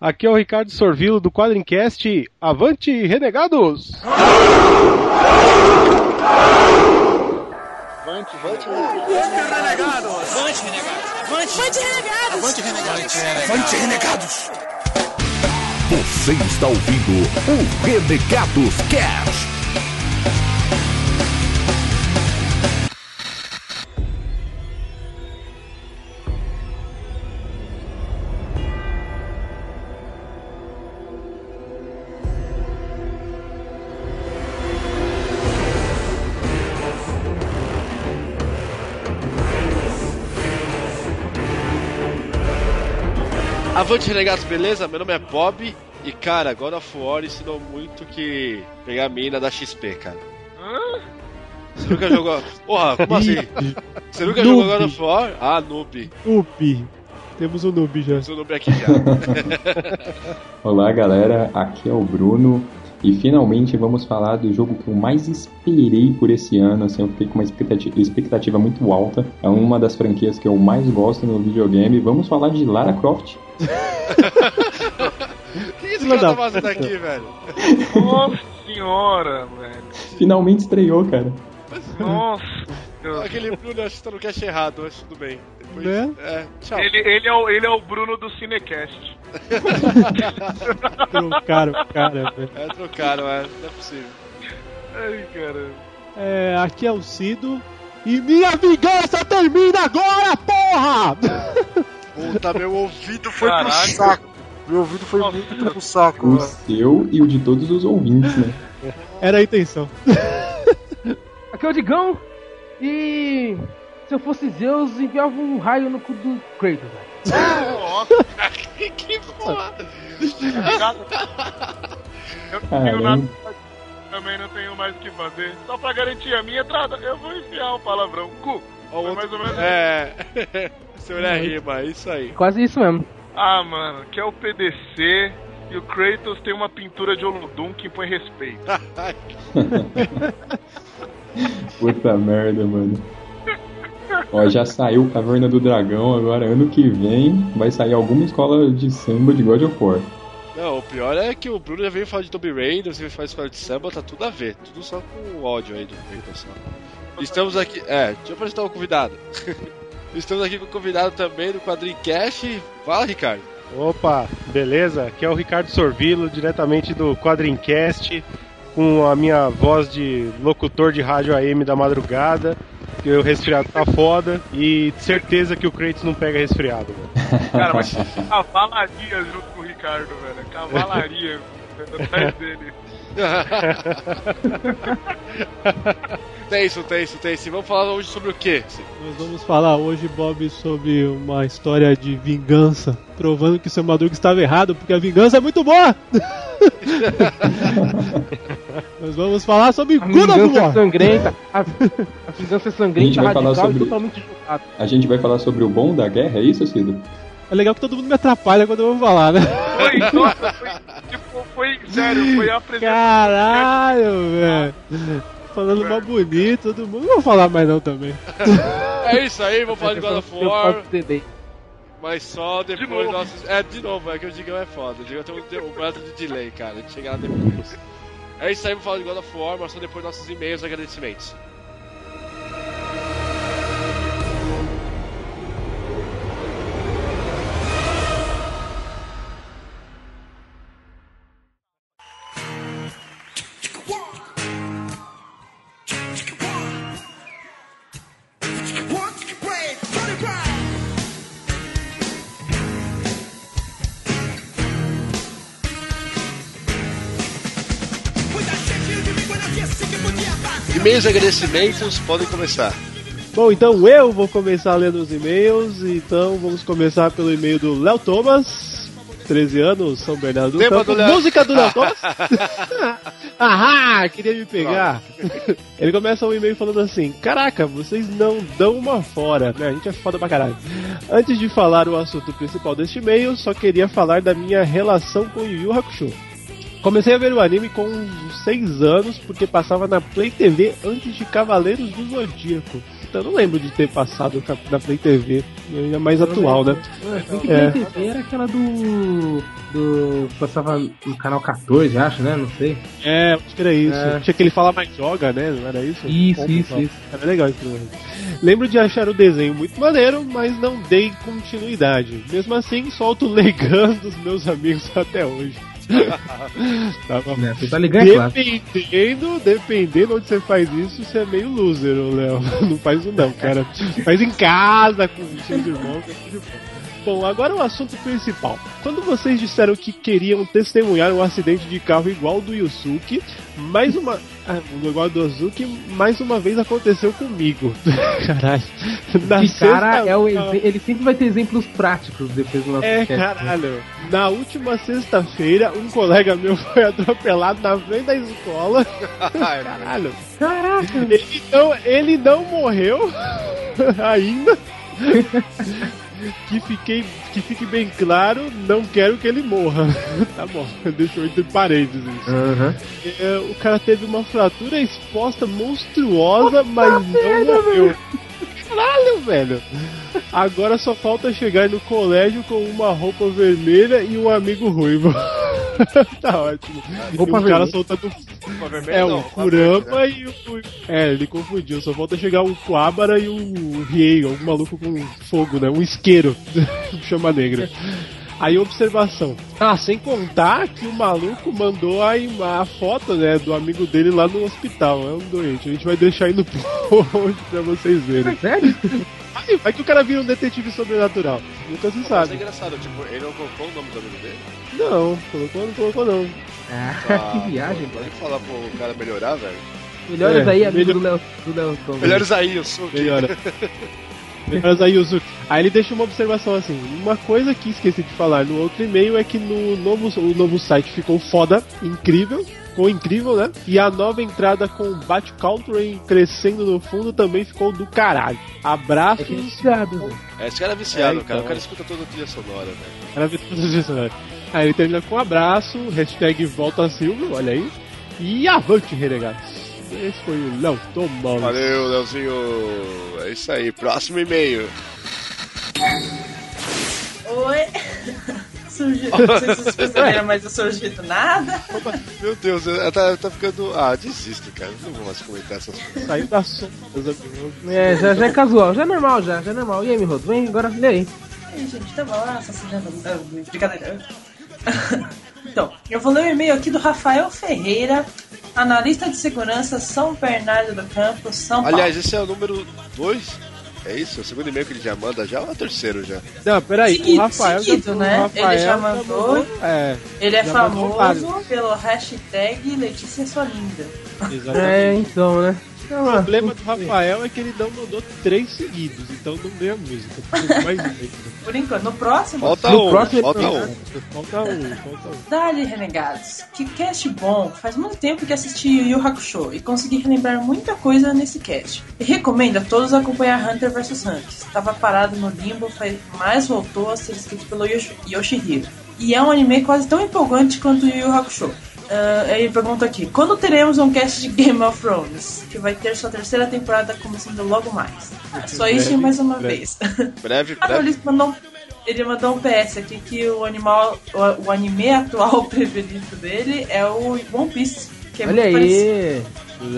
Aqui é o Ricardo Sorvilo do Quadrincast. Avante, renegados! Avante, avante, renegados! Avante, renegados! Avante, renegados! Avante, renegados! Avante, renegados! Você está ouvindo o Renegados Cast. Avante Renegados, beleza? Meu nome é Bob e, cara, God of War ensinou muito que pegar a mina da XP, cara. Hã? Você nunca jogou. Porra, como assim? Você nunca jogou God of War? Ah, noob. Noob. Temos um noob já. Temos um noob aqui já. Olá, galera. Aqui é o Bruno. E finalmente vamos falar do jogo que eu mais esperei por esse ano, assim, eu fiquei com uma expectativa, expectativa muito alta. É uma das franquias que eu mais gosto no videogame. Vamos falar de Lara Croft. O que esse cara tá fazendo aqui, velho? Nossa senhora, velho. Finalmente estreou, cara. Nossa. Aquele Bruno acho que tá no cast errado, mas tudo bem. Depois, Né? É, tchau. Ele, ele, é o, ele é o Bruno do Cinecast. Trocaram o cara, velho. É, trocaram, é. Não é possível. Ai, caramba. É, aqui é o Cido. E minha vingança termina agora, porra! Puta, meu ouvido foi Caraca. pro saco. Meu ouvido foi muito pro saco. O mano. seu e o de todos os ouvintes, né? Era a intenção. Aqui é o Digão. E se eu fosse Zeus, enviava um raio no cu do Kratos, velho. Nossa, que, que porra. Eu não tenho nada também não tenho mais o que fazer. Só pra garantir a minha entrada, eu vou enfiar um palavrão. Cu. Ó, o Foi outro- mais ou menos É. Seu é rima, é isso aí. Quase isso mesmo. Ah, mano, que é o PDC e o Kratos tem uma pintura de Olodum que impõe respeito. Puta merda, mano. Ó, já saiu Caverna do Dragão, agora ano que vem vai sair alguma escola de samba de God of War. Não, o pior é que o Bruno já veio falar de Tomb Raider, você veio falar de escola de samba, tá tudo a ver. Tudo só com o ódio aí do Kratos. só. Estamos aqui. É, deixa eu apresentar o convidado. Estamos aqui com o convidado também do Quadrincast. Fala, Ricardo. Opa, beleza? Aqui é o Ricardo Sorvilo, diretamente do Quadrincast, com a minha voz de locutor de rádio AM da madrugada. Que o resfriado tá foda e certeza que o Kratos não pega resfriado, velho. Cara, mas cavalaria junto com o Ricardo, velho. Cavalaria atrás dele. Tenso, tenso, tenso. Vamos falar hoje sobre o quê? Nós vamos falar hoje, Bob, sobre uma história de vingança, provando que seu Madruga estava errado, porque a vingança é muito boa! Nós vamos falar sobre A vingança é sangrenta. A, a vingança é A gente sangrenta, vai falar radical sobre- e totalmente julgada. A gente vai falar sobre o bom da guerra, é isso, Cido? É legal que todo mundo me atrapalha quando eu vou falar, né? Foi, nossa, foi, tipo, foi sério, foi a apresentação. Caralho, velho! Falando mal bonito, todo mundo. Não vou falar mais não também. É isso aí, vamos falar de God of War, mas só depois De nossos. É, de novo, é que o Digão é foda. O Digão tem um, um metro de delay, cara. A gente chega lá depois. É isso aí, vamos falar de God of War, mas só depois nossos e-mails e agradecimentos. E-mails e agradecimentos podem começar. Bom, então eu vou começar lendo os e-mails. Então vamos começar pelo e-mail do Léo Thomas, 13 anos, São Bernardo do Campo. do. Música do Léo Thomas. Ahá, queria me pegar. Ele começa um e-mail falando assim: Caraca, vocês não dão uma fora, né? A gente é foda pra caralho. Antes de falar o assunto principal deste e-mail, só queria falar da minha relação com Yu Yu Hakusho. Comecei a ver o anime com uns 6 anos, porque passava na Play TV antes de Cavaleiros do Zodíaco. Eu não lembro de ter passado na Play TV. Ainda mais atual, né? Bem que É. Play TV era aquela do. do. passava no canal 14, acho, né? Não sei. É, acho que era isso. É. Tinha que ele fala mais joga, né? Não era isso? Isso, Como isso, fala? isso. Era legal isso. Lembro de achar o desenho muito maneiro, mas não dei continuidade. Mesmo assim, solto legans dos meus amigos até hoje. tá. Né? Tá ligando, é claro. Dependendo, dependendo onde você faz isso, você é meio loser, Léo. Não faz isso não, cara. Faz em casa, com seus irmãos, é tudo de bom. Bom, agora o assunto principal. Quando vocês disseram que queriam testemunhar um acidente de carro igual ao do Yusuke, mais uma. Ah, igual ao do Yusuke, mais uma vez aconteceu comigo. Caralho. Na Esse cara sexta- é o ele sempre vai ter exemplos práticos depois do nosso é, né? caralho. Na última sexta-feira, um colega meu foi atropelado na frente da escola. Caralho. Caraca! Ele não, ele não morreu ainda. Que, fiquei, que fique bem claro, não quero que ele morra. tá bom, deixou entre parênteses. Aham. É, o cara teve uma fratura exposta monstruosa, mas não morreu. Caralho, velho. Agora só falta chegar no colégio com uma roupa vermelha e um amigo ruivo. tá ótimo. Roupa e o cara soltando. É, uma Kurama e o. É, ele confundiu. Só falta chegar o Kuabara e o Riei, um maluco com fogo, né? Um isqueiro. Chama negra. Aí, observação. Ah, sem contar que o maluco mandou a, a foto, né, do amigo dele lá no hospital. É um doente. A gente vai deixar aí no post pra vocês verem. Sério? Aí, vai que o cara vira um detetive sobrenatural. Nunca se Mas é sabe. engraçado, tipo, ele não colocou o nome do amigo dele? Não, colocou, não colocou não. Ah, Ah, que viagem, pô. Pode falar pro cara melhorar, velho? Melhores É, aí, amigo melhor- do Léo do Léo Tom. Melhores aí, eu sou Melhora. Melhoras aí, Yuzuki. Aí ele deixa uma observação assim. Uma coisa que esqueci de falar no outro e-mail é que no novo, o novo site ficou foda, incrível. Ficou incrível, né? E a nova entrada com Bat Country crescendo no fundo também ficou do caralho. Abraços. É que viciado, velho. É, esse cara é viciado, É, cara. então. O cara escuta toda a trilha sonora, velho. Era ver todas as vezes, Aí ele termina com um abraço, hashtag volta Silvio, olha aí. E avante, renegados. Esse foi o Léo Tomás. Valeu, Leozinho. É isso aí. Próximo e-mail. Oi. Surgiu. Não sei se vocês perceberam, mas eu surgi do nada. Meu Deus, ela tá, tá ficando. Ah, desisto, cara. Não vou mais comentar essas coisas. Saiu da sombra. É, já, já é casual, já é normal, já, já é normal. E aí, Mirodo, vem agora, lê aí. Ai, gente, tá bom, assassinando. ah, Brincadeira. Então, eu vou ler o e-mail aqui do Rafael Ferreira, analista de segurança São Bernardo do Campo, São Paulo. Aliás, esse é o número 2? É isso? É o segundo e-mail que ele já manda já ou é o terceiro já? Não, peraí, Seguido, o Rafael seguido, já, né? O Rafael Ele já mandou. É, Ele é Já mandou famoso pelo hashtag Letícia Sua Linda. exatamente. É, então, né? O problema do Rafael é que ele não mandou três seguidos, então não deu a música. Mais ainda. Por enquanto, no próximo, Falta No um, próximo falta episódio. um. Falta um, falta um. Dali, renegados. Que cast bom. Faz muito tempo que assisti Yu Yu Hakusho e consegui relembrar muita coisa nesse cast. E recomendo a todos acompanhar Hunter vs Hunter. Estava parado no limbo, mas voltou a ser escrito pelo Yoshi- Yoshihiro. E é um anime quase tão empolgante quanto Yu Yu Hakusho. Ah, ele pergunta aqui: quando teremos um cast de Game of Thrones? Que vai ter sua terceira temporada começando logo mais. Ah, Só isso e mais uma breve. vez. Breve, Ah, não, breve. ele mandou, ele mandou um PS aqui que o animal, o, o anime atual preferido dele é o One Piece. Que é Olha muito parecido. aí. Não,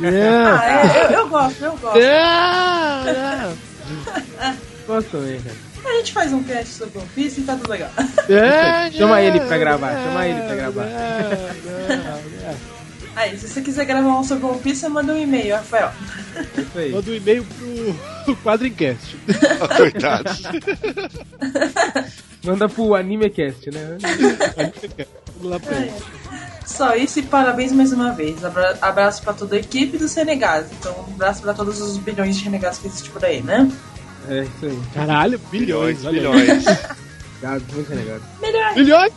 não, Ah, é, eu, eu gosto, eu gosto. não, não. Gosto também, cara. A gente faz um cast sobre One Piece e tá tudo legal. Chama ele pra gravar, chama ele pra gravar. Aí, se você quiser gravar um sobre One Piece, manda um e-mail, Rafael. Manda um e-mail pro Quadrincast. Coitados. Manda pro AnimeCast, né? Vamos lá pra ele. Só isso e parabéns mais uma vez. Abra abraço pra toda a equipe do Senegal. Então, um abraço pra todos os bilhões de renegados que existem por aí, né? É isso aí. Caralho, bilhões, Bilhões, bilhões. Gado, muito renegado. Melhor. Bilhões?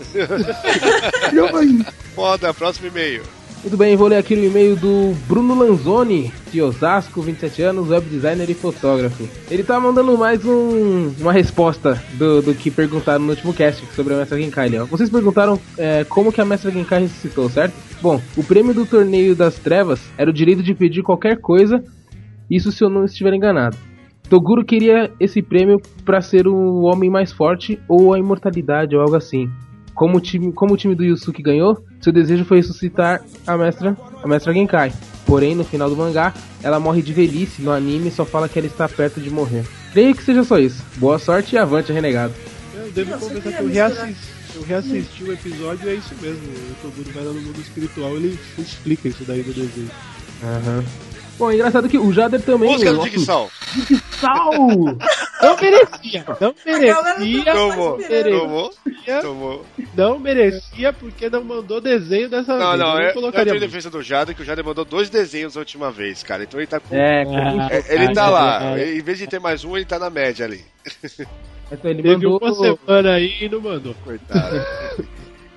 Foda, próximo e-mail. Muito bem, vou ler aqui no e-mail do Bruno Lanzoni, de Osasco, 27 anos, web designer e fotógrafo. Ele tá mandando mais um, uma resposta do, do que perguntaram no último cast sobre a Mestra Genkai. ali, ó. Vocês perguntaram é, como que a Mestra Genkai ressuscitou, certo? Bom, o prêmio do torneio das trevas era o direito de pedir qualquer coisa Isso se eu não estiver enganado. Toguro queria esse prêmio para ser o homem mais forte ou a imortalidade ou algo assim. Como o time, como o time do Yusuke ganhou, seu desejo foi ressuscitar a mestra, a mestra Genkai. Porém, no final do mangá, ela morre de velhice. No anime, só fala que ela está perto de morrer. Creio que seja só isso. Boa sorte e avante, renegado. Eu devo confessar que eu reassisti, eu reassisti o episódio e é isso mesmo. O Toguro vai lá no mundo espiritual ele explica isso daí do desenho. Aham. Bom, é engraçado que o Jader também. Música o do nosso- Dicção. Sal! Não merecia, não merecia, não Tomou, tomou, tomou. não merecia porque não mandou desenho dessa Não, vez. não, eu eu, eu colocaria tenho defesa do Jader, que o Jader mandou dois desenhos a última vez, cara. Então ele tá com. É, Ah, É, Ele tá é, lá. é, é. Em vez de ter mais um, ele tá na média ali. então ele Teve mandou. uma semana aí e não mandou. Coitado.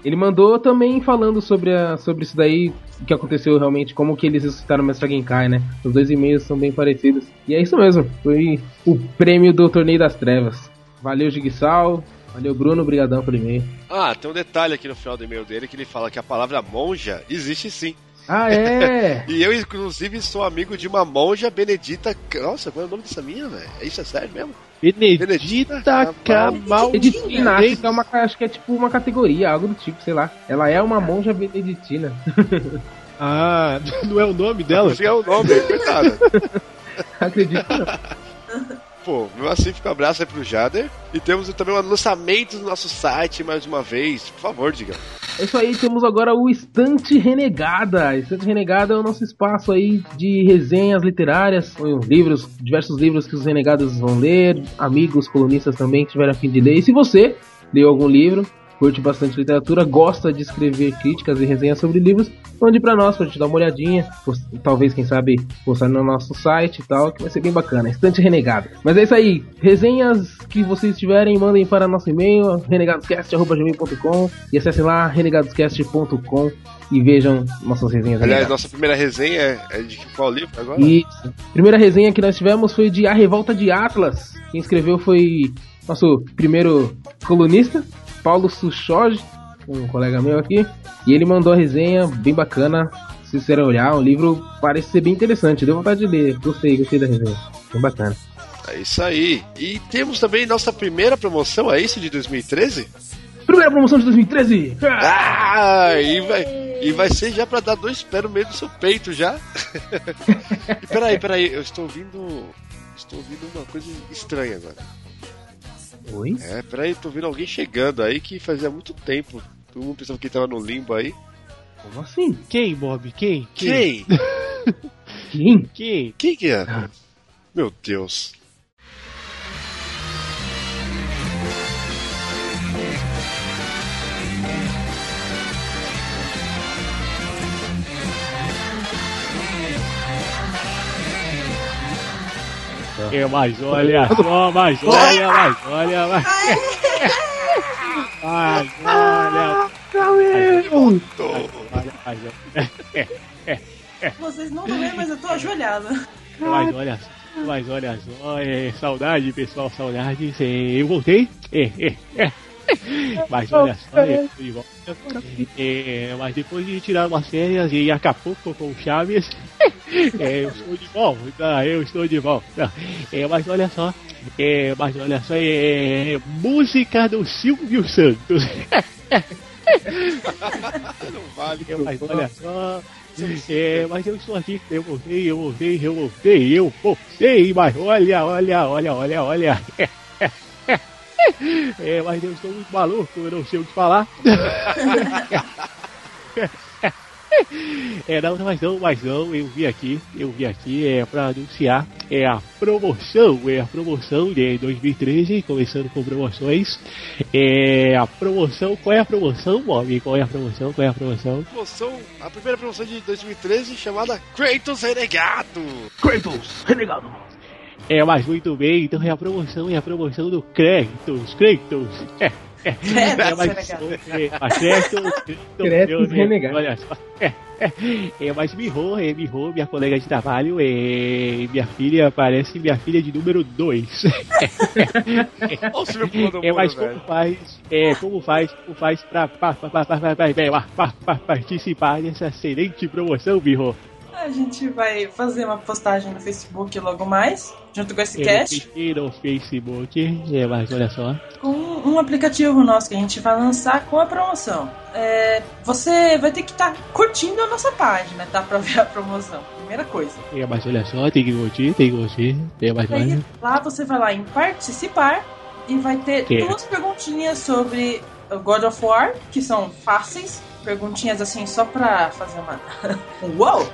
Ele mandou também falando sobre, a, sobre isso daí, o que aconteceu realmente, como que eles ressuscitaram o Mestre Genkai, né? Os dois e-mails são bem parecidos. E é isso mesmo, foi o prêmio do Torneio das Trevas. Valeu, Jigsaw. Valeu, Bruno. Obrigadão pelo e-mail. Ah, tem um detalhe aqui no final do e-mail dele que ele fala que a palavra monja existe sim. Ah, é? E eu, inclusive, sou amigo de uma monja benedita. Nossa, qual é o nome dessa minha, velho? É isso, é sério mesmo? Benedita Benedita Camal. Beneditina, acho que, é uma, acho que é tipo uma categoria, algo do tipo, sei lá. Ela é uma monja beneditina. Ah, não é o nome dela? Esse é o nome, coitada. Acredito que não. Pô, meu um abraço aí pro Jader. E temos também um lançamento do nosso site mais uma vez. Por favor, diga. É isso aí, temos agora o Estante Renegada. Estante Renegada é o nosso espaço aí de resenhas literárias, livros, diversos livros que os renegados vão ler, amigos, colunistas também que tiverem a fim de ler. E se você leu algum livro, curte bastante literatura, gosta de escrever críticas e resenhas sobre livros, mande pra nós pra gente dar uma olhadinha, talvez, quem sabe, postar no nosso site e tal, que vai ser bem bacana. Estante Renegada. Mas é isso aí, resenhas que vocês tiverem, mandem para nosso e-mail, renegadoscast.gmail.com e acessem lá, renegadoscast.com e vejam nossas resenhas Aliás, legais. nossa primeira resenha é é de qual livro agora? Isso. Primeira resenha que nós tivemos foi de A Revolta de Atlas. Quem escreveu foi nosso primeiro colunista, Paulo Suchoge, um colega meu aqui. E ele mandou a resenha bem bacana. Se você olhar, o livro parece ser bem interessante. Deu vontade de ler. Gostei, gostei da resenha. Bem bacana. É isso aí. E temos também nossa primeira promoção, é isso, de 2013? Primeira promoção de 2013! Ah, e vai, e vai ser já pra dar dois pés no meio do seu peito já. e peraí, peraí, eu estou ouvindo. Estou ouvindo uma coisa estranha agora. Oi? É, peraí, estou ouvindo alguém chegando aí que fazia muito tempo. Todo mundo pensava que ele tava no limbo aí. Como assim? Quem, Bob? Quem? Quem? Quem? Quem? Quem que é? Meu Deus. É, mas olha só, mas olha, mas olha, mas. Mas olha. Olha, mas olha. Vocês não estão vendo, mas eu tô ajoelhada. Mas olha só, mas olha só, é, saudade, pessoal, saudade. é, eu voltei. É, é, é. Mas olha só, é, volta. É, mas depois de tirar umas férias e Acapulco com o Chaves, é, eu estou de volta, eu estou de volta. É, mas olha só, é, mas olha só, é, música do Silvio Santos. Não vale. É, mas olha só. É, mas eu estou aqui, eu voltei, eu voltei, eu voltei, eu voltei, mas olha, olha, olha, olha, olha. É, mas eu estou muito maluco, eu não sei o que falar. É, não, mas não, mas não, eu vi aqui, eu vi aqui, é, pra anunciar, é a promoção, é a promoção de 2013, começando com promoções, é a promoção, qual é a promoção, Bob? Qual é a promoção, qual é a promoção? Promoção, a primeira promoção de 2013 chamada Kratos Renegado. Kratos, renegado! É, mas muito bem, então é a promoção, é a promoção do Kratos, Kratos, é. É, Kratos mas, é, mas Kratos, Kratos eu-. Olha só. É, é, é, mas Miho, é, Miho, minha colega de trabalho, é, minha filha, parece minha filha de número 2. Olha o Silvio pulando o É, mas como faz, é, como faz, como faz pra, pra, pra, pra, pra, pra, pra, pra, pra participar dessa excelente promoção, Miho? A gente vai fazer uma postagem no Facebook logo mais, junto com esse Eu cast, no Facebook, é, mas olha só. com um aplicativo nosso que a gente vai lançar com a promoção. É, você vai ter que estar curtindo a nossa página, tá? Pra ver a promoção. Primeira coisa. É, mas olha só, tem que curtir, tem que curtir. É, mas Aí, lá você vai lá em participar e vai ter Que? duas perguntinhas sobre God of War, que são fáceis. Perguntinhas assim, só pra fazer uma. um Uou!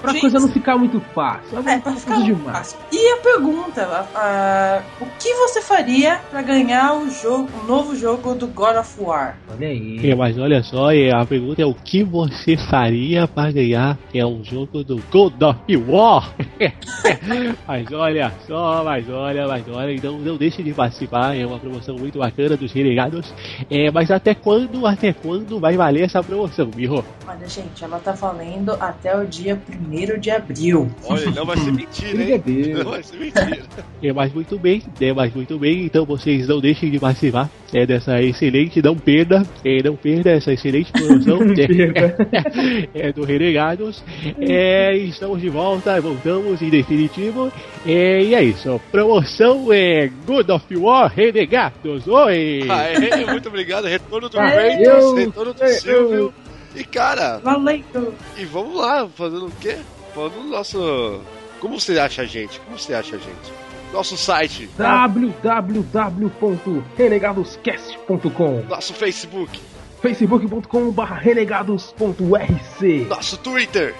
Pra coisa não ficar muito fácil. É, pra ficar demais. fácil. E a pergunta, a- a- o que você faria pra ganhar o jogo, o novo jogo do God of War? Olha aí. É, mas olha só, é, a pergunta é o que você faria para ganhar é um jogo do God of War? mas olha só, mas olha, mas olha, então não deixe de participar, é uma promoção muito bacana dos renegados. É, mas até quando, até quando vai valer essa promoção, Mirro? Olha, gente, ela tá valendo até o dia 1 de abril. Olha, não vai ser mentira, hein? Não vai ser mentira. É, mas muito bem, é, mas muito bem, então vocês não deixem de participar é, dessa excelente, não perda, é, não perda essa excelente promoção é, é, do Renegados. É, estamos de volta, voltamos em definitivo. É, e é isso, promoção é God of War Renegados. Oi! Aê, muito obrigado. Retorno do Kratos, retorno do Silvio. E cara, Valendo! e vamos lá, fazendo o quê? Falando do nosso. Como você acha a gente? Como você acha a gente? Nosso site, www.renegadoscast.com nosso Facebook, facebook.com.br renegados.rc. Nosso Twitter,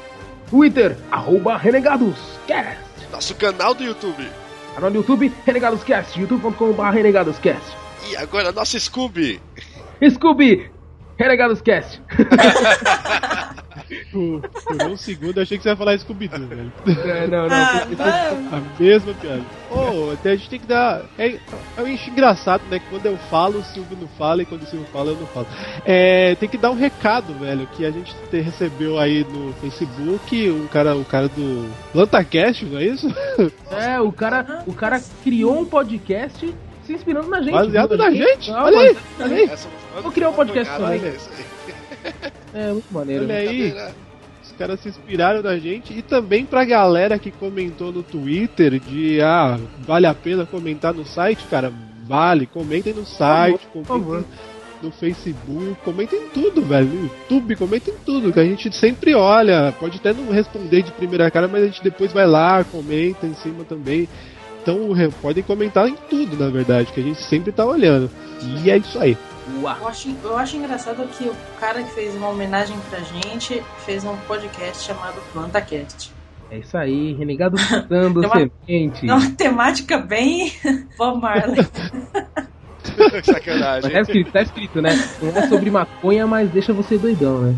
Twitter, arroba renegadoscast. Nosso canal do YouTube. Canal do YouTube, renegadoscast, youtube.com.br renegadoscast. E agora nosso Scooby. Scooby, renegadoscast Por, por um segundo eu achei que você ia falar Scooby-Doo, velho. É, não, não, Ah. A mesma piada. Ô, até a gente tem que dar. É, eu acho engraçado, né? Que quando eu falo, o Silvio não fala, e quando o Silvio fala, eu não falo. É, tem que dar um recado, velho, que a gente te- recebeu aí no Facebook, um cara, o cara do Lantacast, não é isso? É, o cara, o cara criou um podcast se inspirando na gente. Baseado na gente. Não, Olha aí, olha gente. aí. Essa- Vou criar um podcast também, é. É, muito maneiro. Olha aí. Brincadeira. Os caras se inspiraram na gente e também pra galera que comentou no Twitter de ah, vale a pena comentar no site, cara. Vale, comentem no site, Por favor. no Facebook, comentem tudo, velho. No YouTube, comentem tudo, que a gente sempre olha. Pode até não responder de primeira cara, mas a gente depois vai lá, comenta em cima também. Então podem comentar em tudo, na verdade, que a gente sempre tá olhando. E é isso aí. Eu acho, eu acho engraçado que o cara que fez uma homenagem pra gente fez um podcast chamado PlantaCast. É isso aí, renegado Tem uma- semente. É uma temática bem Bob Marley. Sacanagem. Mas tá escrito, tá escrito, né? Não é sobre maconha, mas deixa você doidão, né?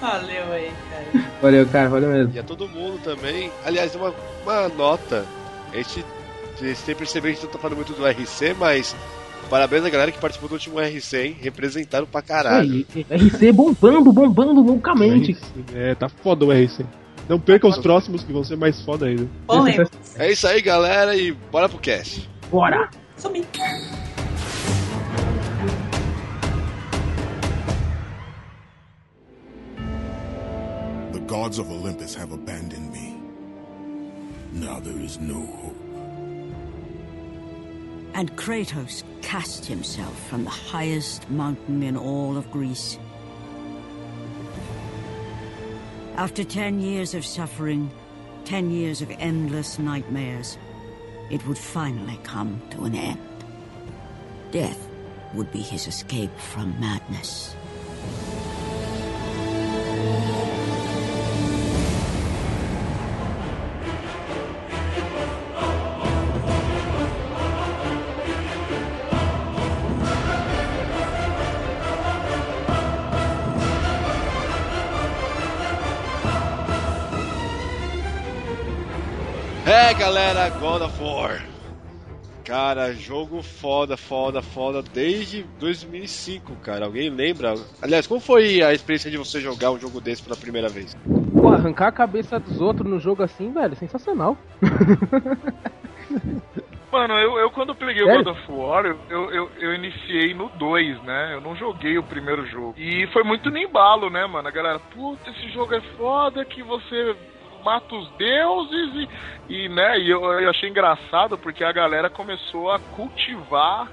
Valeu aí, cara. Valeu, cara, valeu mesmo. E a todo mundo também. Aliás, uma, uma nota. A gente, vocês têm percebido que a gente não tá falando muito do RC, mas parabéns à galera que participou do último RC, hein? Representaram pra caralho. Aí, RC bombando, bombando loucamente. É, tá foda o RC. Não perca os próximos que vão ser mais foda ainda. Polêmico. É isso aí, galera, e bora pro cast. Bora! Sumi. The gods of Olympus have abandoned me. Now there is no hope. And Kratos cast himself from the highest mountain in all of Greece. After ten years of suffering, ten years of endless nightmares, it would finally come to an end. Death would be his escape from madness. Galera, God of War. Cara, jogo foda, foda, foda desde 2005, cara. Alguém lembra? Aliás, como foi a experiência de você jogar um jogo desse pela primeira vez? Pô, arrancar a cabeça dos outros no jogo assim, velho, sensacional. Mano, eu, eu quando peguei Sério? o God of War, eu, eu, eu, eu iniciei no 2, né? Eu não joguei o primeiro jogo. E foi muito no embalo, né, mano? A galera, puta, esse jogo é foda que você mata os deuses e, e né, e eu, eu achei engraçado porque a galera começou a cultivar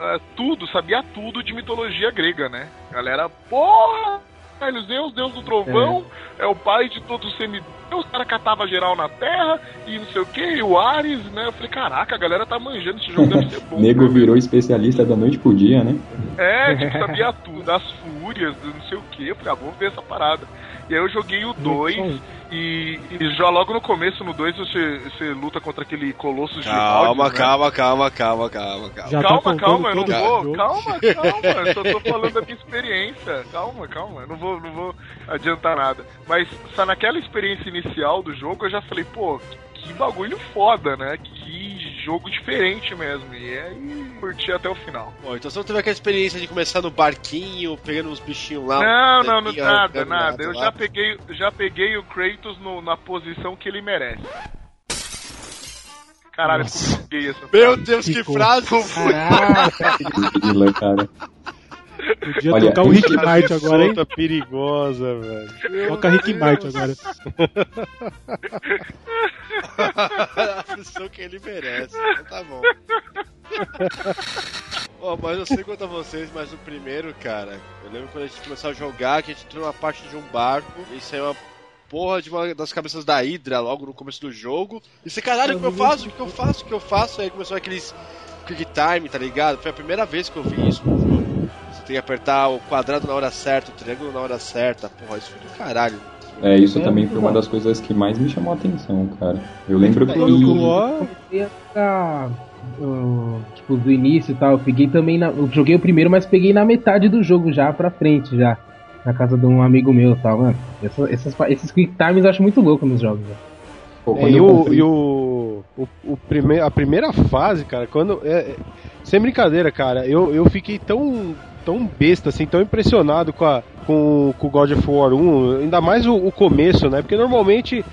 eh, tudo, sabia tudo de mitologia grega, né? A galera, porra, velho, Zeus, deus do trovão, é, o pai de todos os semideus, o cara catava geral na terra e não sei o que, e o Ares, né? Eu falei, caraca, a galera tá manjando, esse jogo deve ser bom. Nego né, virou especialista da noite pro dia, né? é, tipo, sabia tudo, das fúrias, não sei o que. Eu falei, ah, vou ver essa parada. E aí eu joguei o 2 e, e já logo no começo, no 2, você, você luta contra aquele colosso Calma, gigante. né? calma, calma, calma, calma, calma. Já tá calma, contando calma, eu não vou. Calma, calma. Eu só tô falando da minha experiência. Calma, calma. Eu não vou, não vou adiantar nada. Mas só naquela experiência inicial do jogo eu já falei, pô, que bagulho foda, né? Que jogo diferente mesmo. E aí curti até o final. Bom, então você não teve aquela experiência de começar no barquinho, pegando uns bichinhos lá. Não, não, não, nada, nada. Eu lá. já peguei, já peguei o Kratos no- na posição que ele merece. Caralho, ficou gay essa Meu Deus, que Ficou. frase! Caraca, Vila, cara. Podia Olha, tocar o Rick Martin agora, hein? Perigosa, velho. Toca Rick Martin agora. a função que ele merece. Então tá bom. Ó, mas eu sei quanto a vocês, mas o primeiro, cara, eu lembro quando a gente começou a jogar, que a gente entrou numa parte de um barco e saiu uma porra de uma das cabeças da Hydra logo no começo do jogo. E você, caralho, o que eu faço? O que eu faço? O que eu faço? Aí começou aqueles quick time, tá ligado? Foi a primeira vez que eu vi isso no jogo. Tem que apertar o quadrado na hora certa, o triângulo na hora certa. Porra, isso foi do caralho. É, isso É, também foi uma das coisas que mais me chamou a atenção, cara. Eu lembro que. War, comecei a uh, tipo, do início e tal. Eu peguei também na. Eu joguei o primeiro, mas peguei na metade do jogo já pra frente, já. Na casa de um amigo meu e tal, mano. Essa- essas, esses quick times eu acho muito louco nos jogos, velho. Pô, É, e eu o, comprei- e o, o, o prime, a primeira fase, cara, quando. É, é- sem brincadeira, cara, eu, eu fiquei tão, tão besta, assim, tão impressionado com, a, com, com o God of War 1, ainda mais o, o começo, né? Porque normalmente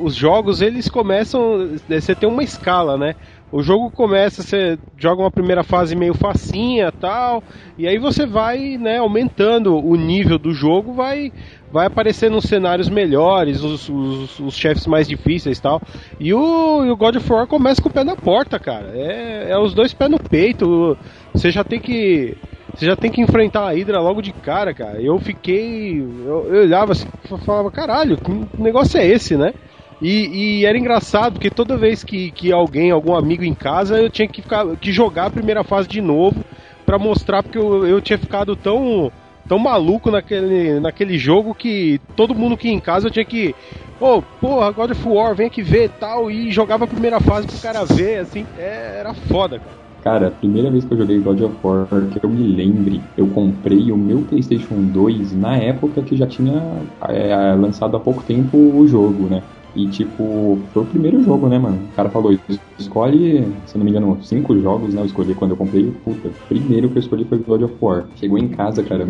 os jogos eles começam. Você tem uma escala, né? O jogo começa, você joga uma primeira fase meio facinha tal, e aí você vai, né, aumentando o nível do jogo, vai vai aparecendo uns cenários melhores, os, os, os chefes mais difíceis tal. E o, e o God of War começa com o pé na porta, cara. É, é os dois pés no peito. Você já tem que. Você já tem que enfrentar a Hydra logo de cara, cara. Eu fiquei. Eu, eu olhava assim e falava, caralho, que negócio é esse, né? E, e era engraçado, porque toda vez que, que alguém, algum amigo em casa, eu tinha que, ficar, que jogar a primeira fase de novo pra mostrar, porque eu, eu tinha ficado tão, tão maluco naquele, naquele jogo que todo mundo que ia em casa eu tinha que. Ô, porra, God of War, vem aqui ver tal. E jogava a primeira fase pro cara ver, assim, é, era foda, cara. Cara, a primeira vez que eu joguei God of War, que eu me lembre, eu comprei o meu PlayStation 2 na época que já tinha é, lançado há pouco tempo o jogo, né? E tipo, foi o primeiro jogo, né, mano? O cara falou, escolhe, se não me engano, cinco jogos, né? Eu escolhi quando eu comprei. Puta, o primeiro que eu escolhi foi God of War. Chegou em casa, cara,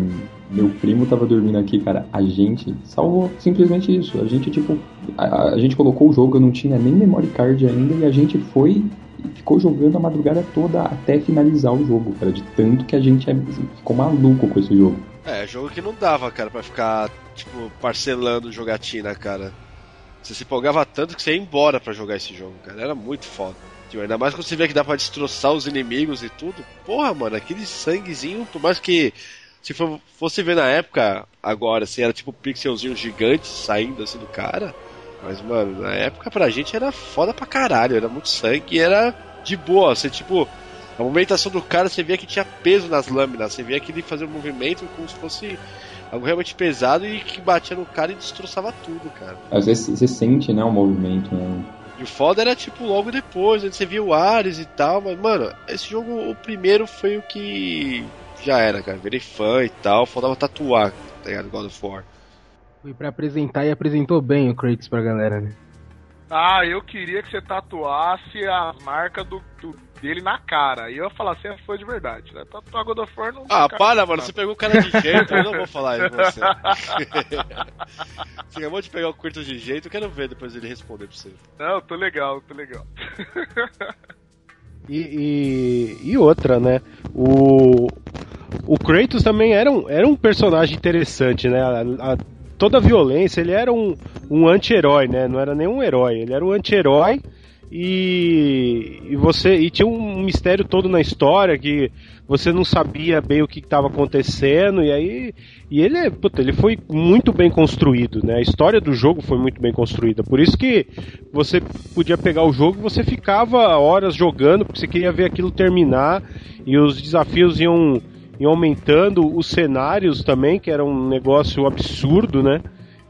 meu primo tava dormindo aqui, cara. A gente salvou simplesmente isso. A gente, tipo, a, a gente colocou o jogo, eu não tinha nem memory card ainda, e a gente foi e ficou jogando a madrugada toda até finalizar o jogo, cara. De tanto que a gente é- ficou maluco com esse jogo. É, jogo que não dava, cara, pra ficar, tipo, parcelando jogatina, cara. Você se empolgava tanto que você ia embora pra jogar esse jogo, cara. Era muito foda. Tipo, ainda mais quando você vê que dá pra destroçar os inimigos e tudo. Porra, mano, aquele sanguezinho, por mais que se fosse ver na época, agora, assim, era tipo pixelzinho gigante saindo assim do cara. Mas, mano, na época pra gente era foda pra caralho, era muito sangue e era de boa. Você, tipo, a movimentação do cara, você via que tinha peso nas lâminas, você via que ele fazia um movimento como se fosse algo realmente pesado e que batia no cara e destroçava tudo, cara. Às vezes você sente, né, o movimento, né? E o foda era, tipo, logo depois, onde você via o Ares e tal, mas, mano, esse jogo, o primeiro foi o que já era, cara. Virei fã e tal, faltava tatuar, tá ligado? God of War. Foi pra apresentar e apresentou bem o Kratos pra galera, né? Ah, eu queria que você tatuasse a marca do, do- dele na cara. E eu ia falar, você é fã de verdade. Né? Tatuar God of War não Ah, para, mano, você pegou o cara de jeito, eu não vou falar isso pra você. você acabou de pegar o Kratos de jeito, eu quero ver depois ele responder pra você. Não, tô legal, tô legal. E, e, e outra, né? O, o Kratos também era um, era um personagem interessante, né? A, a, toda a violência, ele era um, um anti-herói, né? Não era nenhum herói, ele era um anti-herói. E, e você e tinha um mistério todo na história que você não sabia bem o que estava acontecendo e aí e ele puta, ele foi muito bem construído né? A história do jogo foi muito bem construída. Por isso que você podia pegar o jogo e você ficava horas jogando porque você queria ver aquilo terminar e os desafios iam, iam aumentando os cenários também que era um negócio absurdo né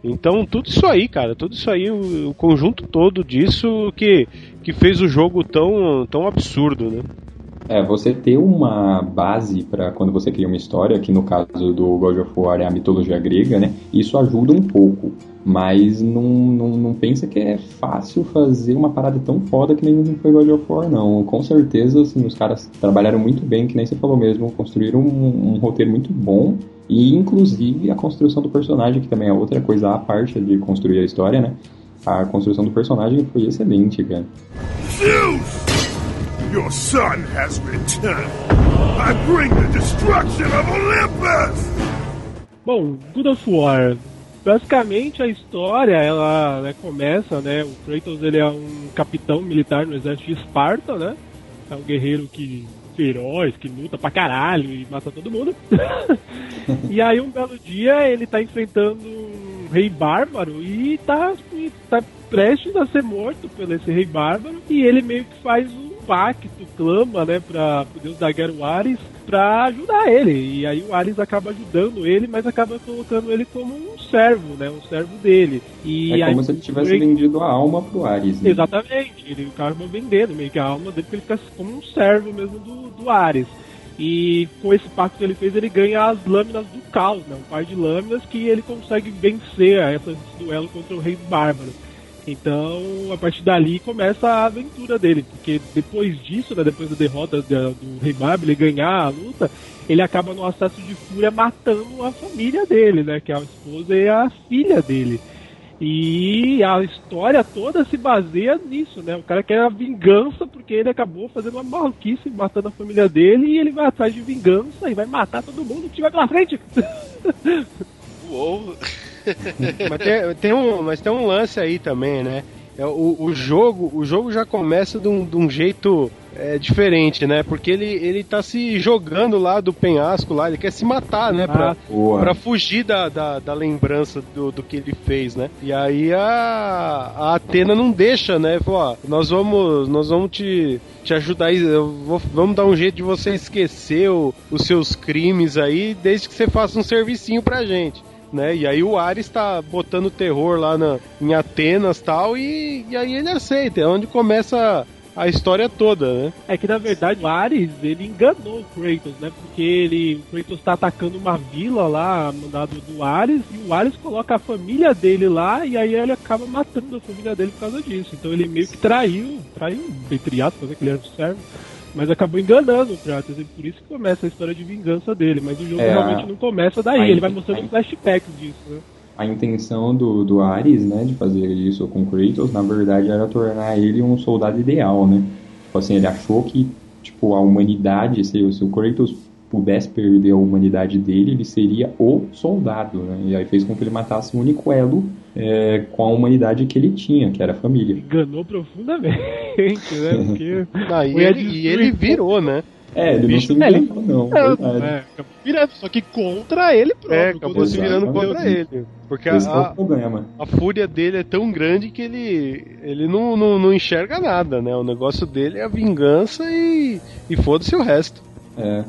então, tudo isso aí, cara, tudo isso aí, o, o, conjunto todo disso que, que fez o jogo tão, tão absurdo, né? É, você ter uma base para quando você cria uma história, que no caso do God of War é a mitologia grega, né? Isso ajuda um pouco. Mas não, não, não pensa que é fácil fazer uma parada tão foda que nem foi God of War, não. Com certeza, assim, os caras trabalharam muito bem, que nem você falou mesmo, construíram um, um roteiro muito bom e inclusive a construção do personagem, que também é outra coisa à parte de construir a história, né? A construção do personagem foi excelente, cara. Zeus! Your son has returned. I bring the destruction of Olympus! Bom, God of War. Basicamente a história ela né, começa, né? O Kratos ele é um capitão militar no exército de Esparta, né? É um guerreiro que feroz, que luta pra caralho e mata todo mundo. e aí um belo dia ele tá enfrentando um rei bárbaro e tá, e tá prestes a ser morto pelo esse rei bárbaro e ele meio que faz um pacto, clama, né, pra o deus da guerra, o Ares, pra ajudar ele. E aí o Ares acaba ajudando ele, mas acaba colocando ele como um servo, né, um servo dele. E é como se ele tivesse ele... vendido a alma pro Ares. Né? Exatamente, ele acaba vendendo meio que a alma dele, porque ele fica como um servo mesmo do, do Ares. E com esse pacto que ele fez, ele ganha as lâminas do caos, né? Um par de lâminas que ele consegue vencer esse duelo contra o rei bárbaro. Então, a partir dali começa a aventura dele, porque depois disso, né, depois da derrota do Rei ele ganhar a luta, ele acaba no acesso de fúria matando a família dele, né, que é a esposa e a filha dele. E a história toda se baseia nisso, né? O cara quer a vingança porque ele acabou fazendo uma maluquice, matando a família dele, e ele vai atrás de vingança e vai matar todo mundo que tiver pela frente. Uou! Mas, tem, tem, um, mas tem um lance aí também, né? É, o, o jogo o jogo já começa de um, de um jeito é, diferente, né? Porque ele, ele tá se jogando lá do penhasco lá, ele quer se matar, né? Pra, ah, pra fugir da, da, da, lembrança do, do que ele fez, né? E aí a, a Atena não deixa, né? Falou, ó, nós vamos, nós vamos te, te ajudar aí, vou, vamos dar um jeito de você esquecer o, os seus crimes aí, desde que você faça um servicinho pra gente né? E aí o Ares tá botando terror lá na, em Atenas tal, e, e aí ele aceita, é onde começa a história toda, né? É que na verdade o Ares ele enganou o Kratos, né? Porque ele, o Kratos tá atacando uma vila lá, mandado do Ares, e o Ares coloca a família dele lá, e aí ele acaba matando a família dele por causa disso. Então ele meio que traiu, traiu, entre aspas, né? Que ele era um servo mas acabou enganando o Kratos, e por isso que começa a história de vingança dele. Mas o jogo é, realmente não começa daí, ele vai mostrando flashbacks disso, né? A intenção do, do Ares, né, de fazer isso com Kratos, na verdade era tornar ele um soldado ideal, né? Tipo assim, ele achou que, tipo, a humanidade, se, se o Kratos pudesse perder a humanidade dele, ele seria o soldado, né? E aí fez com que ele matasse o único elo é, com a humanidade que ele tinha, que era a família. Enganou profundamente, né? Porque ah, e, ele, e ele virou, né? É, ele não se enganou, não. É, é, só que contra ele próprio. É, acabou se virando contra ele. Porque a, a, a, fúria dele é tão grande que ele, ele não, não, não enxerga nada, né? O negócio dele é a vingança e, e foda-se o resto. É.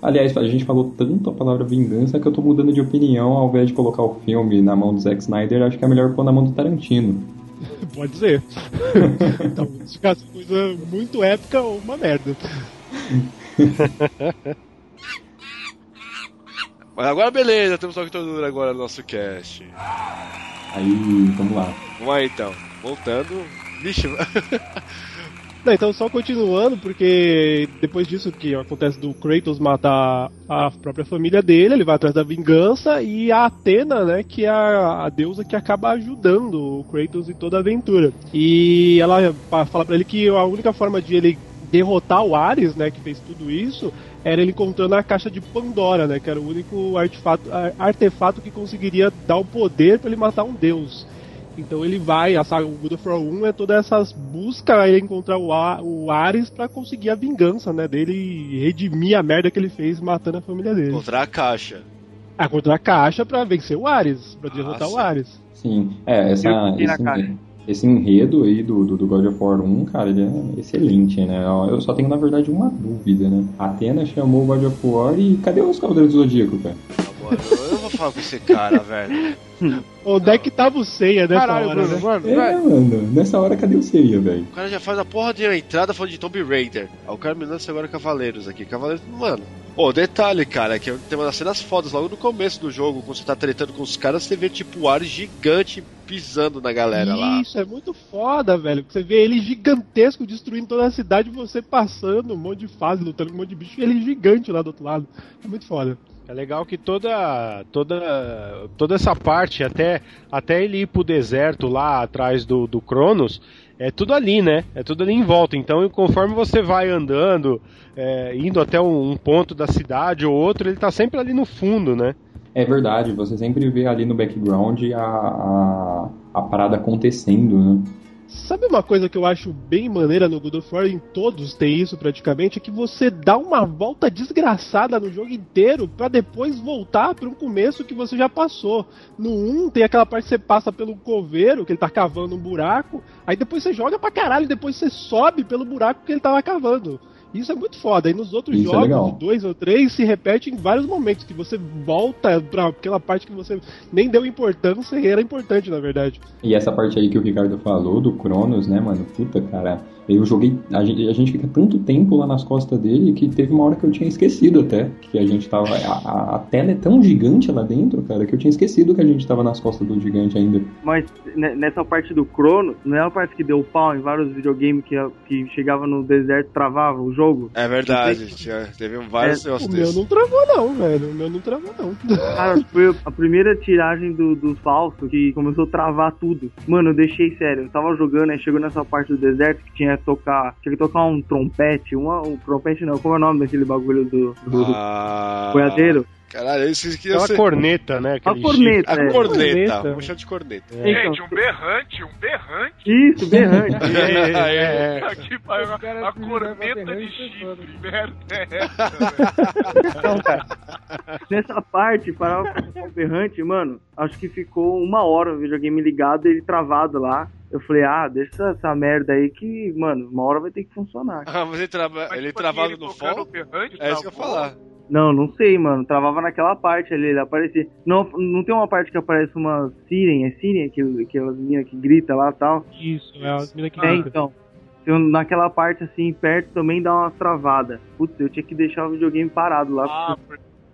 Aliás, a gente falou tanto a palavra vingança que eu tô mudando de opinião ao invés de colocar o filme na mão do Zack Snyder, acho que é melhor pôr na mão do Tarantino. Pode ser. então, se caso coisa muito épica ou uma merda. Mas agora beleza, temos Toque Tortura agora no nosso cast. Aí, vamos lá. Vamos aí então. Voltando. Vixe, Não, então só continuando, porque depois disso que acontece do Kratos matar a própria família dele, ele vai atrás da vingança e a Atena, né, que é a, deusa que acaba ajudando o Kratos em toda a aventura. E ela fala para ele que a única forma de ele derrotar o Ares, né, que fez tudo isso, era ele encontrando a caixa de Pandora, né, que era o único artefato, artefato que conseguiria dar o poder para ele matar um deus. Então ele vai, a saga, o God of War 1 é toda essas busca ele encontrar o, A, o Ares para conseguir a vingança, né, dele e redimir a merda que ele fez matando a família dele. Contra a caixa. Ah, contra a caixa para vencer o Ares, para derrotar sim. o Ares. Sim, é, essa, esse, esse enredo aí do, do, do God of War 1, cara, ele é excelente, né? Eu só tenho, na verdade, uma dúvida, né? A Atena chamou o God of War e cadê os Cavaleiros do Zodíaco, cara? Mano, eu não vou falar com esse cara, velho. Onde é que tava o Ceia nessa Caralho, hora, Bruno, né? mano, É, mano, nessa hora cadê o Seiya, velho? O cara já faz a porra de entrada falando de Tomb Raider. Aí o cara me lança agora Cavaleiros aqui. Cavaleiros, mano. Ô, detalhe, cara, que tem uma das cenas fodas logo no começo do jogo, quando você tá tretando com os caras, você vê tipo o ar gigante pisando na galera lá. Isso, é muito foda, velho. Você vê ele gigantesco destruindo toda a cidade, você passando um monte de fase, lutando com um monte de bicho, e ele gigante lá do outro lado. É muito foda. É legal que toda toda toda essa parte até até ele ir pro deserto lá atrás do, do Cronos é tudo ali, né? É tudo ali em volta. Então, conforme você vai andando, é, indo até um, um ponto da cidade ou outro, ele tá sempre ali no fundo, né? É verdade, você sempre vê ali no background a, a, a parada acontecendo, né? Sabe uma coisa que eu acho bem maneira no God of War, em todos tem isso praticamente, é que você dá uma volta desgraçada no jogo inteiro pra depois voltar para um começo que você já passou. No 1 tem aquela parte que você passa pelo coveiro, que ele tá cavando um buraco, aí depois você joga pra caralho, depois você sobe pelo buraco que ele tava cavando. Isso é muito foda. E nos outros Isso é jogos, legal. dois ou três, se repete em vários momentos, que você volta pra aquela parte que você nem deu importância e era importante, na verdade. E essa parte aí que o Ricardo falou, do Cronos, né, mano? Puta, cara. Eu joguei. A gente, a gente fica tanto tempo lá nas costas dele que teve uma hora que eu tinha esquecido até. Que a gente tava. A, a- tela é tão gigante lá dentro, cara, que eu tinha esquecido que a gente tava nas costas do gigante ainda. Mas ne- nessa parte do Crono, não é a parte que deu pau em vários videogames que, que chegava no deserto e travava o jogo? É verdade, tinha, teve vários É, O meu não travou, não, velho. O meu não travou, não. Cara, foi a primeira tiragem do, do falso que começou a travar tudo. Mano, eu deixei sério. Eu tava jogando, aí chegou nessa parte do deserto que tinha tocar. Tinha que tocar um trompete. Uma, um trompete não, como é o nome daquele bagulho do, do, do Ah, boiadeiro? Caralho, eu esqueci que É uma ser... corneta, né? A corneta, A é. corneta, Corneta. vamos chamar de corneta. Gente, um berrante, um berrante. Isso, berrante. É, é, é. Aqui, pai, a, a corneta de chifre, merda é essa, velho? Então, cara, nessa parte, tocar o berrante, mano, acho que ficou uma hora o videogame ligado e ele travado lá. Eu falei, ah, deixa essa, merda aí que, mano, uma hora vai ter que funcionar. Ah, mas ele, trava... Mas, ele tipo travado assim, no tocando fall? o berrante, É isso que eu ia falar. Não, não sei, mano. Travava naquela parte ali, ele aparecia. Não, não tem uma parte que aparece uma Siren, é Siren, aquele, aquelas meninas que grita lá e tal. Isso, é as minas que É, grita. então. Eu, naquela parte assim, perto também dá uma travada. Putz, eu tinha que deixar o videogame parado lá. Ah,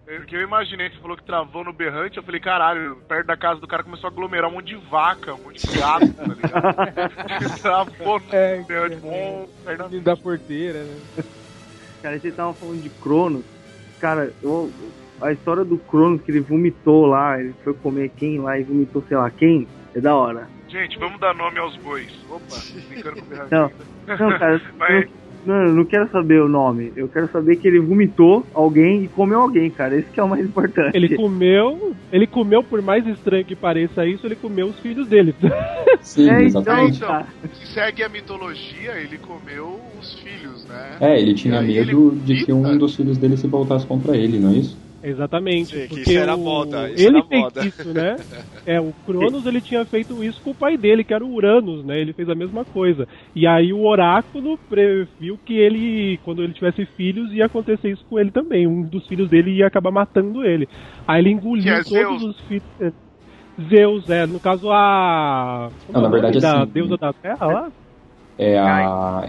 porque eu imaginei, você falou que travou no berrante, eu falei, caralho, perto da casa do cara começou a aglomerar um monte de vaca, um monte de gato, tá ligado? travou no É, berrante, bom, perto da- da porteira, né? Cara, vocês estavam falando de Cronos. Cara, eu, a história do Cronos que ele vomitou lá, ele foi comer quem lá e vomitou sei lá quem, é da hora. Gente, vamos dar nome aos bois. Opa, brincando com o. Não, não, cara, Mas- eu, não, eu não quero saber o nome. Eu quero saber que ele vomitou alguém e comeu alguém, cara. Esse que é o mais importante. Ele comeu, ele comeu, por mais estranho que pareça isso, ele comeu os filhos dele. Sim, É, exatamente. então, cara. Se segue a mitologia, ele comeu os filhos, né? É, ele tinha medo ele de que um dos filhos dele se voltasse contra ele, não é isso? Exatamente. Sim, que porque isso era o- moda, isso ele era fez moda. isso, né? É, o Cronos ele tinha feito isso com o pai dele, que era o Uranus, né? Ele fez a mesma coisa. E aí o oráculo previu que ele, quando ele tivesse filhos, ia acontecer isso com ele também. Um dos filhos dele ia acabar matando ele. Aí ele engoliu é todos Zeus. os filhos. é, Zeus, é, no caso a. Não, na é o verdade, nome da assim, deusa da terra lá? É a.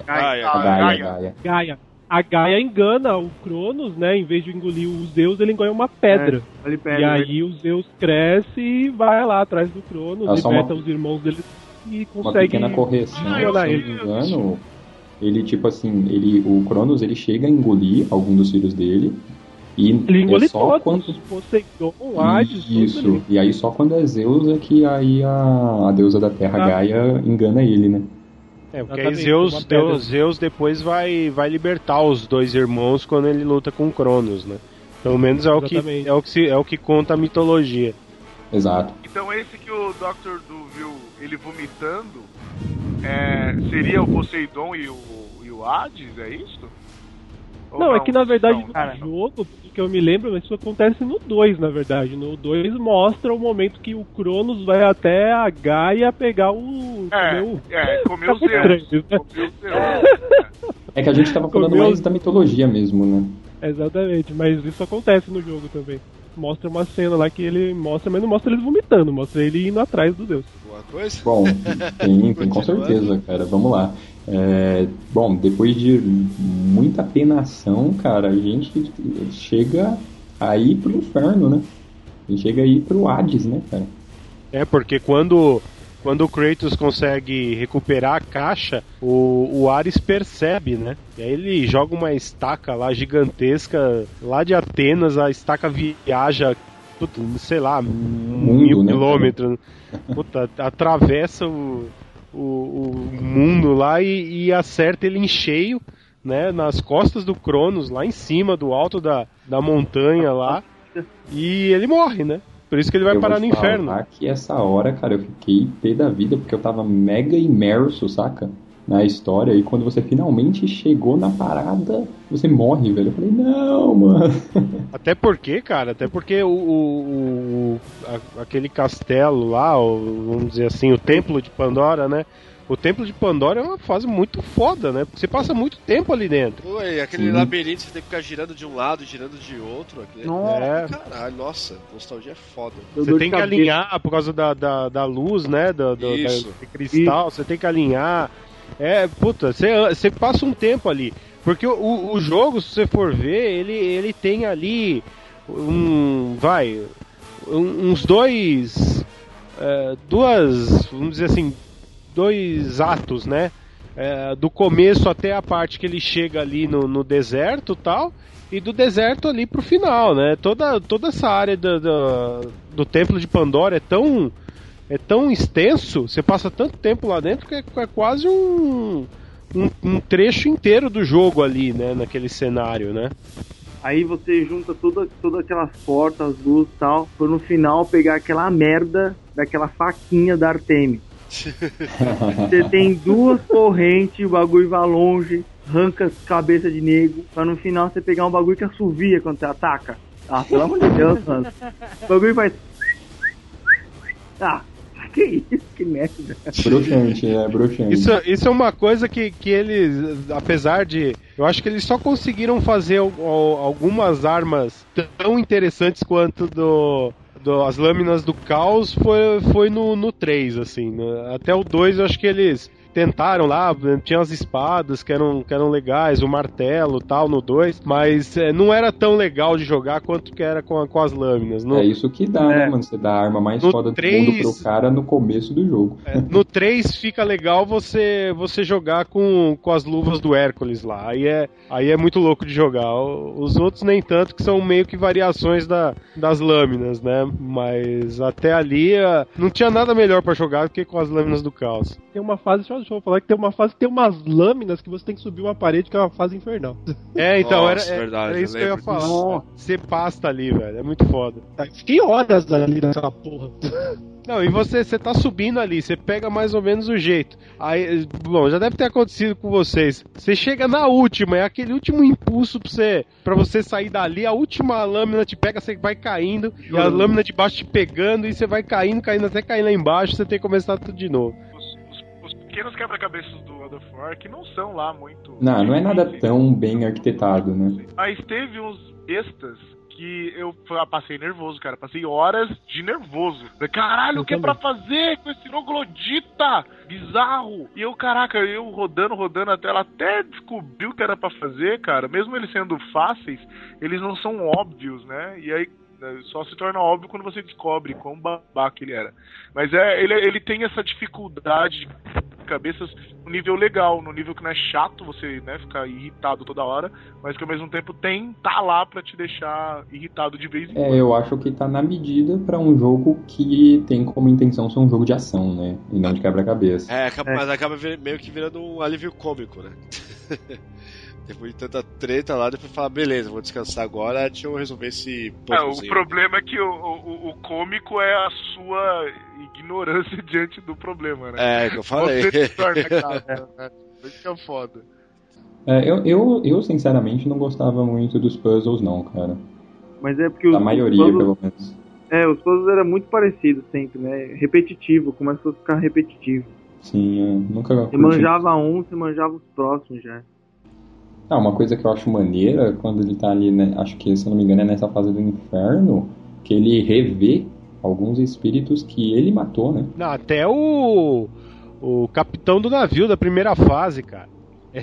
Gaia. A Gaia, Gaia. Gaia. A Gaia engana o Cronos, né? Em vez de engolir os Zeus, ele engole uma pedra. Ele pega, E aí o Zeus cresce e vai lá atrás do Cronos, É liberta uma- os irmãos dele e Uma consegue pequena correção, violar se eu não me engano. Ele, tipo assim, ele, o Cronos ele chega a engolir algum dos filhos dele. E Ele engole é só todos, quando. Poseidon, Hades, Isso. E aí só quando é Zeus é que aí a, a deusa da terra Ah. Gaia engana ele, né? É, porque aí Exatamente, Zeus. Deus, Zeus depois vai, vai libertar os dois irmãos quando ele luta com Cronos, né? Pelo menos é o que, é o que, se- é o que conta a mitologia. Exato. Então esse que o Dr. Du viu ele vomitando é, seria o Poseidon e o, e o Hades, é isso? Não, é que na verdade Não, no cara, jogo, pelo que eu me lembro, isso acontece no 2, na verdade. No 2 mostra o momento que o Cronos vai até a Gaia pegar o. É, comer o- é, comeu Tá muito Zeus. né? Comeu Zeus. É que a gente tava falando Comeu- mais da mitologia mesmo, né? Exatamente, mas isso acontece no jogo também. Mostra uma cena lá que ele mostra, mas não mostra ele vomitando, mostra ele indo atrás do Deus. Alguma coisa? Bom, tem, tem com certeza, cara. Vamos lá. É, bom, depois de muita penação, cara, a gente chega a ir pro inferno, né? A gente chega a ir pro Hades, né, cara? É, porque quando, quando o Kratos consegue recuperar a caixa, o, o Ares percebe, né? E aí ele joga uma estaca lá gigantesca, lá de Atenas, a estaca viaja, sei lá, mil né, quilômetros. Puta, atravessa o, o, o mundo lá e, e acerta ele em cheio, né? Nas costas do Cronos, lá em cima, do alto da, da montanha lá. E ele morre, né? Por isso que ele vai Eu parar no inferno. que essa hora, cara, eu fiquei pé da vida, porque eu tava mega imerso, saca? Na história, e quando você finalmente chegou na parada, você morre, velho. Eu falei, não, mano. Até porque, cara, até porque o, o- o- a- aquele castelo lá, o- vamos dizer assim, o templo de Pandora, né? O templo de Pandora é uma fase muito foda, né? Porque você passa muito tempo ali dentro. Ué, aquele Sim. labirinto você tem que ficar girando de um lado, girando de outro. Aquele... Nossa. Caralho, nossa, nostalgia é foda. Você tem que alinhar por causa da, da, da luz, né? Do, do, Isso. da- do cristal, você tem que alinhar. É, puta, você, passa um tempo ali. Porque o- o, jogo, se você for ver, ele, ele tem ali um. Vai. um- uns dois. é, duas. Vamos dizer assim. Dois atos, né? É, do começo até a parte que ele chega ali no, no deserto tal. E do deserto ali pro final, né? Toda, toda essa área do, do, do templo de Pandora é tão. É tão extenso, você passa tanto tempo lá dentro que é, é quase um, um, um trecho inteiro do jogo ali, né? Naquele cenário, né? Aí você junta toda, todas aquelas portas, luz e tal, pra no final pegar aquela merda daquela faquinha da Artemis. Você tem duas correntes, o bagulho vai longe, arranca cabeça de nego, pra no final você pegar um bagulho que assovia quando você ataca. Ah, pelo amor de Deus, mano. O bagulho faz. Ah, que isso, que merda. Broxante, é broxante. Isso, isso é uma coisa que, que eles, apesar de. Eu acho que eles só conseguiram fazer al- al- algumas armas tão interessantes quanto do. do- as lâminas do caos foi, foi no, no 3, assim. né? Até o 2 eu acho que eles tentaram lá, tinha as espadas que eram, que eram legais, o martelo tal no 2, mas é, não era tão legal de jogar quanto que era com, a- com as lâminas. No, É isso que dá, né, mano? Você dá a arma mais No foda do três- mundo pro cara no começo do jogo. No 3 fica legal você você jogar com, com as luvas do Hércules lá. Aí é, aí é muito louco de jogar. Os outros nem tanto, que são meio que variações da, das lâminas, né? Mas até ali eh, não tinha nada melhor pra jogar do que com as lâminas do caos. Tem uma fase, deixa eu- deixa eu falar que tem uma fase que tem umas lâminas que você tem que subir uma parede, que é uma fase infernal. É, então Nossa, era, é- verdade, era isso eu que eu ia falar. Você pasta ali, velho. É muito foda. Fiquei horas ali naquela porra. Não, e você, você tá subindo ali, você pega mais ou menos o jeito. Aí, bom, já deve ter acontecido com vocês. Você chega na última, é aquele último impulso pra você, pra você sair dali, a última lâmina te pega, você vai caindo, e a lâmina de baixo te pegando, e você vai caindo, caindo até cair lá embaixo, você tem que começar tudo de novo. Os pequenos quebra-cabeças do God of War que não são lá muito. Não, não é nada tão bem arquitetado, né? Mas teve uns bestas que eu passei nervoso, cara. Passei horas de nervoso. Caralho, o que é pra fazer com esse troglodita? Bizarro. E eu, caraca, eu rodando, rodando a tela até descobri o que era pra fazer, cara. Mesmo eles sendo fáceis, eles não são óbvios, né? E aí né, só se torna óbvio quando você descobre quão babaca ele era. Mas é, ele, ele tem essa dificuldade quebra-cabeças no nível legal, no nível que não é chato você né, ficar irritado toda hora, mas que ao mesmo tempo tem tá lá para te deixar irritado de vez em quando. É, eu acho que tá na medida para um jogo que tem como intenção ser um jogo de ação, né? E não de quebra-cabeça. É, acaba- mas acaba meio que virando um alívio cômico, né? Depois de tanta treta lá, depois fala, beleza, vou descansar agora, deixa eu resolver esse É, o problema é que o, o, o cômico é a sua ignorância diante do problema, né? É, que eu falei. Você torna cara, né? Isso que é foda. É, eu, eu, eu, sinceramente, não gostava muito dos puzzles, não, cara. Mas é porque os Da maioria, puzzles- pelo menos. É, os puzzles eram muito parecidos sempre, né? Repetitivo, começou a ficar repetitivo. Sim, eu nunca Você curti. manjava um, você manjava os próximos já. Ah, uma coisa que eu acho maneira, quando ele tá ali, né, acho que, se eu não me engano, é nessa fase do inferno, que ele revê alguns espíritos que ele matou, né? Não, até o. O capitão do navio da primeira fase, cara.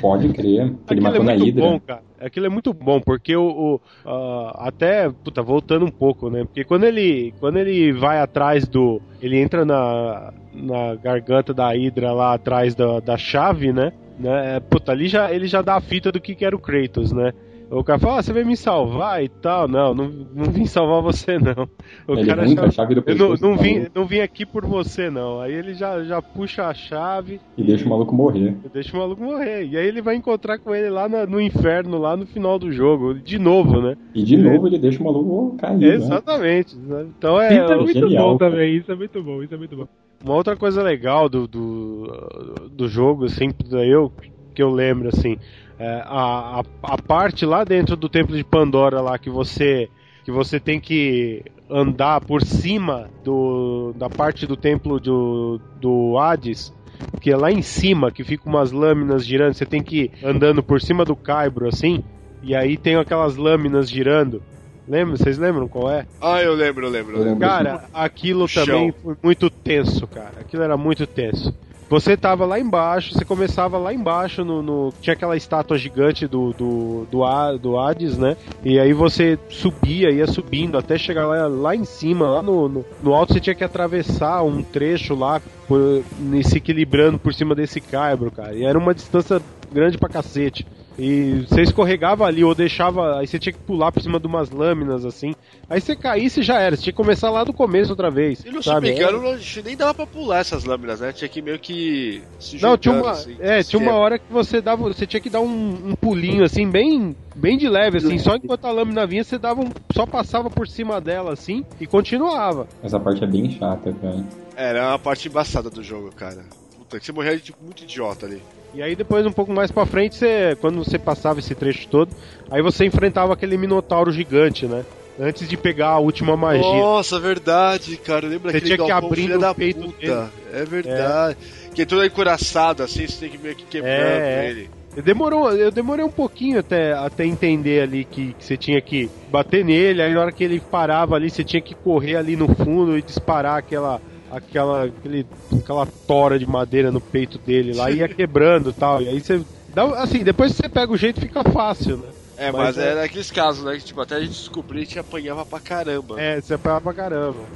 Pode crer, que ele Aquilo matou é na Hydra. bom, cara. Aquilo é muito bom, porque o. o, ah, até, puta, voltando um pouco, né? Porque quando ele, quando ele vai atrás do. Ele entra na, na garganta da Hydra lá atrás da, da chave, né? Né? Puta, ali já, ele já dá a fita do que, que era o Kratos, né? O cara fala, ah, você vai me salvar e tal. Não, não, não vim salvar você, não. O Ele cara já- a chave do Eu não, pescoço não, do vim, não vim aqui por você, não. Aí ele já, já puxa a chave E deixa o maluco morrer. e deixa o maluco morrer. E aí ele vai encontrar com ele lá na- no inferno, lá no final do jogo. De novo, né? E de novo ele deixa o maluco cair, né? Exatamente. Então é. Isso é muito genial, bom cara. também, isso é muito bom, isso é muito bom. Uma outra coisa legal do, do, do jogo, assim, eu, que eu lembro, assim, é, a, a, a parte lá dentro do Templo de Pandora lá que você que você tem que andar por cima do, da parte do templo do, do Hades, que é lá em cima, que fica umas lâminas girando, você tem que ir andando por cima do caibro, assim, e aí tem aquelas lâminas girando. Lembra? Vocês lembram qual é? Ah, eu lembro, eu lembro. Eu lembro. Cara, aquilo também foi muito tenso, cara. Aquilo era muito tenso. Você tava lá embaixo, você começava lá embaixo no. no- tinha aquela estátua gigante do, do, do, A- do Hades, né? E aí você subia, ia subindo até chegar lá, lá em cima, lá no, no, no alto você tinha que atravessar um trecho lá, por, se equilibrando por cima desse caibro, cara. E era uma distância grande pra cacete. E você escorregava ali ou deixava. Aí você tinha que pular por cima de umas lâminas assim. Aí você caísse já era. Você tinha que começar lá do começo outra vez. E no sabe? Super Engano, não- nem dava pra pular essas lâminas, né? Tinha que meio que se Não, tinha uma, assim, é, tinha uma hora que você dava, você tinha que dar um, um pulinho assim, bem, bem de leve, assim, só enquanto a lâmina vinha, você dava um, só passava por cima dela assim e continuava. Essa parte é bem chata, cara. Era uma parte embaçada do jogo, cara. Puta, que você morria de tipo, muito idiota ali. E aí depois um pouco mais pra frente, você, quando você passava esse trecho todo, aí você enfrentava aquele minotauro gigante, né? Antes de pegar a última magia. Nossa, verdade, cara. Lembra Você tinha que abrir da peito puta. dele. É verdade. Que é todo encoraçado, assim, você tem que meio que quebrando É, é. ele. Demorou, eu demorei um pouquinho até, até entender ali que, que você tinha que bater nele, aí na hora que ele parava ali, você tinha que correr ali no fundo e disparar aquela aquela aquele, aquela tora de madeira no peito dele lá e ia quebrando e tal. E aí você dá, assim, depois que você pega o jeito fica fácil, né? É, mas, era aqueles casos, né? Que tipo, até a gente descobrir que apanhava pra caramba. É, você apanhava pra caramba.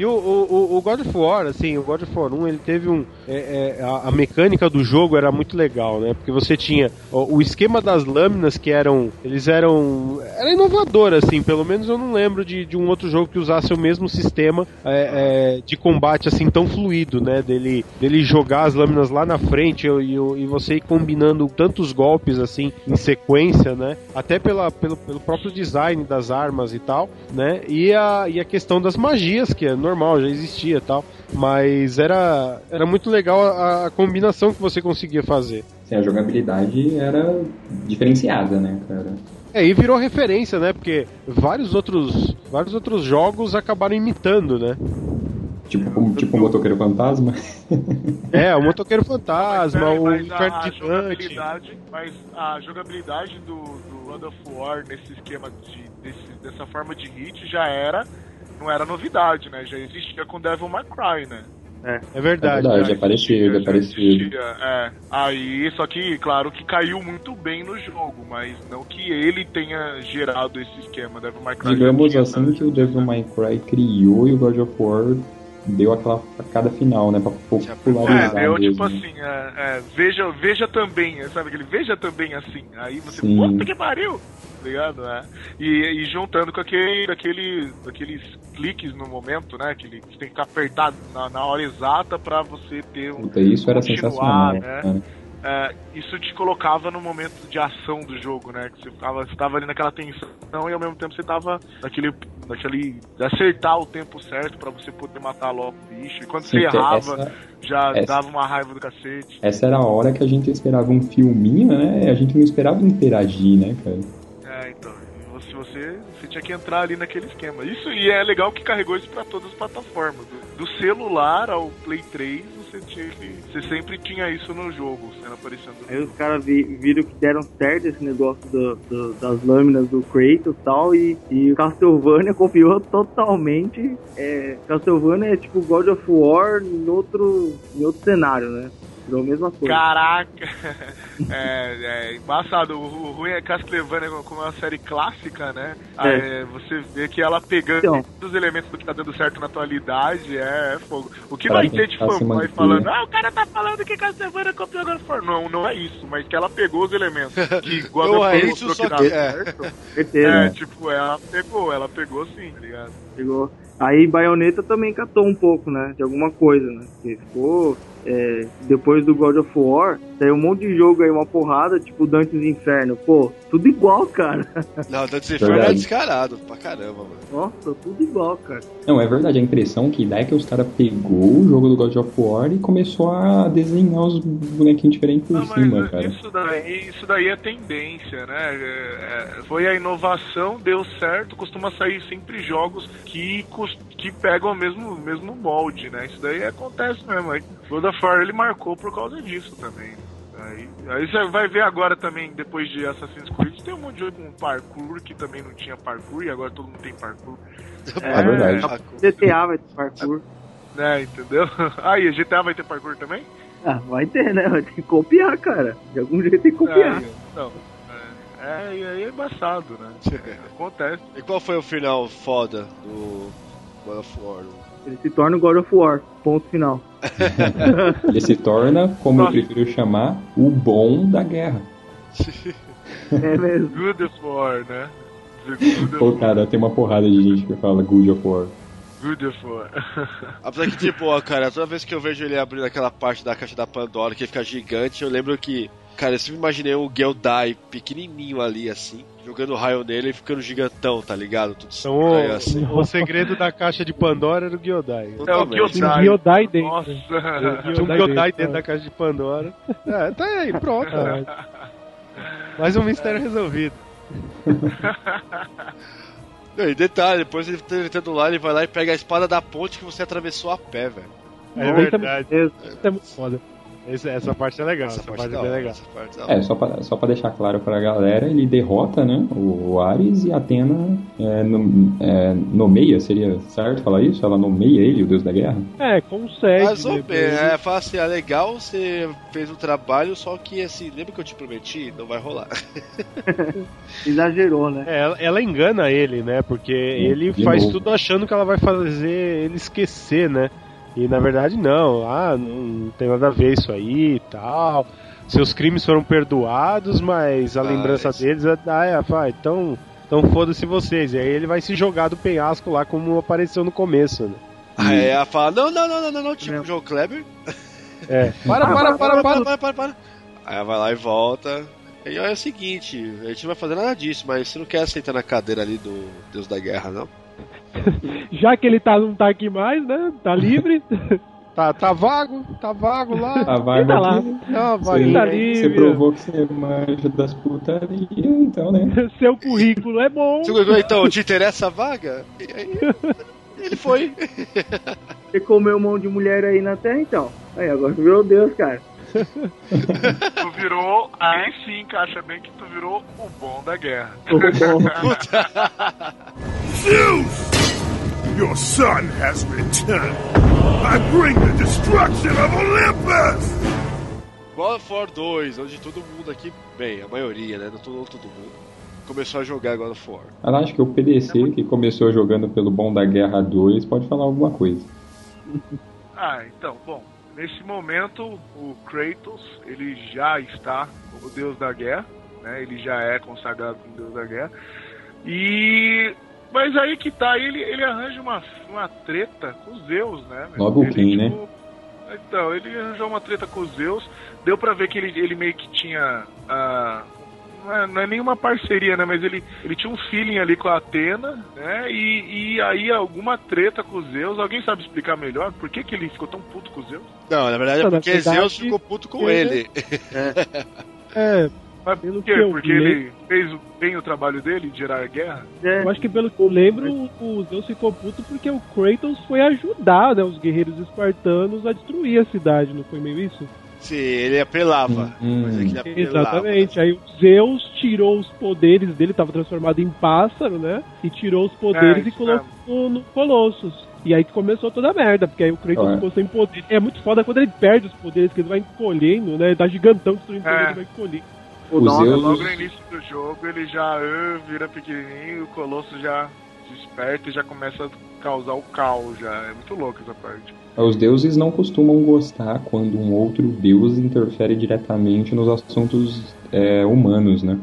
E o, o, o- God of War, assim, o God of War 1, ele teve um. é, é, a, a mecânica do jogo era muito legal, né? Porque você tinha o, esquema das lâminas que eram. Eles eram. Era inovador, assim, pelo menos eu não lembro de, de um outro jogo que usasse o mesmo sistema é, é, de combate assim tão fluido, né? Dele, dele jogar as lâminas lá na frente e, e, e você ir combinando tantos golpes assim em sequência, né? Até pela, pelo, pelo próprio design das armas e tal, né? E a, e a questão das magias, que é normal, já existia e tal. Mas era, era muito legal a, a combinação que você conseguia fazer. Assim, a jogabilidade era diferenciada, né, cara? É, e virou referência, né? Porque vários outros, vários outros jogos acabaram imitando, né? Tipo, tipo um motoqueiro fantasma. É, o Motoqueiro Fantasma, Mas, o Inferno a, jogabilidade, mas a jogabilidade do, do God of War nesse esquema de, desse- dessa forma de hit já era, não era novidade, né? Já existia com Devil May Cry, né? É, É verdade. É verdade, é parecido, é parecido. Existia, é. Aí, só que, claro que caiu muito bem no jogo, mas não que ele tenha gerado esse esquema. Devil May Cry já Digamos tinha, assim né? que o Devil May Cry criou e o God of War deu aquela facada final, né? Pra popularizar. É, deu mesmo. tipo assim, é, é, veja, veja também, sabe aquele veja também assim. Aí você, Sim. puta que pariu! Tá Ligado? É. E, e juntando com aquele, aquele, aqueles cliques no momento, né? Que que tem que ficar apertado na, na hora exata pra você ter um. Puta, isso era sensacional. né? cara. É, isso te colocava no momento de ação do jogo, né? Que você ficava, você tava ali naquela tensão e ao mesmo tempo você tava naquele. naquele. acertar o tempo certo pra você poder matar logo o bicho. E quando Sim, você errava, essa- já essa- dava uma raiva do cacete. Essa era a hora que a gente esperava um filminho, né? A gente não esperava interagir, né, cara? É, então. Você, você, você tinha que entrar ali naquele esquema. Isso e é legal que carregou isso pra todas as plataformas. Do, do celular ao Play 3, você tinha que. Você sempre tinha isso no jogo, sendo aparecendo. Aí os caras vi- viram que deram certo esse negócio do- do- das lâminas do Kratos e tal, e, e Castlevania copiou totalmente. É, Castlevania é tipo God of War em outro, em outro cenário, né? Virou a mesma coisa. Caraca! é, é embaçado. O, o ruim é Castlevania, como é uma série clássica, né? É. É, você vê que ela pegando Então. todos os elementos do que tá dando certo na atualidade é, é fogo. O que Pra vai ter de se fanboy falando, ah, o cara tá falando que Castlevania copiou God of. Não, não é isso, mas que ela pegou os elementos que God Não of War é mostrou isso, que só dava que- é. certo. Certeza. É, tipo, ela pegou, ela pegou sim, tá ligado? Pegou. Aí Bayonetta também catou um pouco, né? De alguma coisa, né? Porque ficou. é, depois do God of War, saiu um monte de jogo aí, uma porrada, tipo Dantes Inferno. Pô, tudo igual, cara. Não, Dantes Inferno é Verdade. descarado pra caramba, mano. Nossa, tudo igual, cara. Não, é verdade, a impressão que dá é que os caras pegou o jogo do God of War e começou a desenhar os bonequinhos diferentes por Não, cima, cara. isso daí, isso daí é tendência, né? É, é, foi a inovação, deu certo, costuma sair sempre jogos que, cus- que pegam o mesmo, mesmo molde, né? Isso daí acontece mesmo. Aí, God of War ele marcou por causa disso também. Aí, aí você vai ver agora também, depois de Assassin's Creed, tem um monte de jogo com parkour que também não tinha parkour e agora todo mundo tem parkour. É verdade. GTA vai ter parkour. Né, entendeu? Aí, a GTA vai ter parkour também? Ah, vai ter, né? Vai ter que copiar, cara. De algum jeito tem que copiar. É, não. É, e aí é embaçado, né? Acontece. E qual foi o final foda do God of War? Ele se torna o God of War. Ponto final. Ele se torna, como eu prefiro chamar, o bom da guerra. É mesmo. Good of War, né? The Good Pô, cara, tem uma porrada de gente que fala Good of War. Good of War. Apesar que, tipo, ó, cara, toda vez que eu vejo ele abrindo aquela parte da caixa da Pandora que ele fica gigante, eu lembro que, cara, eu sempre imaginei um Geldai pequenininho ali, assim, jogando raio nele e ficando gigantão, tá ligado? Tudo Então, o, assim. o segredo da caixa de Pandora era o Gyodai. É o Gyodai. Gyodai dentro. Nossa. Tinha um Gyodai dentro da caixa de Pandora. É, tá aí, pronto. né? Mais um mistério resolvido. E detalhe, depois ele ele tendo lá, ele vai lá e pega a espada da ponte que você atravessou a pé, velho. É verdade. Isso é muito foda. Essa, essa parte é legal. Essa, Essa parte, da é bem legal. parte. É, só pra, só pra deixar claro pra galera, ele derrota, né, o Ares e a Atena é, no- é, nomeia, seria certo falar isso? Ela nomeia ele, o deus da guerra? É, consegue. Ou depois. menos, é, fala assim, ah, legal, você fez um trabalho, só que assim, lembra que eu te prometi? Não vai rolar. Exagerou, né? É, ela, ela engana ele, né? Porque ele de faz novo. tudo achando que ela vai fazer ele esquecer, né? E na verdade não. Ah, não, não tem nada a ver isso aí e tal. Seus crimes foram perdoados, mas a Mas- lembrança deles é. Ah, é, vai, então, então foda-se vocês. E aí ele vai se jogar do penhasco lá como apareceu no começo, né? Aí ela fala, não, não, não, não, não, não, tipo João Kleber. É. Para, para, para, para. para, para, para. Aí ela vai lá e volta. E olha é o seguinte, a gente não vai fazer nada disso, mas você não quer sentar na cadeira ali do Deus da Guerra, não? Já que ele tá, não tá aqui mais, né? Tá livre. Tá, tá vago, tá vago lá. A vaga Tá lá. Tá você, vaguinho. tá você provou que você manja das putarias, então, né? Seu currículo é bom. Então, te interessa a vaga? E aí, ele foi. Você comeu um monte de mulher aí na Terra, então. Aí, agora tu virou Deus, cara. Tu virou, aí sim encaixa bem que tu virou o bom da guerra. Ô, bom. Zeus! Your son has returned. I bring the destruction of Olympus! God of War 2, onde todo mundo aqui, bem, a maioria, né? Não todo, todo mundo, começou a jogar God of War. Eu acho que o PDC, que começou jogando pelo Bom da Guerra 2, pode falar alguma coisa. Ah, então, bom, nesse momento o Kratos, ele já está como deus da guerra, né? Ele já é consagrado como deus da guerra. E mas aí que tá, ele, ele arranja uma, uma treta com os Zeus, né? Logo ele, quem, né? Então, ele arranjou uma treta com os Zeus. Deu pra ver que ele, ele meio que tinha. ah, não, é, não é nenhuma parceria, né? Mas ele, ele tinha um feeling ali com a Atena, né? E, e aí alguma treta com os Zeus. Alguém sabe explicar melhor por que, que ele ficou tão puto com os Zeus? Não, na verdade é porque verdade, Zeus ficou puto com ele. É, Mas Pelo por quê? Porque li- ele fez bem o trabalho dele de gerar guerra? É, eu acho que pelo que eu lembro, o Zeus ficou puto porque o Kratos foi ajudar né, os guerreiros espartanos a destruir a cidade, não foi meio isso? Sim, ele apelava. Hum. Mas é que ele apelava. Exatamente. Aí o Zeus tirou os poderes dele, estava transformado em pássaro, né? E tirou os poderes É, e colocou no, no Colossus. E aí que começou toda a merda, porque aí o Kratos É. ficou sem poder. É muito foda quando ele perde os poderes, que ele vai encolhendo, né? Ele tá gigantão destruindo É. poder, ele vai encolhendo. O Zeus- Logo no início do jogo ele já ah, vira pequenininho, o Colosso já desperta e já começa a causar o caos já. É muito louco essa parte. Os deuses não costumam gostar quando um outro deus interfere diretamente nos assuntos é, humanos, né?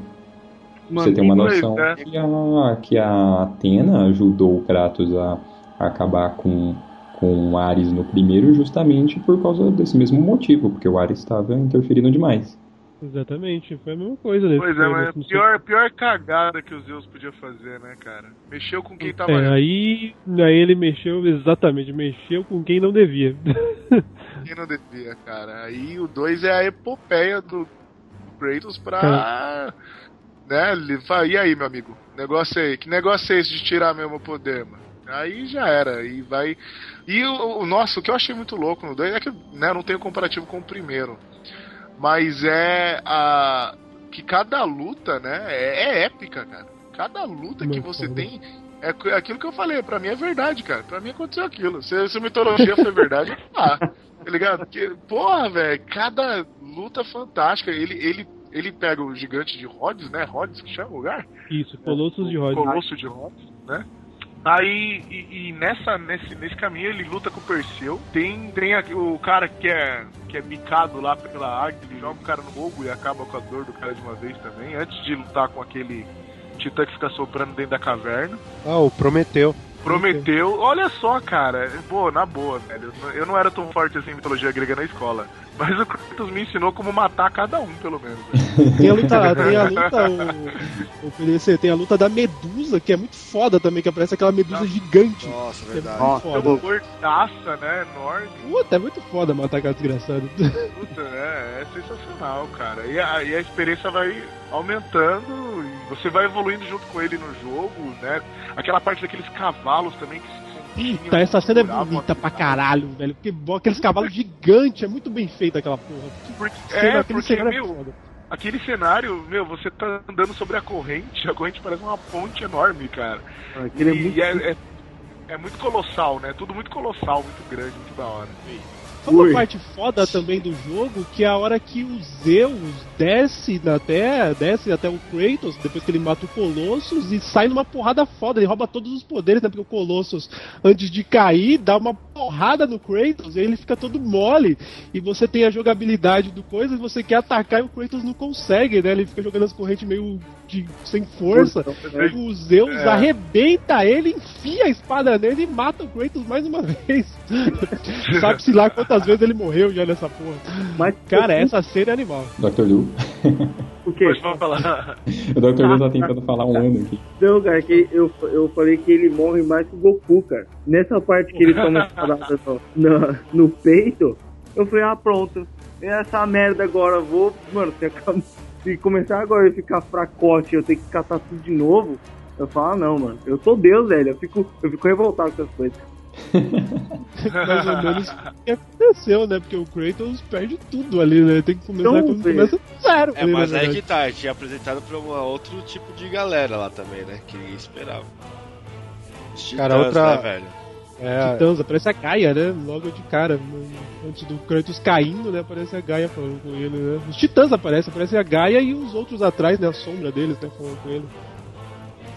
Você tem uma noção é. que, a, que a Atena ajudou o Kratos a, a acabar com, com o Ares no primeiro justamente por causa desse mesmo motivo, porque o Ares estava interferindo demais. Exatamente, foi a mesma coisa nesse Pois é, mas a pior, pior cagada que o Zeus podia fazer, né, cara? Mexeu com quem tava. É, aí, aí ele mexeu, exatamente, mexeu com quem não devia. Quem não devia, cara. Aí o 2 é a epopeia do Kratos pra. Né? Ele fala, e aí, meu amigo? Negócio aí. Que negócio é esse de tirar mesmo o poder, mano? Aí já era. E vai. E o, o nossa, o que eu achei muito louco no 2 é que né, não tenho comparativo com o primeiro. Mas é a. Que cada luta, né? É, é épica, cara. Cada luta que Muito você foda. tem. É aqu- aquilo que eu falei, pra mim é verdade, cara. Pra mim aconteceu aquilo. Se, se a mitologia foi verdade, ah, tá ligado? Porque, porra, velho, cada luta fantástica. Ele, ele, ele pega o gigante de Rhodes, né? Rhodes que chama o lugar? Isso, Colossus de O Rhodes. Colosso de Rhodes, né? Aí, e, e nessa, nesse, nesse caminho ele luta com o Perseu. Tem, tem o cara que é, que é bicado lá pela águia, ele joga o cara no fogo e acaba com a dor do cara de uma vez também, antes de lutar com aquele titã que fica soprando dentro da caverna. Ah, o Prometeu. Prometeu, olha só, cara, pô, na boa, velho. Eu não era tão forte assim em mitologia grega na escola. Mas o Kratos me ensinou como matar cada um, pelo menos. Tem a luta, tem a luta, o, o PDC, tem a luta da Medusa, que é muito foda também, que aparece aquela Medusa gigante. Nossa, Que é verdade. muito Nossa, É foda. uma gordaça, né? Enorme. Puta, é muito foda matar aquela desgraçada. Puta, é, é sensacional, cara. E a, e a experiência vai aumentando e você vai evoluindo junto com ele no jogo, né? Aquela parte daqueles cavalos também que são Puta, essa cena é seguravam bonita a pra caralho, velho. Porque aqueles cavalos gigantes, é muito bem feita aquela porra. Porque, Cena- é, aquele porque, cenário é meu, foda. aquele cenário, meu, você tá andando sobre a corrente, a corrente parece uma ponte enorme, cara. Aquele é e muito- é, é, é muito colossal, né? Tudo muito colossal, muito grande, muito da hora. Foi uma Ui. parte foda também do jogo, que é a hora que o Zeus desce na Terra, desce até o Kratos, depois que ele mata o Colossus, e sai numa porrada foda, ele rouba todos os poderes, né? Porque o Colossus, antes de cair, dá uma porrada no Kratos, e ele fica todo mole, e você tem a jogabilidade do coisa, e você quer atacar e o Kratos não consegue, né? Ele fica jogando as correntes meio de, sem força. O Zeus É. arrebenta ele, enfia a espada nele e mata o Kratos mais uma vez. Sabe-se lá quantas vezes ele morreu já nessa porra. Mas, Cara, essa cena é animal. Dr. Lu. O quê? Vamos falar. O Dr. Lu tá tentando falar um ano aqui. Não, cara, que eu, eu falei que ele morre mais que o Goku, cara. Nessa parte que ele toma espadada no, no, no peito, eu falei, ah, pronto. Essa merda agora, vou. Mano, se, acaba- se começar agora a ficar fracote eu tenho que catar tudo de novo, eu falo, ah, não, mano, eu sou Deus, velho. Eu fico, eu fico revoltado com essas coisas. Mais ou menos o que aconteceu, né? Porque o Kratos perde tudo ali, né? Tem que começar Então, quando começa do zero. É, ali, mas aí que tá, tinha apresentado pra um outro tipo de galera lá também, né? Que ninguém esperava. Os Cara, titãs, outra- né, velho? É, Titãs, aparece a Gaia, né? Logo de cara. Antes do Kratos caindo, né? Aparece a Gaia falando com ele, né? Os titãs aparecem, aparece a Gaia e os outros atrás, né? A sombra deles, né? Falando com ele.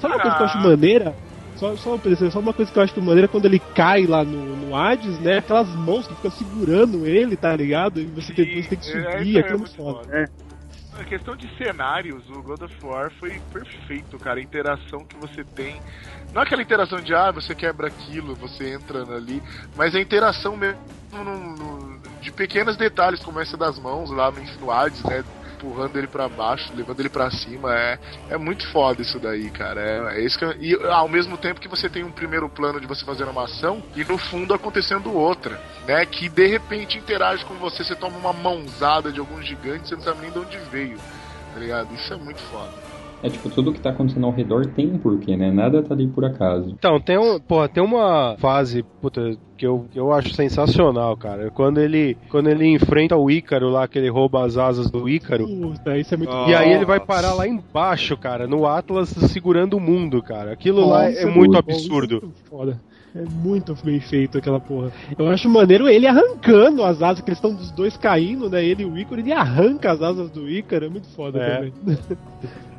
Sabe uma coisa que eu acho maneira? Só, só, só uma coisa que eu acho que maneira quando ele cai lá no, no Hades, né? Aquelas mãos que ficam segurando ele, tá ligado? E você, tem, você tem que é, subir, é aquilo é muito foda. foda. A questão de cenários, o God of War foi perfeito, cara. A interação que você tem. Não é aquela interação de, ah, você quebra aquilo, você entra ali, mas a interação mesmo no, no, de pequenos detalhes, como essa das mãos lá no, no Hades, né? Empurrando ele para baixo, levando ele para cima, é, é muito foda isso daí, cara. É, é isso que, e ao mesmo tempo que você tem um primeiro plano de você fazer uma ação e no fundo acontecendo outra, né? Que de repente interage com você, você toma uma mãozada de algum gigante, você não sabe nem de onde veio, tá ligado? Isso é muito foda. É tipo, tudo que tá acontecendo ao redor tem um porquê, né? Nada tá ali por acaso. Então, tem, um, porra, tem uma fase, puta, que eu, que eu acho sensacional, cara. Quando ele, quando ele enfrenta o Ícaro lá, que ele rouba as asas do Ícaro. Puta, isso é muito E aí ele vai parar lá embaixo, cara, no Atlas segurando o mundo, cara. Aquilo lá é muito absurdo. É muito foda. É muito bem feito aquela porra. Eu acho maneiro ele arrancando as asas, que eles estão dos dois caindo, né? Ele e o Ícaro, ele arranca as asas do Ícaro, é muito foda É. também.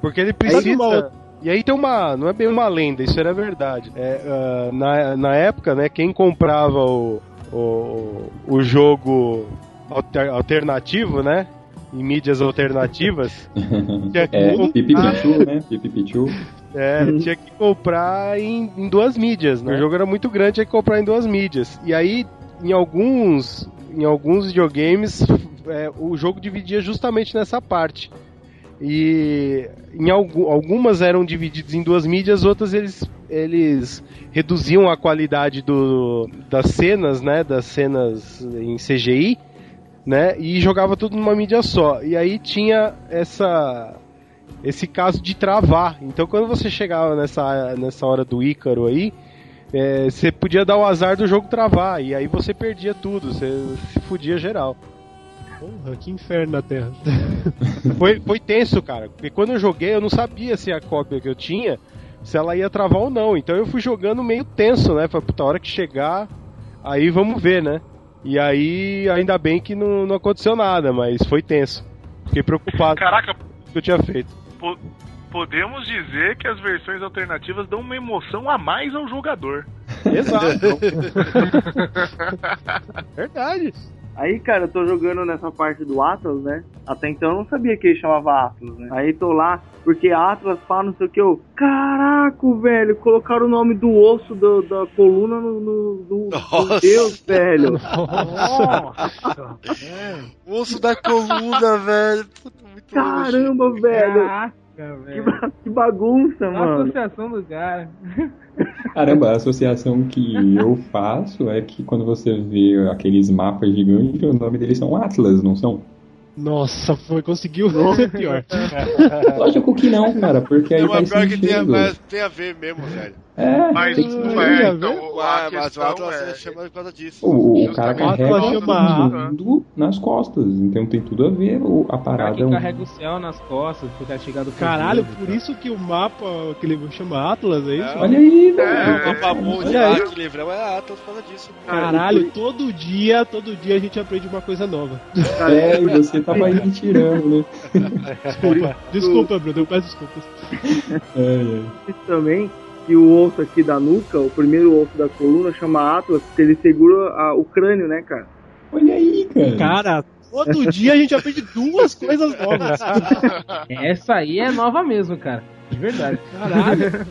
Porque ele precisa. E aí tem uma. Não é bem uma lenda, isso era verdade. É, ah, na, na época, né, quem comprava o, o, o jogo alter- alternativo, né? Em mídias alternativas. tinha que É, comprar- Pichu, né? Pichu. É, tinha que comprar em, em duas mídias, né? O jogo era muito grande, tinha que comprar em duas mídias. E aí, em alguns, em alguns videogames, é, o jogo dividia justamente nessa parte. E em algu- algumas eram divididos em duas mídias, outras eles, eles reduziam a qualidade do, das cenas, né? Das cenas em CGI, né? E jogava tudo numa mídia só. E aí tinha essa esse caso de travar. Então quando você chegava nessa, nessa hora do Ícaro aí, é, você podia dar o azar do jogo travar, e aí você perdia tudo, você se fudia geral. Porra, que inferno na Terra. Foi, foi tenso, cara, porque quando eu joguei eu não sabia se a cópia que eu tinha, se ela ia travar ou não. Então eu fui jogando meio tenso, né? Falei, puta, a hora que chegar, aí vamos ver, né? E aí, ainda bem que não, não aconteceu nada, mas foi tenso. Fiquei preocupado Caraca, com o que eu tinha feito. po- podemos dizer que as versões alternativas dão uma emoção a mais ao jogador. Exato. Verdade. Aí, cara, eu tô jogando nessa parte do Atlas, né? Até então eu não sabia que ele chamava Atlas, né? Aí tô lá, porque Atlas fala não sei o que, eu. Caraca, velho, colocaram o nome do osso do- da coluna no, no, do, do Nossa. Deus, velho. Nossa! O osso da coluna, velho. Puta, muito Caramba, velho. Caraca, Que, ba- que bagunça, A mano. associação do cara. Caramba, a associação que eu faço é que quando você vê aqueles mapas gigantes, o nome deles são Atlas, não são? Nossa, foi, conseguiu ser pior. Lógico que não, cara, porque aí Não, faz pior que tem a, tem a ver mesmo, velho. É, Mas tem que não é, então a mas o Atlas é... chama por causa disso. O, o cara carrega Atlas chama- o mundo nas costas, então tem tudo a ver o- a O cara parada. é um- carrega o céu nas costas, fica chegado Caralho, e por tal. isso que o mapa que ele chama Atlas, é isso? Olha aí, O velho. mapa mundi Olha lá aí. que livrão é Atlas por causa disso. Caralho, todo dia, todo dia a gente aprende uma coisa nova. É, e você tava aí me tirando, né? Desculpa, Bruno, eu peço desculpas. É, é. Isso também que o osso aqui da nuca, o primeiro osso da coluna, chama Atlas, porque ele segura a- o crânio, né, cara? Olha aí, cara. Cara, todo dia a gente aprende duas coisas novas. Essa aí é nova mesmo, cara. De verdade. Caralho.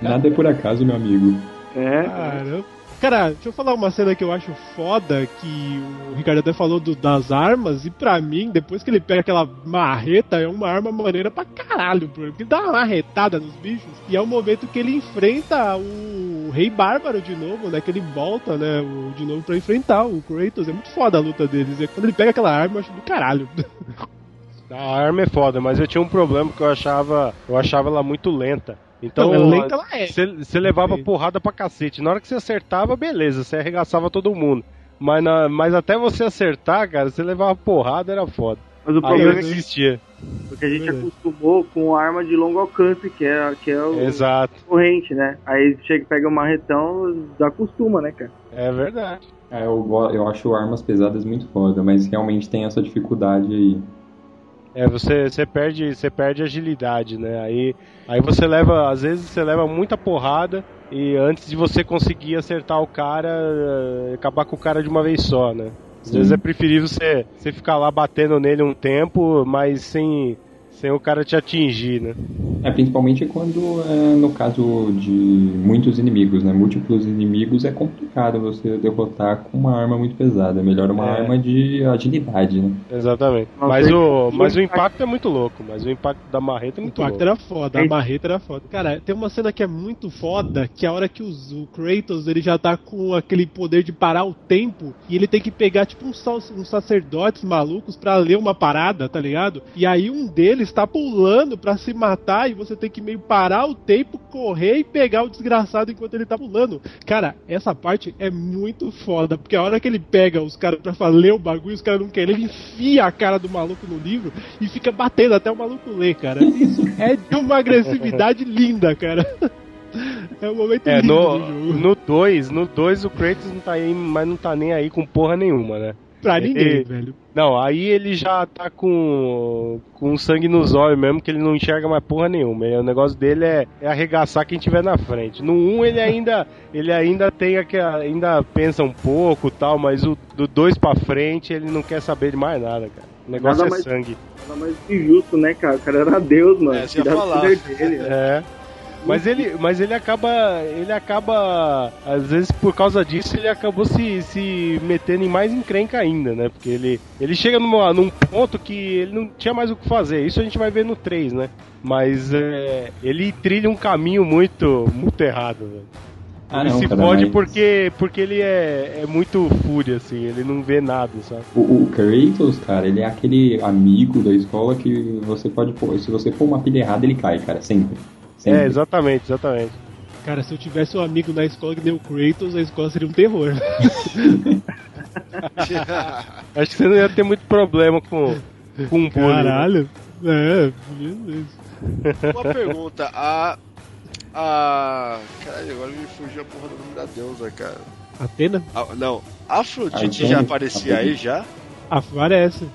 Nada é por acaso, meu amigo. É. Caramba. Cara, deixa eu falar uma cena que eu acho foda, que o Ricardo até falou do- das armas, e pra mim, depois que ele pega aquela marreta, é uma arma maneira pra caralho. Porque dá uma marretada nos bichos, e é o momento que ele enfrenta o Rei Bárbaro de novo, né? Que ele volta, né? o- de novo pra enfrentar o Kratos. É muito foda a luta deles. E quando ele pega aquela arma, eu acho do caralho. A arma é foda, mas eu tinha um problema que eu achava, eu achava ela muito lenta. Então, é. Você, você levava Sim. porrada pra cacete. Na hora que você acertava, beleza, você arregaçava todo mundo. Mas, na- mas até você acertar, cara, você levava porrada, era foda. Mas o Aí eu problema é que desistia. porque a gente Verdade. acostumou com arma de longo alcance, que é, que é o Exato, corrente, né? Aí chega, pega um marretão, acostuma, né, cara? é verdade. É, eu, eu acho armas pesadas muito foda, mas realmente tem essa dificuldade aí. É, você, você perde, você perde agilidade, né? Aí, aí você leva, às vezes você leva muita porrada e antes de você conseguir acertar o cara, eh, acabar com o cara de uma vez só, né? Às Sim. vezes é preferível você, você ficar lá batendo nele um tempo, mas sem, sem o cara te atingir, né? É, principalmente quando é no caso de muitos inimigos, né? Múltiplos inimigos é complicado você derrotar com uma arma muito pesada. É melhor uma É. arma de agilidade, né? Exatamente. Mas o, mas o impacto é muito louco, mas o impacto da marreta é O muito impacto louco. era foda, a marreta era foda. Cara, tem uma cena que é muito foda, que é a hora que os- o Kratos ele já tá com aquele poder de parar o tempo e ele tem que pegar tipo uns, sal- uns sacerdotes malucos pra ler uma parada, tá ligado? E aí um deles tá pulando pra se matar e você tem que meio parar o tempo, correr e pegar o desgraçado enquanto ele tá pulando. Cara, essa parte é muito foda, porque a hora que ele pega os caras pra ler o bagulho, os caras não querem, ele enfia a cara do maluco no livro e fica batendo até o maluco ler, cara. Isso é de uma agressividade linda, cara. É um momento É, lindo no, do jogo. no 2, no 2 o Kratos não tá aí, mas não tá nem aí com porra nenhuma, né? Pra Ele- ninguém, velho. Não, aí ele já tá com, com sangue nos olhos mesmo, que ele não enxerga mais porra nenhuma. E o negócio dele é, é arregaçar quem tiver na frente. No 1 ele ainda ele ainda tem aquela, ainda pensa um pouco tal, mas o do 2 pra frente ele não quer saber de mais nada, cara. O negócio Nada é mais- sangue. Nada mais injusto, né, cara? O cara era Deus, mano. É, isso ia falar. dele. né? É. Mas ele, mas ele acaba, ele acaba, às vezes por causa disso ele acabou se, se metendo em mais encrenca ainda, né? Porque ele, ele chega numa, num ponto que ele não tinha mais o que fazer. Isso a gente vai ver no 3, né? Mas é, ele trilha um caminho muito, muito errado, velho. Ah, ele não, se cara, fode mas- porque, porque ele é, é muito fúria, assim, ele não vê nada, sabe? O, o Kratos, cara, ele é aquele amigo da escola que você pode pôr. Se você pôr uma pilha errada, ele cai, cara, sempre. Sempre. É, exatamente, exatamente. Cara, se eu tivesse um amigo na escola que deu Kratos, a escola seria um terror. Acho que você não ia ter muito problema com, com bullying. né? Caralho. É, beleza. Uma pergunta, a. A. Caralho, agora me fugiu a porra do nome da deusa, cara. Atena? A- não, a Afrodite Artemis? já aparecia aí Afrodite. já? Aparece.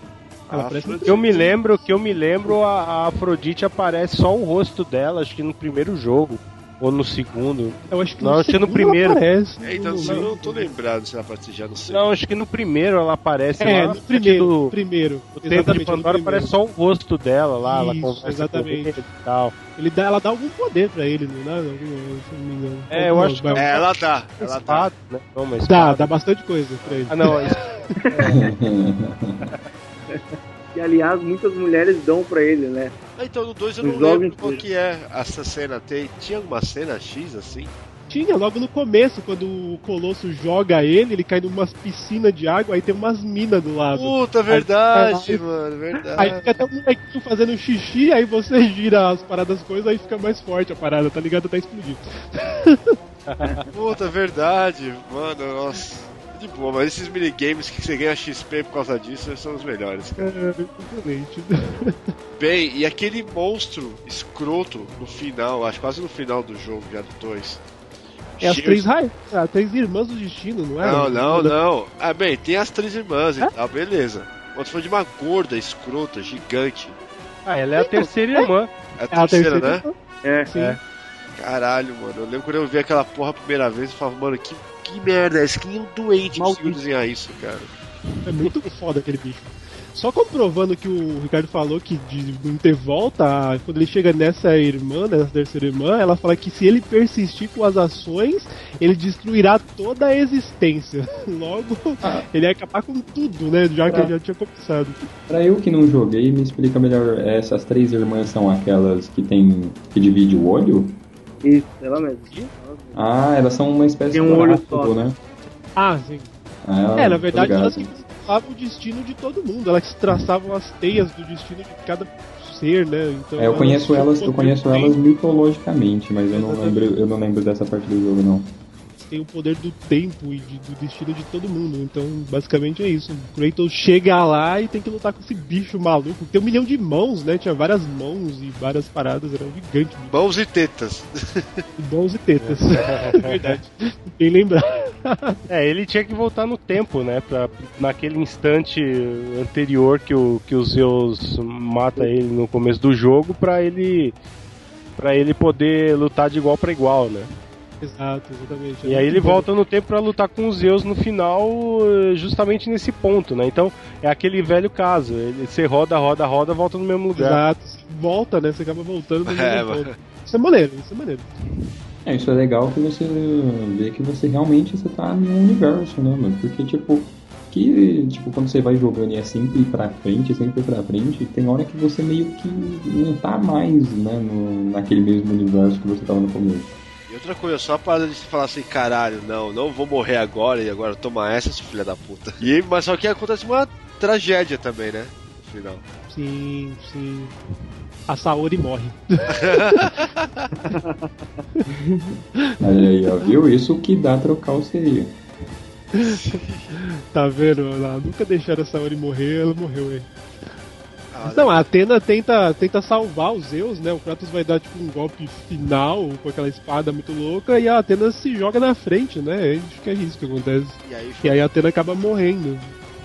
Ela aparece no. Que eu me lembro, que eu me lembro, a, a Afrodite aparece só o rosto dela, acho que no primeiro jogo. Ou no segundo. Eu acho que Não, no acho que no segundo primeiro. ela Aparece, É, então, no- se eu não tô lembrado se ela aparecia já, não sei. Não, acho que no primeiro ela aparece É, lá. no primeiro. do- primeiro. O tempo de no Pandora aparece só o rosto dela lá, ela Isso, conversa exatamente. com ele e tal. Ele dá, ela dá algum poder pra ele, não dá? Algum- se não me engano. É, eu acho que É, ela dá, ela dá. Né? Não, Dá, dá bastante coisa pra ele. Ah, não, isso- Que, aliás, muitas mulheres dão pra ele, né? Ah, então no 2 eu não lembro qual que é essa cena. Tem, tinha alguma cena X assim? Tinha logo no começo, quando o Colosso joga ele, ele cai numa piscina de água, aí tem umas minas do lado. Puta, verdade, Aí- mano, Aí verdade. fica até um molequinho fazendo xixi, aí você gira as paradas coisas, aí fica mais forte a parada, tá ligado? Até explodir. Puta, verdade, mano, nossa. De boa, mas esses minigames que você ganha XP por causa disso são os melhores, cara. É, excelente. Bem, e aquele monstro escroto no final, acho quase no final do jogo, já do 2. É as três raízes, as três irmãs do destino, não é? Não, não, não. Ah, bem, tem as três irmãs e tal, beleza. Mas foi de uma gorda, escrota, gigante. Ah, ela é a terceira irmã. É a É a terceira, terceira né? irmã. É. Sim. É. Caralho, mano. Eu lembro quando eu vi aquela porra a primeira vez, eu falava, mano, que, que merda, esse que nem um doente conseguiu desenhar isso, cara. É muito foda aquele bicho. Só comprovando que o Ricardo falou que de não ter volta, quando ele chega nessa irmã, nessa terceira irmã, ela fala que se ele persistir com as ações, ele destruirá toda a existência. Logo, ele vai acabar com tudo, né? Já que ele já tinha começado. Pra eu que não joguei, me explica melhor. Essas três irmãs são aquelas que tem. que divide o olho? Isso, ela mesmo. Ah, elas são uma espécie Tem um de olho oráculo, só. né? Ah, sim. Ah, é, na verdade, ligado. elas que traçavam o destino de todo mundo. Elas que traçavam as teias do destino de cada ser, né? Então, É, eu conheço elas, eu conheço elas mitologicamente, mas eu não lembro, eu não lembro dessa parte do jogo não. Tem o poder do tempo e de- do destino de todo mundo. Então, basicamente é isso. O Kratos chega lá e tem que lutar com esse bicho maluco. Tem um milhão de mãos, né? Tinha várias mãos e várias paradas. Era um gigante. Mãos e tetas. Mãos e tetas. É verdade. Bem lembrar. É, ele tinha que voltar no tempo, né? Pra, naquele instante anterior que o, que o Zeus mata ele no começo do jogo, pra ele para ele poder lutar de igual para igual, né? Exato, exatamente. E aí ele volta no tempo para lutar com os Zeus no final, eh, justamente nesse ponto, né? Então é aquele velho caso. Ele, você roda, roda, roda, volta no mesmo lugar. Exato, volta, né? Você acaba voltando no É, mesmo ponto. Isso é maneiro, isso é maneiro. É, isso é legal que você vê que você realmente você tá no universo, né, mano? Porque, tipo, que, tipo, quando você vai jogando e é sempre pra frente, sempre pra frente, tem hora que você meio que não tá mais, né, no, naquele mesmo universo que você tava no começo. Outra coisa, só a parada de falar assim, caralho, não, não vou morrer agora e agora toma essa, seu filho da puta. E mas só que acontece uma tragédia também, né? No final. Sim, sim. A Saori morre. Aí, ó, viu? Isso que dá trocar o seria. tá vendo? Ela nunca deixaram a Saori morrer, ela morreu aí. Ah, Não, a Atena tenta, tenta salvar os Zeus, né? O Kratos vai dar tipo um golpe final com aquela espada muito louca e a Atena se joga na frente, né? Acho que é isso que acontece. E aí, E aí a Atena acaba morrendo.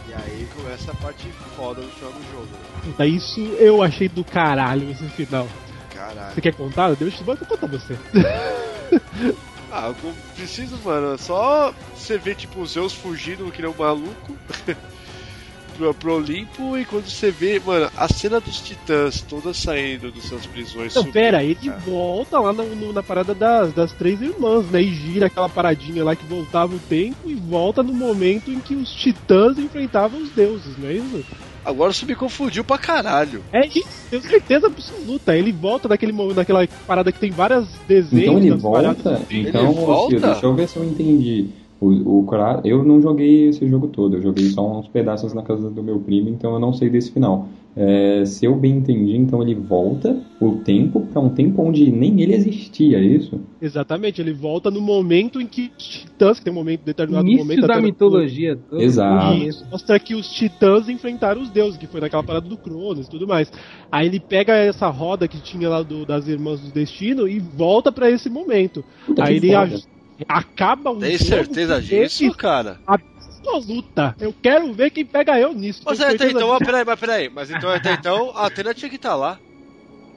e aí começa a parte foda do final do jogo. né? Isso eu achei do caralho esse final. Caralho. Você quer contar? Deixa eu contar você. Ah, eu preciso, mano. Só você vê, tipo, os Zeus fugindo que nem um maluco pro, pro Olimpo e quando você vê, mano, a cena dos titãs todas saindo das suas prisões. Não, subindo, pera, ele cara. volta lá no- no- na parada das, das três irmãs, né? E gira aquela paradinha lá que voltava o tempo e volta no momento em que os titãs enfrentavam os deuses, não é isso? Agora você me confundiu pra caralho. É isso, tenho certeza absoluta. Ele volta daquele momento, daquela parada que tem várias desenhos. Então ele das paradas volta? do tempo. Então, volta? Deixa eu ver se eu entendi. O, o eu não joguei esse jogo todo, eu joguei só uns pedaços na casa do meu primo, então eu não sei desse final. É, se eu bem entendi, então ele volta o tempo pra um tempo onde nem ele existia, é isso? Exatamente, ele volta no momento em que os titãs, que tem um momento, determinado Início momento. da no- mitologia toda. Exato. Isso, mostra que os titãs enfrentaram os deuses, que foi naquela parada do Cronos e tudo mais. Aí ele pega essa roda que tinha lá do- das Irmãs do Destino e volta pra esse momento. Puta, Aí ele foda. Acaba o Tem certeza disso, esse cara? absoluta. Eu quero ver quem pega eu nisso. Mas até então, mas peraí, mas peraí. Mas então até então a Atena tinha que estar lá.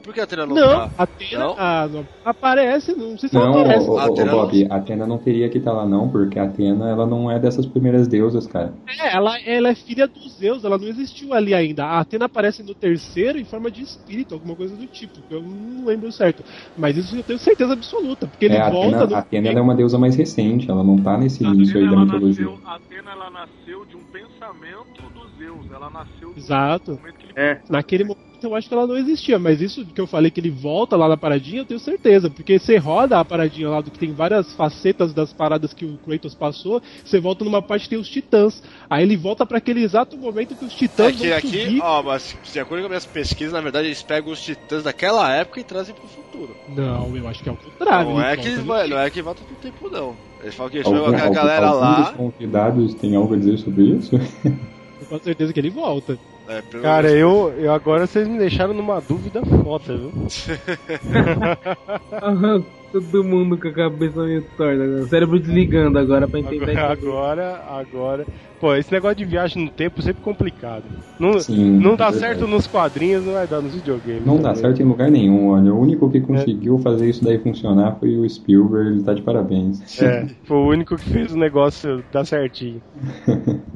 Por que a Atena não, Não, tá? a Atena Não? ah, não aparece, não sei se ela Não, aparece. A Atena Bob, a Atena não teria que estar lá não, porque a Atena ela não é dessas primeiras deusas, cara. É, ela, ela é filha dos Zeus, ela não existiu ali ainda. A Atena aparece no terceiro em forma de espírito, alguma coisa do tipo, que eu não lembro certo. Mas isso eu tenho certeza absoluta, porque ele é, a volta Atena, no a Atena ela é uma deusa mais recente, ela não tá nesse início aí da mitologia. nasceu, a Atena ela nasceu de um pensamento dos Zeus. Ela nasceu do Exato. momento que ele É, Naquele momento eu acho que ela não existia, mas isso que eu falei que ele volta lá na paradinha, eu tenho certeza, porque você roda a paradinha lá do que tem várias facetas das paradas que o Kratos passou, você volta numa parte que tem os titãs. Aí ele volta pra aquele exato momento que os É titãs que vão aqui, subir. ó, mas de acordo com as minhas pesquisas, na verdade eles pegam os titãs daquela época e trazem pro futuro. Não, eu acho que é o contrário. não, é que, volta no vai- não é que volta pro tempo, não. Eles falam que eles Algum, pegam a galera algum lá. dos convidados tem algo a dizer sobre isso? Eu tenho certeza que ele volta. É, pelo Cara, menos- eu, eu agora vocês me deixaram numa dúvida foda, viu? Todo mundo com a cabeça meio torta. agora. O cérebro desligando agora pra entender. Agora, agora, agora. Pô, esse negócio de viagem no tempo é sempre complicado. Não, Sim, não dá é certo nos quadrinhos, não vai dar nos videogames. Não dá também. certo em lugar nenhum, olha. O único que conseguiu fazer isso daí funcionar foi o Spielberg, ele tá de parabéns. É, foi o único que fez o negócio dar certinho.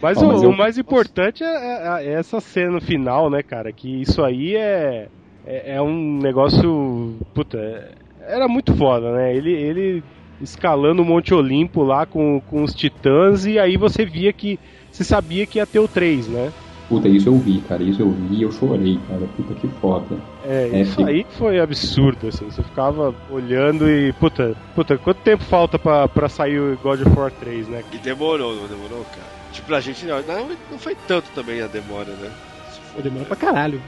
Mas, Ó, o, mas eu- o mais importante é, é- é essa cena final, né, cara? Que isso aí é, é, é um negócio. Puta, é- era muito foda, né? Ele, ele escalando o Monte Olimpo lá com, com os titãs e aí você via que. Você sabia que ia ter o 3, né? Puta, isso eu vi, cara. Isso eu vi e eu chorei, cara. Puta que foda. É, É, isso fica- aí foi absurdo, assim. Você ficava olhando e. Puta, puta, quanto tempo falta pra, pra sair o God of War 3, né? E demorou, não demorou, cara? Tipo, pra gente não, não, foi tanto também a demora, né? For- Demora pra caralho.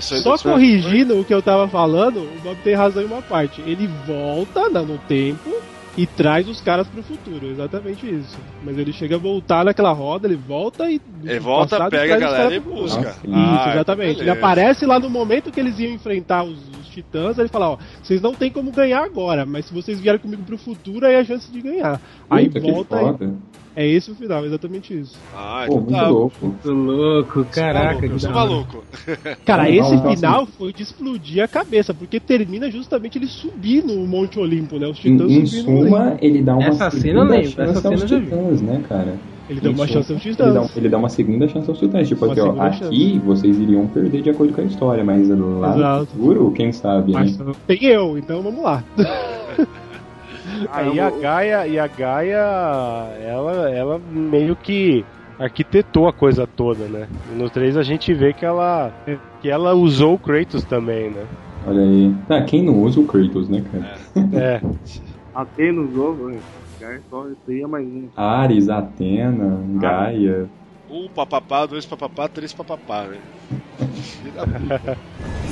Só 2000, corrigindo o que eu tava falando, o Bob tem razão em uma parte. Ele volta né, no tempo e traz os caras pro futuro, exatamente isso. Mas ele chega a voltar naquela roda, ele volta e. Ele volta, passado pega a galera e busca. Nossa, Isso, Ah, exatamente. então Ele aparece lá no momento que eles iam enfrentar os Titãs, aí ele fala, ó, vocês não tem como ganhar agora, mas se vocês vierem comigo pro futuro, aí é a chance de ganhar. Aí Puta, volta aí. É esse o final, exatamente isso. Ah, Pô, então muito tá. louco. Muito louco, caraca. eu que sou maluco. Cara, Não, esse final foi de explodir a cabeça, porque termina justamente ele subir no Monte Olimpo, né? Os Em, titãs em subindo no suma, ele dá uma Essa cena eu lembro, essa cena eu já vi. titãs, né, cara? Ele deu uma chance aos titãs. Ele dá, ele dá uma segunda chance aos titãs. Tipo Uma aqui, ó, aqui vocês iriam perder de acordo com a história, mas lá no Exato. futuro, quem sabe, né? Mas tem eu, então vamos lá. Aí a Gaia, e a Gaia, ela, ela meio que arquitetou a coisa toda, né? E no 3 a gente vê que ela, que ela usou o Kratos também, né? Olha aí. Ah, quem não usa o Kratos, né, cara? É. Atenos, ovo, né? Só isso aí é mais um. Ares, Atena, Gaia. Um papapá, dois papapá, três papapá, né?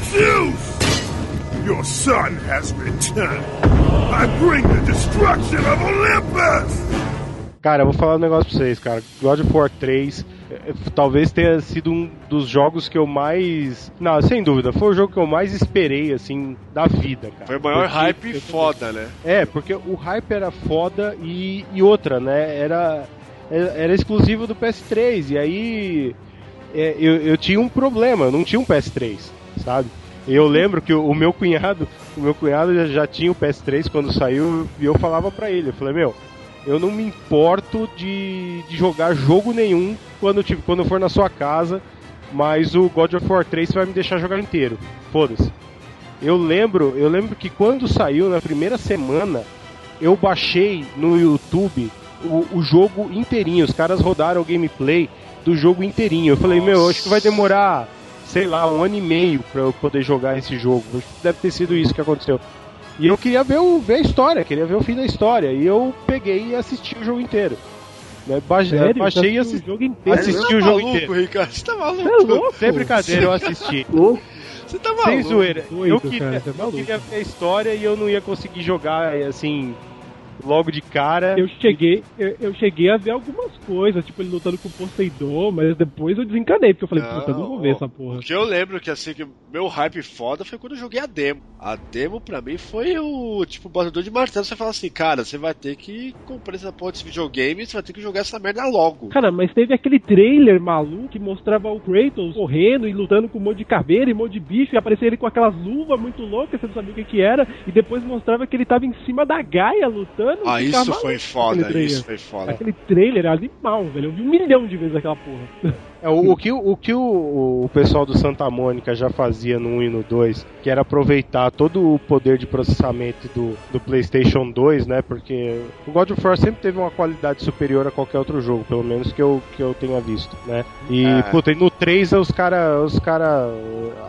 Zeus! Your son has returned. I bring the destruction of Olympus! Cara, eu vou falar um negócio pra vocês, cara. God of War 3 eh, talvez tenha sido um dos jogos que eu mais. Não, sem dúvida, foi o jogo que eu mais esperei, assim, da vida, cara. Foi o maior Porque- hype foda, né? É, porque o hype era foda e, e outra, né? Era, era, exclusivo do PS3. E aí é, eu, eu tinha um problema, eu não tinha um PS3, sabe? Eu lembro que o, o meu cunhado, o meu cunhado já, já tinha o PS3 quando saiu e eu falava pra ele, eu falei, meu, eu não me importo de, de jogar jogo nenhum quando, tive- quando eu for na sua casa, mas o God of War 3 vai me deixar jogar inteiro. Foda-se. Eu lembro, eu lembro que quando saiu na primeira semana, eu baixei no YouTube o, o jogo inteirinho. Os caras rodaram o gameplay do jogo inteirinho. Eu falei, meu, acho que vai demorar, sei lá, um ano e meio pra eu poder jogar esse jogo. Deve ter sido isso que aconteceu. E eu queria ver, o, ver a história, queria ver o fim da história. E eu peguei e assisti o jogo inteiro. Né, ba- Sério? Baixei e assisti, o jogo inteiro? assisti Você tá o jogo maluco, inteiro. Ricardo? Você tá maluco? Você é louco? Sem brincadeira, eu assisti. Você tá Sem maluco? zoeira. doido, eu queria, cara, é eu maluco. queria ver a história e eu não ia conseguir jogar assim logo de cara. Eu cheguei, eu, eu cheguei a ver algumas coisas, tipo ele lutando com o Poseidon, mas depois eu desencanei, porque eu falei, puta, eu não vou ver essa porra. Porque eu lembro que assim, que meu hype foda foi quando eu joguei a demo. A demo pra mim foi o tipo batedor de martelo. Você fala assim, cara, você vai ter que comprar essa porra desse videogame e você vai ter que jogar essa merda logo. Cara, mas teve aquele trailer maluco que mostrava o Kratos correndo e lutando com um monte de caveira e um monte de bicho, e aparecia ele com aquelas luvas muito loucas, você não sabia o que que era, e depois mostrava que ele tava em cima da Gaia lutando. Ah, isso foi foda, aquele trailer. isso foi foda. Aquele trailer era animal, velho. Eu vi um milhão de vezes aquela porra. É, o, o que, o, que o, o pessoal do Santa Mônica já fazia no 1 e no 2, que era aproveitar todo o poder de processamento do, do PlayStation 2, né? Porque o God of War sempre teve uma qualidade superior a qualquer outro jogo, pelo menos que eu, que eu tenha visto, né? E, É. puta, e no 3 os caras os cara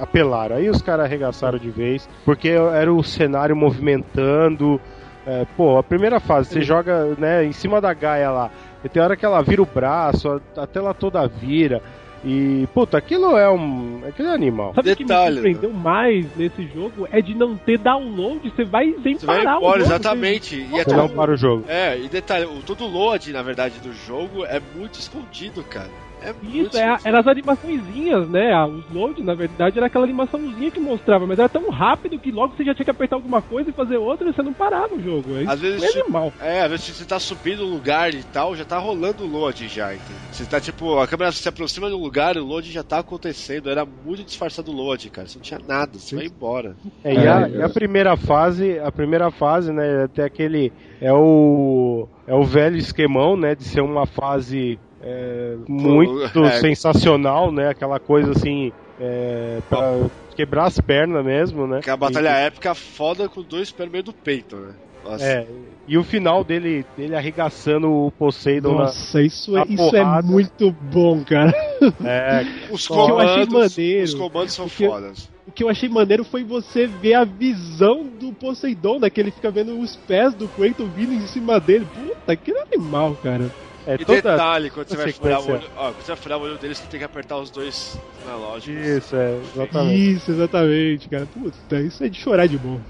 apelaram, aí os caras arregaçaram de vez, porque era o cenário movimentando. É, pô, a primeira fase, você joga né, em cima da Gaia lá, e tem hora que ela vira o braço, a, a tela toda vira. E, puta, aquilo é um. Aquilo é animal. Sabe o que me Detalhe, surpreendeu mais nesse jogo? É de não ter download, você vai sem Você vai parar o embora, jogo, exatamente. E é Você não tudo- para o jogo. É, e detalhe, o, todo o load, na verdade, do jogo é muito escondido, cara. É Isso, é, eram as animaçõezinhas, né? Os loads, na verdade, era aquela animaçãozinha que mostrava, mas era tão rápido que logo você já tinha que apertar alguma coisa e fazer outra e você não parava o jogo. É Às vezes, é animal. É, às vezes você tá subindo um lugar e tal, já tá rolando o load já, entendeu? Você tá tipo, a câmera se aproxima do lugar e o load já tá acontecendo. Era muito disfarçado o load, cara. Você não tinha nada, você vai embora. É, e, a, É, e a primeira fase, a primeira fase, né, até aquele é o é o velho esquemão, né, de ser uma fase é, muito é. sensacional, né, aquela coisa assim, é, pra quebrar as pernas mesmo, né? Que é a batalha épica foda com dois pés no meio do peito, né? Nossa. É, e o final dele, dele arregaçando o Poseidon Nossa, isso, é, na isso é muito bom, cara. na. É, Os O que eu achei comandos, maneiro, os comandos são o que eu- fodas. O que eu achei maneiro foi você ver a visão do Poseidon, né? Que ele fica vendo os pés do Kratos vindo em cima dele. Puta, que animal, cara. É E toda detalhe, quando você vai furar o olho, ó, quando você vai furar o olho dele, você tem que apertar os dois analógicos. Isso, é, exatamente. Isso, exatamente, cara. Puta, isso é de chorar de bom.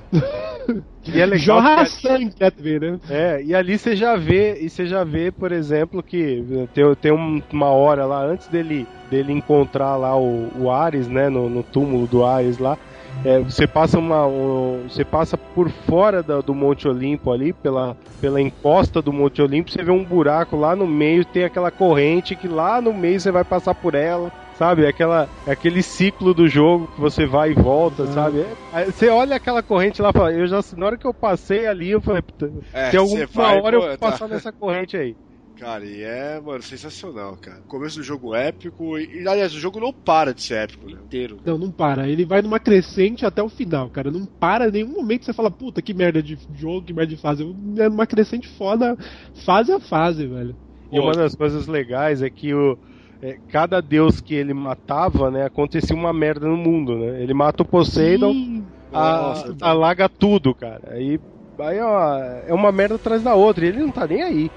E é legal Jorra que- sangue, quer ver, né? É, e ali você já vê, e você já vê, por exemplo, que tem, tem um- uma hora lá antes dele, dele encontrar lá o, o Ares, né, no, no túmulo do Ares lá, é, você passa uma. Um, você passa por fora da, do Monte Olimpo ali, pela, pela encosta do Monte Olimpo, você vê um buraco lá no meio, tem aquela corrente que lá no meio você vai passar por ela. Sabe, aquela, aquele ciclo do jogo que você vai e volta, Uhum. sabe? É, você olha aquela corrente lá, fala, eu já, na hora que eu passei ali, eu falei, puta, É, tem alguma vai, hora eu pô, vou tá. passar nessa corrente aí. Cara, e é, mano, sensacional, cara. Começo do jogo épico, e, aliás, o jogo não para de ser épico, né? Inteiro. Não, não para. Ele vai numa crescente até o final, cara. Não para em nenhum momento você fala, puta, que merda de jogo, que merda de fase. É numa crescente foda, fase a fase, velho. E uma das coisas legais é que o, é, cada deus que ele matava, né, acontecia uma merda no mundo, né? Ele mata o Poseidon, Sim. a- Nossa, alaga tudo, cara. Aí, aí ó, é uma merda atrás da outra, e ele não tá nem aí.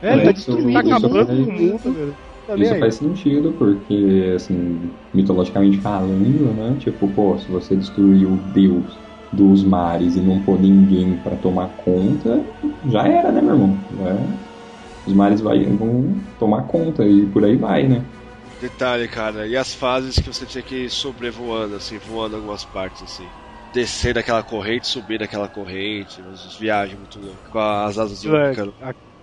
É, ele tá destruindo, Tá acabando com o mundo, velho. Tá Isso aí. faz sentido, porque, assim, mitologicamente falando, né? Tipo, pô, se você destruir o deus dos mares e não pôr ninguém pra tomar conta, já era, né, meu irmão? Já- os mares vai, vão tomar conta e por aí vai, né? Detalhe, cara, e as fases que você tinha que ir sobrevoando, assim, voando algumas partes, assim. Descer daquela corrente, subir daquela corrente, as viagens muito loucas, com as asas Aquilo, é-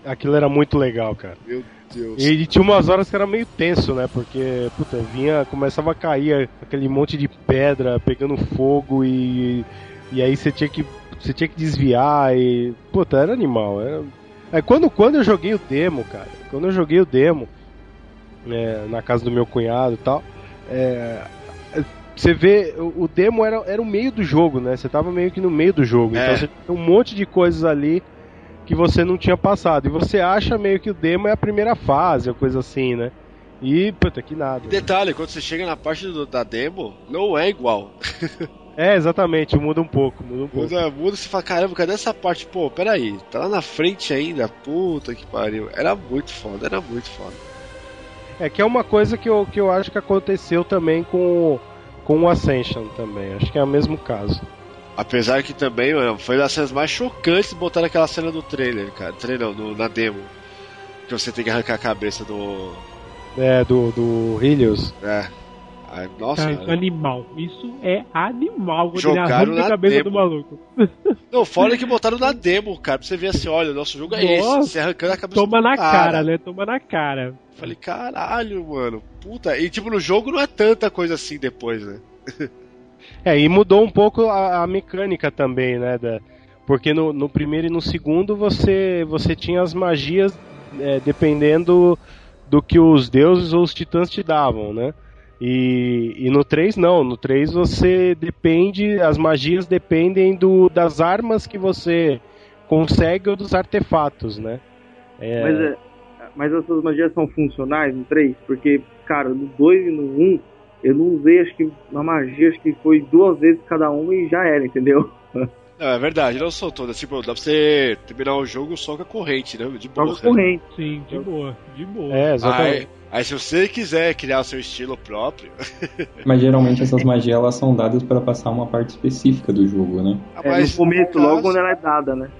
aquilo era muito legal, cara. Meu Deus. E tinha umas horas que era meio tenso, né? Porque, puta, vinha, começava a cair aquele monte de pedra pegando fogo e. E aí você tinha que. Você tinha que desviar e. Puta, era animal. Era... É, quando, quando eu joguei o demo, cara, quando eu joguei o demo, né, na casa do meu cunhado e tal, é, você vê, o, demo era, era o meio do jogo, né? Você tava meio que no meio do jogo. É. Então você tinha um monte de coisas ali que você não tinha passado. E você acha meio que o demo é a primeira fase, ou coisa assim, né? E, puta, que nada. E detalhe, quando você chega na parte do- da demo, não é igual. É, exatamente, muda um pouco, muda um pouco. Muda, muda, você fala, caramba, cadê essa parte? Pô, peraí, tá lá na frente ainda, puta que pariu. Era muito foda, era muito foda. É que é uma coisa que eu, que eu acho que aconteceu também com, com o Ascension também. Acho que é o mesmo caso. Apesar que também, mano, foi das cenas mais chocantes botar aquela cena do trailer, cara. Trailer não, na demo. Que você tem que arrancar a cabeça do. É, do, do Helios. É. Ai, nossa, Cara, isso é cara. animal. Isso é animal. Quando Jogaram arranca na a cabeça demo. do maluco. Não, fora que botaram na demo, cara, pra você ver assim, olha, nosso jogo é esse, Nossa, você arrancando a cabeça Toma do na cara, né? Toma na cara. Falei, caralho, mano, puta. E tipo, no jogo não é tanta coisa assim depois, né? É, e mudou um pouco a, a mecânica também, né? Da, porque no, no primeiro e no segundo você, você tinha as magias é, dependendo do que os deuses ou os titãs te davam, né? E, e no 3 não, no 3 você depende, as magias dependem do, das armas que você consegue ou dos artefatos, né? É, Mas, é, mas essas magias são funcionais no 3? Porque, cara, no 2 e no 1, eu não usei, acho que uma magia, acho que foi duas vezes cada uma e já era, entendeu? Não, é verdade, não são todas. Tipo, dá pra você terminar o jogo só com a corrente, né? De boa. Só com corrente. Sim, de boa, de boa. É, Aí, exatamente. aí se você quiser criar o seu estilo próprio. Mas geralmente essas magias elas são dadas para passar uma parte específica do jogo, né? Ah, É, mas no começo, caso- logo quando ela é dada, né?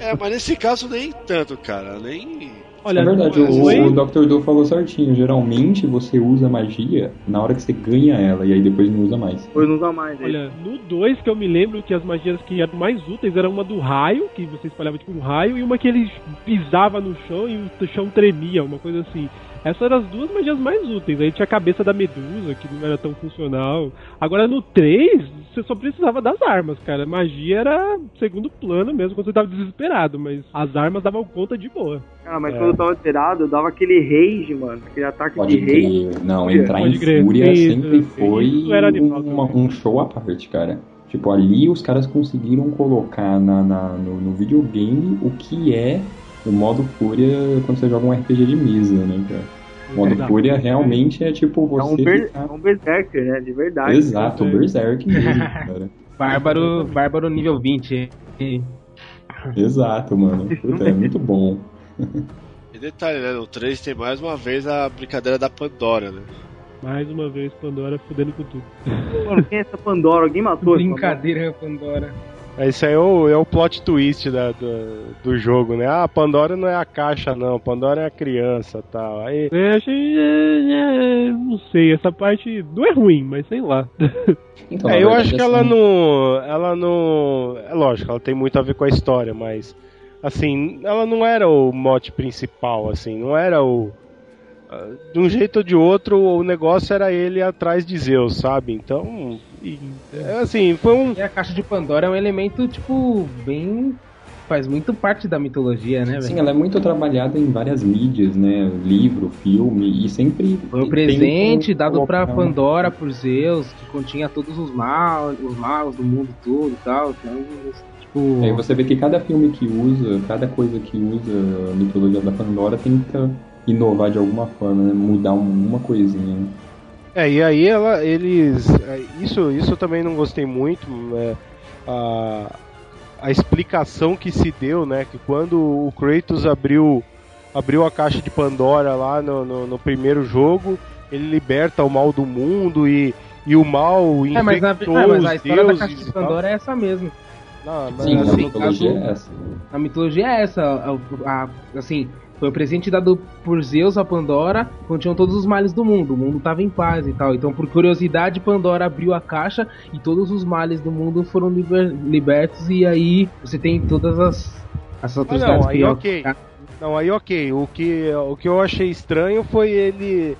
É, mas nesse caso nem tanto, cara. Nem. Olha, é verdade, o, o Dr. Do falou certinho. Geralmente você usa magia na hora que você ganha ela e aí depois não usa mais. Depois não usa mais. aí. Olha, no 2 que eu me lembro que as magias que eram mais úteis era uma do raio, que você espalhava tipo um raio, e uma que ele pisava no chão e o chão tremia, uma coisa assim. Essas eram as duas magias mais úteis. Aí tinha a cabeça da medusa, que não era tão funcional. Agora no 3, você só precisava das armas, cara. Magia era segundo plano mesmo, quando você tava desesperado, mas as armas davam conta de boa. Cara, mas É. quando eu tava alterado, eu dava aquele rage, mano. Aquele ataque Pode de rage. crer. Não, Pode entrar em crer. fúria Isso, sempre foi isso era uma- um show à parte, cara. Tipo, ali os caras conseguiram colocar na, na- no, no videogame o que é o modo fúria quando você joga um RPG de mesa, né, cara? O modo Exato. fúria realmente é tipo É um, você. ber ficar- é um berserker, né? De verdade. Exato, o Berserk mesmo, cara. Bárbaro, Bárbaro nível 20. E- Exato, mano. Puta, é muito bom. E detalhe, né? No 3 tem mais uma vez a brincadeira da Pandora, né? Mais uma vez, Pandora fudendo com tudo. Mano, quem é essa Pandora? Alguém matou essa Brincadeira, Pandora. Pandora? Esse aí é o, é o plot twist da, do, do jogo, né? Ah, Pandora não é a caixa, não. Pandora é a criança tal. Aí. É, achei. É, é, não sei, essa parte não é ruim, mas sei lá. Então, é, eu acho que ela não. Ela não. É lógico, ela tem muito a ver com a história, mas. Assim, ela não era o mote principal, assim, não era o. De um jeito ou de outro, o negócio era ele atrás de Zeus, sabe? Então, e, assim, foi um. E a caixa de Pandora é um elemento, tipo, bem. faz muito parte da mitologia, né, Sim, velho? ela é muito trabalhada em várias mídias, né? Livro, filme, e sempre. Foi um presente dado pra Pandora por Zeus, que continha todos os mal, os maus do mundo todo e tal. Então, tipo. Aí você vê que cada filme que usa, cada coisa que usa a mitologia da Pandora tenta inovar de alguma forma, né? Mudar uma coisinha. Né? É, e aí ela, eles. é, Isso, isso eu também não gostei muito. é, a, a explicação que se deu, né? Que quando o Kratos abriu, abriu a caixa de Pandora lá no, no, no primeiro jogo, ele liberta o mal do mundo e, e o mal É, mas, a, infectou é, mas a história da caixa de tal. Pandora é essa mesmo. Não, mas Sim, a assim, mitologia caso- é essa. A mitologia é essa. a- a- assim, foi o presente dado por Zeus a Pandora, continham todos os males do mundo. O mundo tava em paz e tal. Então, por curiosidade, Pandora abriu a caixa e todos os males do mundo foram liber- libertos. E aí você tem todas as, as Ah, atrocidades não, aí que ok. Não, aí ok. O que, o que eu achei estranho foi ele.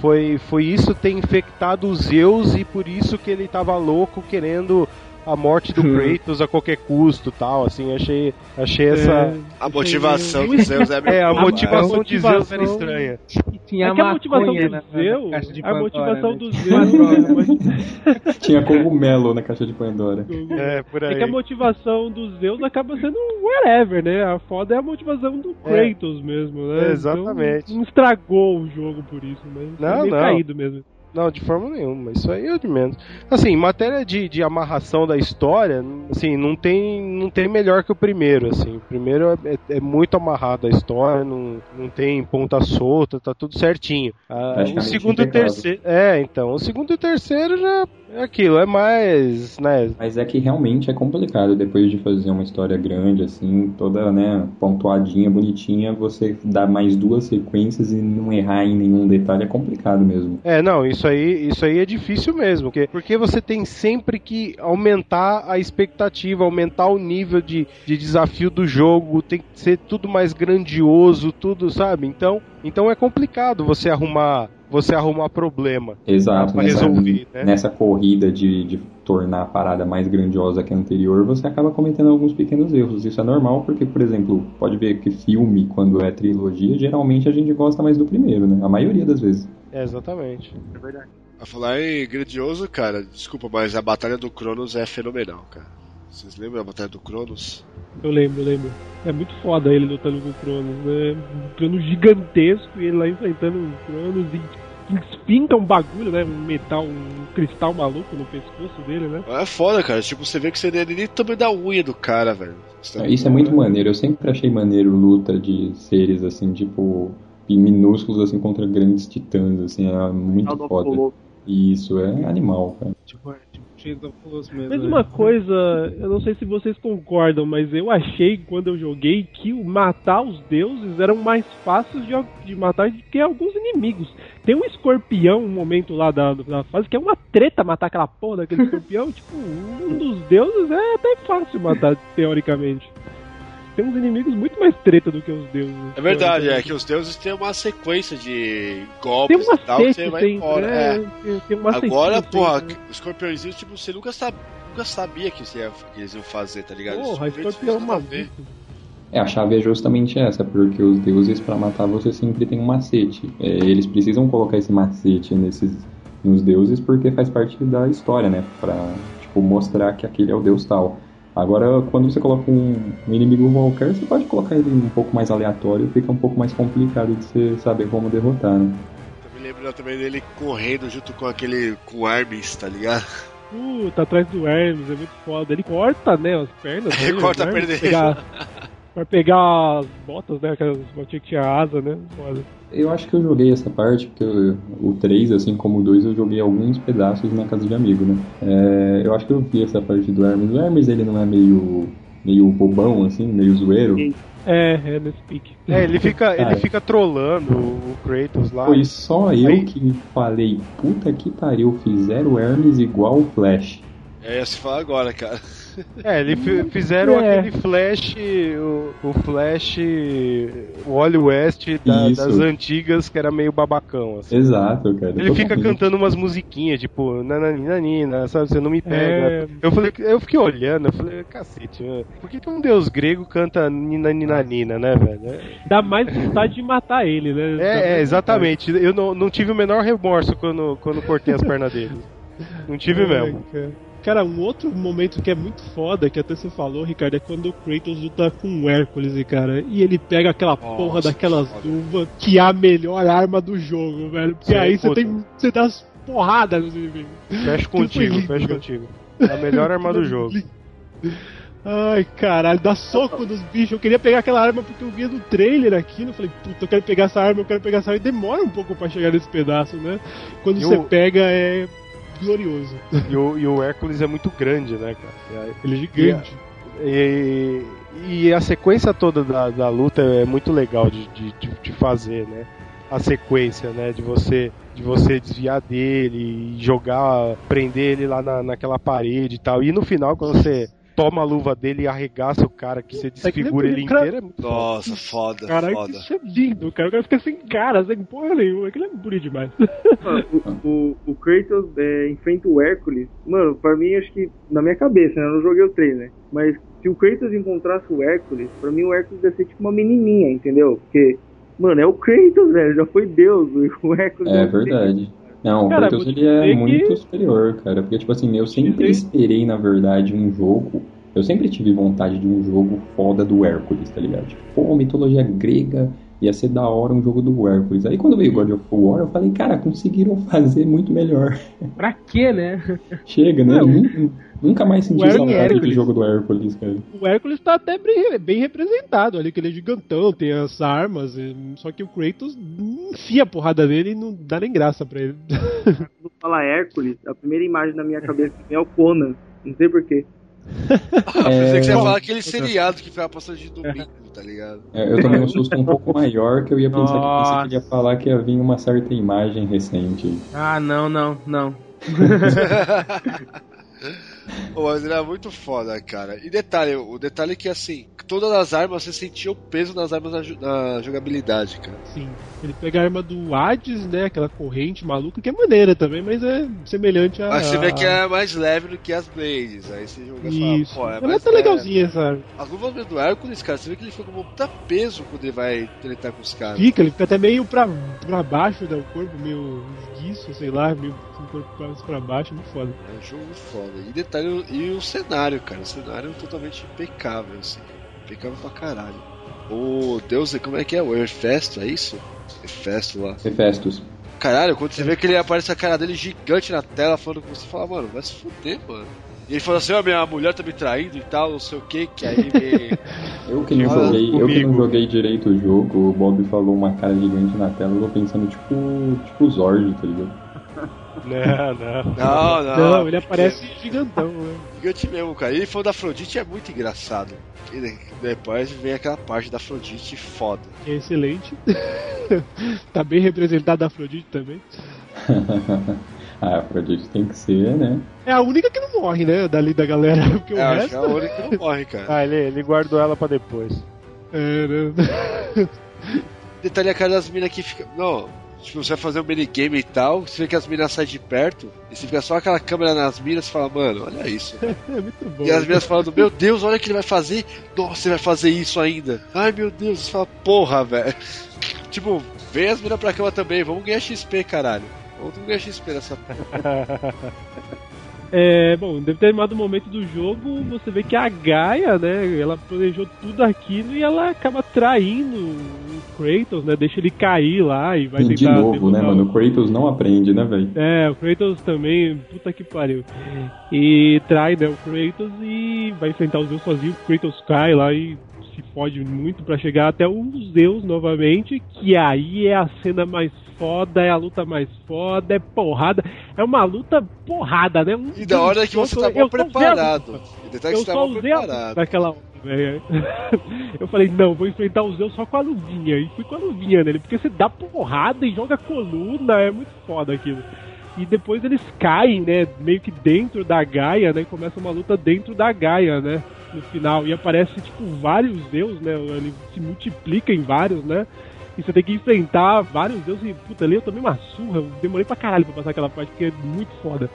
Foi, foi isso ter infectado os Zeus e por isso que ele tava louco querendo a morte do Kratos a qualquer custo tal. Assim, achei, achei essa. A motivação dos Zeus é É, a motivação de Zeus era estranha. Tinha é que a motivação do na- Zeus. caixa de A Pandora, motivação né? do Zeus. Tinha cogumelo na caixa de Pandora. É, por É aí. que a motivação dos Zeus acaba sendo whatever, né? A foda é a motivação do É. Kratos mesmo, né? É, exatamente. Então, não estragou o jogo por isso, mas Não, é meio não. caído mesmo. Não, de forma nenhuma. Isso aí é de menos. Assim, em matéria de, de amarração da história, assim, não tem, não tem melhor que o primeiro, assim. O primeiro é, é- é muito amarrado a história, não, não tem ponta solta, tá tudo certinho. Ah, o segundo e o terceiro. É, então. O segundo e o terceiro já é aquilo, é mais, né? Mas é que realmente é complicado depois de fazer uma história grande, assim, toda, né, pontuadinha, bonitinha, você dar mais duas sequências e não errar em nenhum detalhe é complicado mesmo. É, não, isso aí, isso aí é difícil mesmo, porque, porque você tem sempre que aumentar a expectativa, aumentar o nível de, de desafio do jogo, tem que ser tudo mais grandioso, tudo, sabe? Então, então é complicado você arrumar, você arrumar problema Exato, pra nessa, resolver, né? nessa corrida de, de tornar a parada mais grandiosa que a anterior, você acaba cometendo alguns pequenos erros. Isso é normal porque, por exemplo, pode ver que filme, quando é trilogia, geralmente a gente gosta mais do primeiro, né? A maioria das vezes. É, exatamente. É verdade. A falar em grandioso, cara, desculpa, mas a Batalha do Cronos é fenomenal, cara. Vocês lembram da Batalha do Cronos? Eu lembro, eu lembro. É muito foda ele lutando com o Cronos, né? Um Cronos gigantesco e ele lá enfrentando o Cronos e espinca um bagulho, né? Um metal, um cristal maluco no pescoço dele, né? É foda, cara. Tipo, você vê que você é nem tamanho da unha do cara, velho. Tá- Isso é muito maneiro. Eu sempre achei maneiro luta de seres, assim, tipo, minúsculos, assim, contra grandes titãs, assim, é muito of foda. E isso é animal, cara. Tipo, of Colossus mesmo. Mas uma coisa, eu não sei se vocês concordam, mas eu achei quando eu joguei que o matar os deuses eram mais fáceis de, de matar do que alguns inimigos. Tem um escorpião, um momento lá da, da fase, que é uma treta matar aquela porra daquele escorpião. tipo, um dos deuses é até fácil matar, teoricamente. Tem uns inimigos muito mais treta do que os deuses. É verdade, é teoricamente. que os deuses têm uma sequência de Tem golpes uma e tal que você vai tem, embora. é, É. tem- tem uma Agora, porra, tem, né? os escorpiõezinhos, tipo, você nunca, sabe, nunca sabia que, você ia, que eles iam fazer, tá ligado? Porra, escorpião nada a ver. maluco. É, a chave é justamente essa, porque os deuses, pra matar você, sempre tem um macete. É, eles precisam colocar esse macete nesses, nos deuses porque faz parte da história, né? Pra, tipo, mostrar que aquele é o deus tal. Agora, quando você coloca um, um inimigo qualquer, você pode colocar ele um pouco mais aleatório, fica um pouco mais complicado de você saber como derrotar, né? Eu me lembro também dele correndo junto com aquele, com o Armis, tá ligado? Puta, atrás do Hermes, é muito foda. Ele corta, né, as pernas. Ele corta a Hermes perna dele. Vai pegar as botas, né? Aquelas botinhas que tinha asa, né? Foda. Eu acho que eu joguei essa parte, porque eu- o 3, assim como o 2, eu joguei alguns pedaços na casa de amigo, né? É, eu acho que eu vi essa parte do Hermes. O Hermes, ele não é meio, meio bobão, assim, meio zoeiro? É, é pique. É, ele fica, ele Cara. fica trolando o o Kratos lá. Foi só eu Aí- que falei, puta que pariu, fizeram o Hermes igual o Flash. É, se fala agora, cara. É, eles fi- fizeram É. aquele Flash, o, o Flash, o Wally West da- das antigas, que era meio babacão, assim. Exato, cara. Ele fica cantando umas musiquinhas, tipo, nananina, sabe? Você não me pega. É. Eu falei, eu fiquei olhando, eu falei, cacete, mano, por que, que um deus grego canta nina nina nina, né, velho? Dá mais vontade de matar ele, né? É, é, exatamente. Eu não, não tive o menor remorso quando, quando cortei as pernas dele. Não tive mesmo. Cara. Um outro momento que é muito foda, que até você falou, Ricardo, é quando o Kratos luta com o Hércules, cara, e ele pega aquela porra daquelas luvas que é a melhor arma do jogo, velho. Porque Sim, aí você tem. Você dá as porradas nos inimigos. Fecha contigo, fecha contigo. É a melhor arma do jogo. Ai, caralho, dá soco nos bichos. Eu queria pegar aquela arma porque eu via no trailer aqui. Eu falei, puta, eu quero pegar essa arma, eu quero pegar essa arma. E demora um pouco pra chegar nesse pedaço, né? Quando você pega, é glorioso. E o, e o Hércules é muito grande, né, cara? Ele é gigante. E, e a sequência toda da, da luta é muito legal de, de, de- fazer, né? A sequência, né? De você, de você desviar dele e jogar, prender ele lá na, naquela parede e tal. E no final, quando você toma a luva dele e arregaça o cara, que você desfigura ele cara- inteiro, é muito Nossa, foda, Caralho, foda. isso é lindo, cara. O cara fica sem cara, sem porra nenhuma. Aquilo é bonito demais. Mano, o, o, o Kratos é, enfrenta o Hércules. Mano, pra mim, acho que na minha cabeça, né? Eu não joguei o 3, né? Mas se o Kratos encontrasse o Hércules, pra mim o Hércules ia ser tipo uma menininha, entendeu? Porque, mano, é o Kratos, velho. Já foi Deus. O Hércules É verdade. Não, o Cara, Kratos vou ele é que- muito superior, cara. Porque, tipo assim, eu sempre esperei, na verdade, um jogo. Eu sempre tive vontade de um jogo foda do Hércules, tá ligado? Tipo, pô, mitologia grega, ia ser da hora um jogo do Hércules. Aí quando veio God of War, eu falei, cara, conseguiram fazer muito melhor. Pra quê, né? Chega, né? Não. Nun- Nunca mais senti saudade de Hércules. jogo do Hércules, cara. O Hércules tá até bem, bem representado ali, que ele é gigantão, tem as armas, e- só que o Kratos enfia a porrada nele e não dá nem graça pra ele. Quando fala Hércules, a primeira imagem na minha cabeça é o Conan. Não sei porquê. Ah, pensei que você ia É. falar aquele seriado que foi a passagem de domingo, tá ligado? É, Eu tomei um susto um pouco maior que eu ia pensar que Nossa. você queria falar que ia vir uma certa imagem recente. Ah, não, não, não. Mas ele era muito foda, cara. E detalhe, o detalhe é que assim, todas as armas você sentia o peso das armas na, jogabilidade, cara. Sim. Ele pega a arma do Hades, né? Aquela corrente maluca, que é maneira também, mas é semelhante a. Mas você vê que é mais leve do que as Blades. Aí você joga e Isso. fala, pô, é Ela mais tá legalzinha, sabe? As luvas do Hércules, cara, você vê que ele fica com puta peso quando ele vai tretar com os caras. Fica, ele fica até meio pra, pra baixo, né? O corpo meio esguiço, sei lá, meio com o corpo mais pra baixo, muito foda. É um jogo foda. E detalhe, e o cenário, cara. O cenário é totalmente impecável, assim. Impecável pra caralho. O Deus, como é que é? O Hefesto, é isso? Hefesto lá. Hefestos. Caralho, quando você vê que ele aparece a cara dele gigante na tela falando com você, fala, mano, vai se fuder, mano. E ele fala assim, ó, minha mulher tá me traindo e tal, não sei o que, que aí me... Eu que não joguei, eu que não joguei direito o jogo, o Bob falou uma cara gigante na tela, eu tô pensando tipo, tipo Zord, tá ligado? Não, não. Não, não. Não, ele aparece gigantão, né? Gigante mesmo, cara. E ele falou da Afrodite é muito engraçado. E de- depois vem aquela parte da Afrodite foda. Que é excelente. tá bem representado a Afrodite também. Ah, Afrodite tem que ser, né? É a única que não morre, né? Dali da galera. Porque o É, acho resto. que é a única que não morre, cara. Ah, ele, ele guardou ela pra depois. É, né? Detalhe a cara das minas que fica. Não, tipo, você vai fazer um minigame e tal, você vê que as minas saem de perto, e você fica só aquela câmera nas minas e fala, mano, olha isso. É muito bom. E as minas falando, meu Deus, olha o que ele vai fazer. Nossa, ele vai fazer isso ainda. Ai meu Deus, você fala, porra, velho. Tipo, vem as minas pra cama também, vamos ganhar XP, caralho. Vamos ganhar XP nessa É, bom, em determinado momento do jogo, você vê que a Gaia, né, ela planejou tudo aquilo e ela acaba traindo o Kratos, né, deixa ele cair lá e vai E tentar... de novo, né, mano? O Kratos não aprende, né, velho? É, o Kratos também, puta que pariu. E trai, né, o Kratos e vai enfrentar os Zeus sozinho, o Kratos cai lá e se fode muito pra chegar até os Zeus novamente, que aí é a cena mais foda, é a luta mais foda, é porrada. É uma luta porrada, né? Um, E da hora que você tá mal eu só usei a preparado. luta. Detalhe que Eu você tá preparado. luta naquela hora, velho. Eu falei, não, vou enfrentar o Zeus só com a luvinha. E fui com a luvinha nele, porque você dá porrada e joga coluna, é muito foda aquilo. E depois eles caem, né? Meio que dentro da Gaia, né? Começa uma luta dentro da Gaia, né? No final. E aparece, tipo, vários Zeus, né? Ele se multiplica em vários, né? E você tem que enfrentar vários deuses. E, puta, ali eu tomei uma surra. Eu demorei pra caralho pra passar aquela parte, porque é muito foda.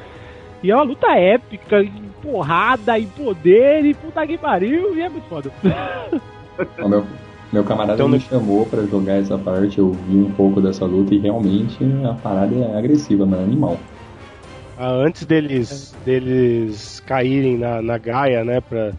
E é uma luta épica, em porrada, em poder, e puta que pariu, e é muito foda. Meu, meu camarada Então, me chamou pra jogar essa parte, eu vi um pouco dessa luta e realmente a parada é agressiva, mano, animal. Ah, antes deles, deles caírem na, na Gaia, né, pra...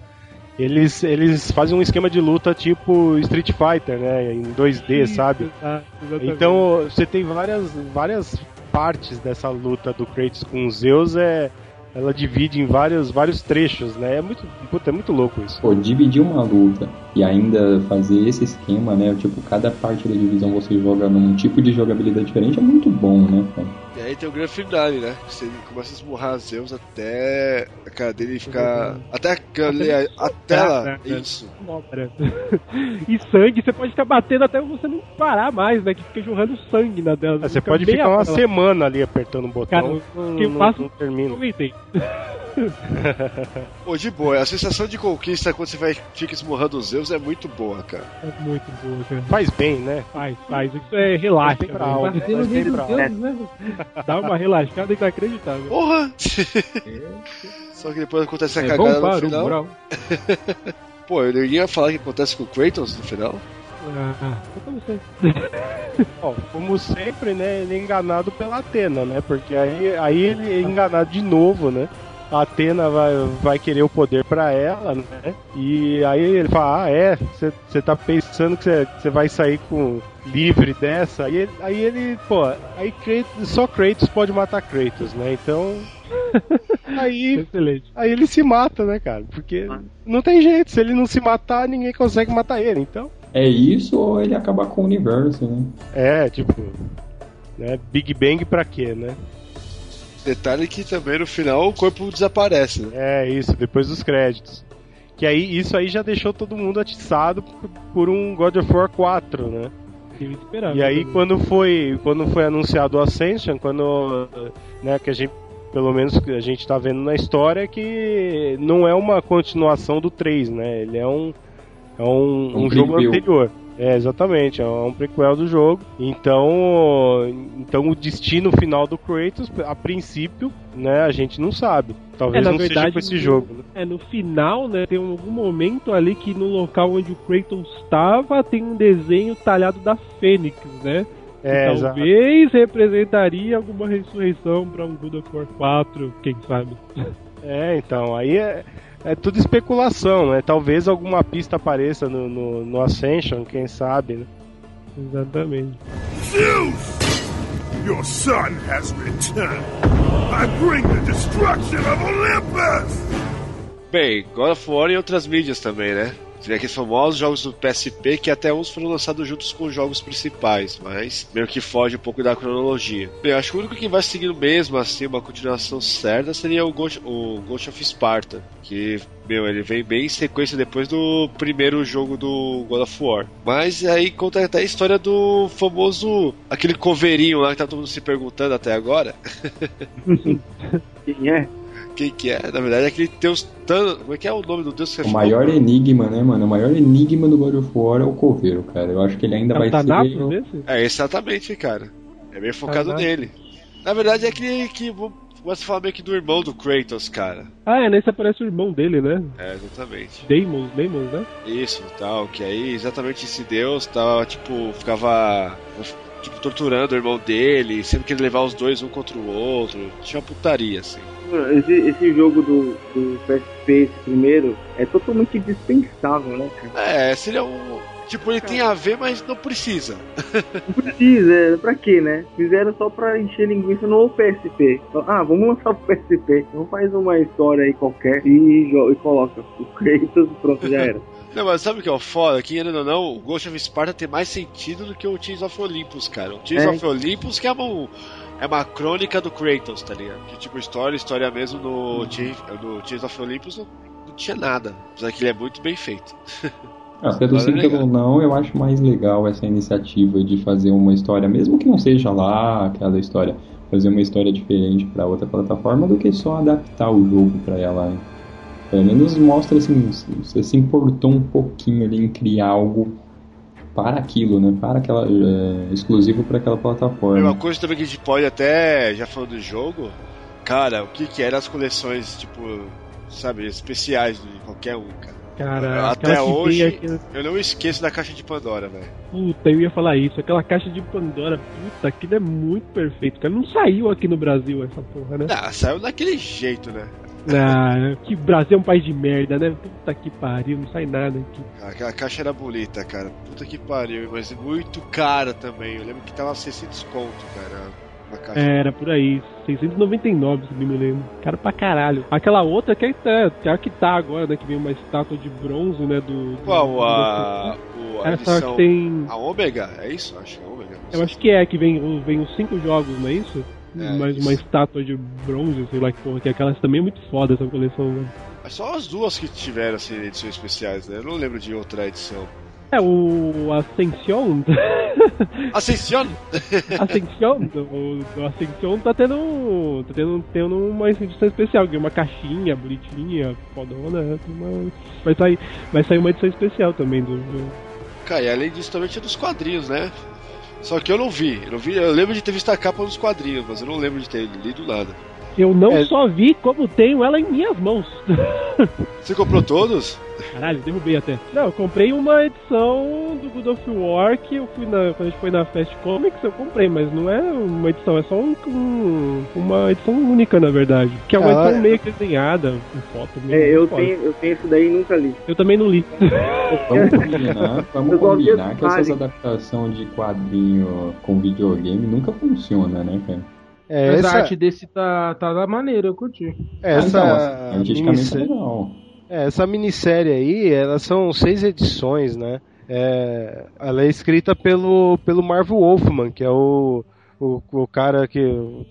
Eles, eles fazem um esquema de luta tipo Street Fighter, né, em 2D, sabe? Exato, exatamente. Então, você tem várias, várias partes dessa luta do Kratos com os Zeus, é, ela divide em vários, vários trechos, né? É muito, puta, é muito louco isso. Pô, dividir uma luta e ainda fazer esse esquema, né? Tipo, cada parte da divisão você joga num tipo de jogabilidade diferente é muito bom, né, cara? E aí tem o grande finale, né? Você começa a esmurrar Zeus até a cara dele ficar. Até a, a, a tela. É, é, é. Isso. E sangue, você pode ficar batendo até você não parar mais, né? Que fica jorrando sangue na dela. Ah, Você pode ficar uma semana ali apertando o Cara, botão. não, que eu não- faço, não termina. Pô, de boa, a sensação de conquista quando você vai, fica esmurrando os Zeus é muito boa, cara. É muito boa, cara. Faz bem, né? Faz, faz. Isso é relaxa. Faz bem pra né? alma. Faz bem pra né? Dá uma relaxada inacreditável. Porra! Só que depois acontece a É bom cagada no final. moral. Pô, eu ia falar o que acontece com o Kratos no final. Ah, eu não sei. Bom, como sempre, né, ele é enganado pela Atena, né? Porque aí, aí ele é enganado de novo, né? A Atena vai, vai querer o poder pra ela, né? E aí ele fala, ah, é? Você tá pensando que você vai sair com livre dessa? Aí ele, aí ele pô, aí Kratos, só Kratos pode matar Kratos, né? Então... Aí, Excelente. aí ele se mata, né, cara? Porque não tem jeito, se ele não se matar, ninguém consegue matar ele, então... É isso ou ele acabar com o universo, né? É, tipo, né, Big Bang pra quê, né? Detalhe que também no final o corpo desaparece, né? É isso, depois dos créditos. Que aí isso aí já deixou todo mundo atiçado por, um God of War 4, né? E aí quando foi quando foi anunciado o Ascension, quando né, que a gente pelo menos que a gente tá vendo na história que não é uma continuação do 3, né? Ele é um é um, Um um jogo anterior. É, exatamente, é um prequel do jogo. Então, então o destino final do Kratos, a princípio, né, a gente não sabe. Talvez É, na não seja verdade, com esse no- jogo, né? É, no final, né, tem algum momento ali que no local onde o Kratos estava tem um desenho talhado da Fênix, né? Que É, exato. talvez representaria alguma ressurreição pra um God of War 4, quem sabe. É, então, aí é, é tudo especulação, né? Talvez alguma pista apareça no, no, no Ascension, quem sabe, né? Exatamente. Zeus! Your son has returned. I bring the destruction of Olympus! Bem, God of War e outras mídias também, né? Tem aqueles famosos jogos do PSP que até uns foram lançados juntos com os jogos principais, mas meio que foge um pouco da cronologia. Bem, acho que o único que vai seguindo mesmo, assim, uma continuação certa seria o Ghost, o Ghost of Sparta, que, meu, ele vem bem em sequência depois do primeiro jogo do God of War. Mas aí conta até a história do famoso, aquele coveirinho lá que tá todo mundo se perguntando até agora. Quem é? Quem que é? Na verdade é aquele Deus tan... Como é que é o nome do Deus que O maior enigma, né, mano? O maior enigma do God of War é o coveiro, cara. Eu acho que ele ainda É vai Thanatos ser. desse? É, exatamente, cara. É bem focado Caraca. nele. Na verdade é aquele que você fala meio que do irmão do Kratos, cara. Ah, é, nesse aparece o irmão dele, né? É, exatamente. Daemon, Daemon, né? Isso, tal, que aí exatamente esse Deus tava, tipo, ficava tipo, torturando o irmão dele, sempre queria levar os dois um contra o outro. Tinha uma putaria, assim. Esse, esse jogo do, do PSP, esse primeiro, é totalmente dispensável, né, cara? É, seria um. Tipo, ele tem a ver, mas não precisa. Não precisa, é, pra quê, né? Fizeram só pra encher linguiça no PSP. Ah, vamos lançar o PSP. Então faz uma história aí qualquer e, e coloca o Kratos e pronto, já era. Não, mas sabe o que é o foda? Que ainda não, o Ghost of Sparta tem mais sentido do que o Tears of Olympus, cara. O Tears É. of Olympus que é uma, é uma crônica do Kratos, tá ligado? Que tipo, história, história mesmo no, Tears, no Tears of Olympus não, não tinha nada. Apesar que ele é muito bem feito. Ah, pelo sim, Olha, pelo não, eu acho mais legal essa iniciativa de fazer uma história, mesmo que não seja lá aquela história, fazer uma história diferente para outra plataforma do que só adaptar o jogo para ela. Pelo menos mostra assim, você se importou um pouquinho ali em criar algo para aquilo, né? Para aquela é, exclusivo para aquela plataforma. uma coisa também que a gente pode até, já falando do jogo, cara, o que que eram as coleções, tipo, sabe, especiais de qualquer um, cara. Cara, Até hoje, eu não esqueço da caixa de Pandora, velho. Puta, eu ia falar isso. Aquela caixa de Pandora, puta, aquilo é muito perfeito. Cara, não saiu aqui no Brasil essa porra, né? Ah, saiu daquele jeito, né? Ah, que Brasil é um país de merda, né? Puta que pariu, não sai nada aqui. Aquela caixa era bonita, cara. Puta que pariu, mas muito cara também. Eu lembro que tava 600 conto, cara. É, Era por aí, 699, se me lembro. Cara pra caralho. Aquela outra que é, que é a que tá agora, né? Que vem uma estátua de bronze, né? Do. do- Qual? do- A, o, a Essa edição. que tem. A Ômega? É isso? Acho que é a Ômega. Eu acho que é, que vem, vem os cinco jogos, não é isso? É, Mais isso. uma estátua de bronze, sei lá que porra, que é aquelas também é muito foda essa coleção, né? Mas só as duas que tiveram assim, edições especiais, né? Eu não lembro de outra edição. É, o Ascension. Ascension? Ascension, o, o Ascension tá tendo. tá tendo, tendo uma edição especial, que é uma caixinha bonitinha, fodona, né? Uma- vai, sair, vai sair uma edição especial também do jogo. Cara, e além disso também tinha dos quadrinhos, né? Só que eu não vi. Eu, não vi, eu lembro de ter visto a capa dos quadrinhos, mas eu não lembro de ter lido nada. Eu não É. só vi como tenho ela em minhas mãos. Você comprou todos? Caralho, derrubei até. Não, eu comprei uma edição do God of War que eu fui na. Quando a gente foi na Fast Comics, eu comprei, mas não é uma edição, é só um, um- uma edição única, na verdade. Que é uma Ah, edição meio que desenhada, com foto meio. É, eu foda. tenho, eu tenho isso daí e nunca li. Eu também não li. Vamos combinar, vamos combinar que essas adaptações de quadrinho com videogame nunca funciona, né, cara? É, Mas essa- a arte desse tá, tá da maneira, eu curti. Essa Ah, então, artisticamente minissérie- é legal. É, essa minissérie aí, elas são seis edições, né? É, ela é escrita pelo, pelo Marvel Wolfman, que é o, o, o cara que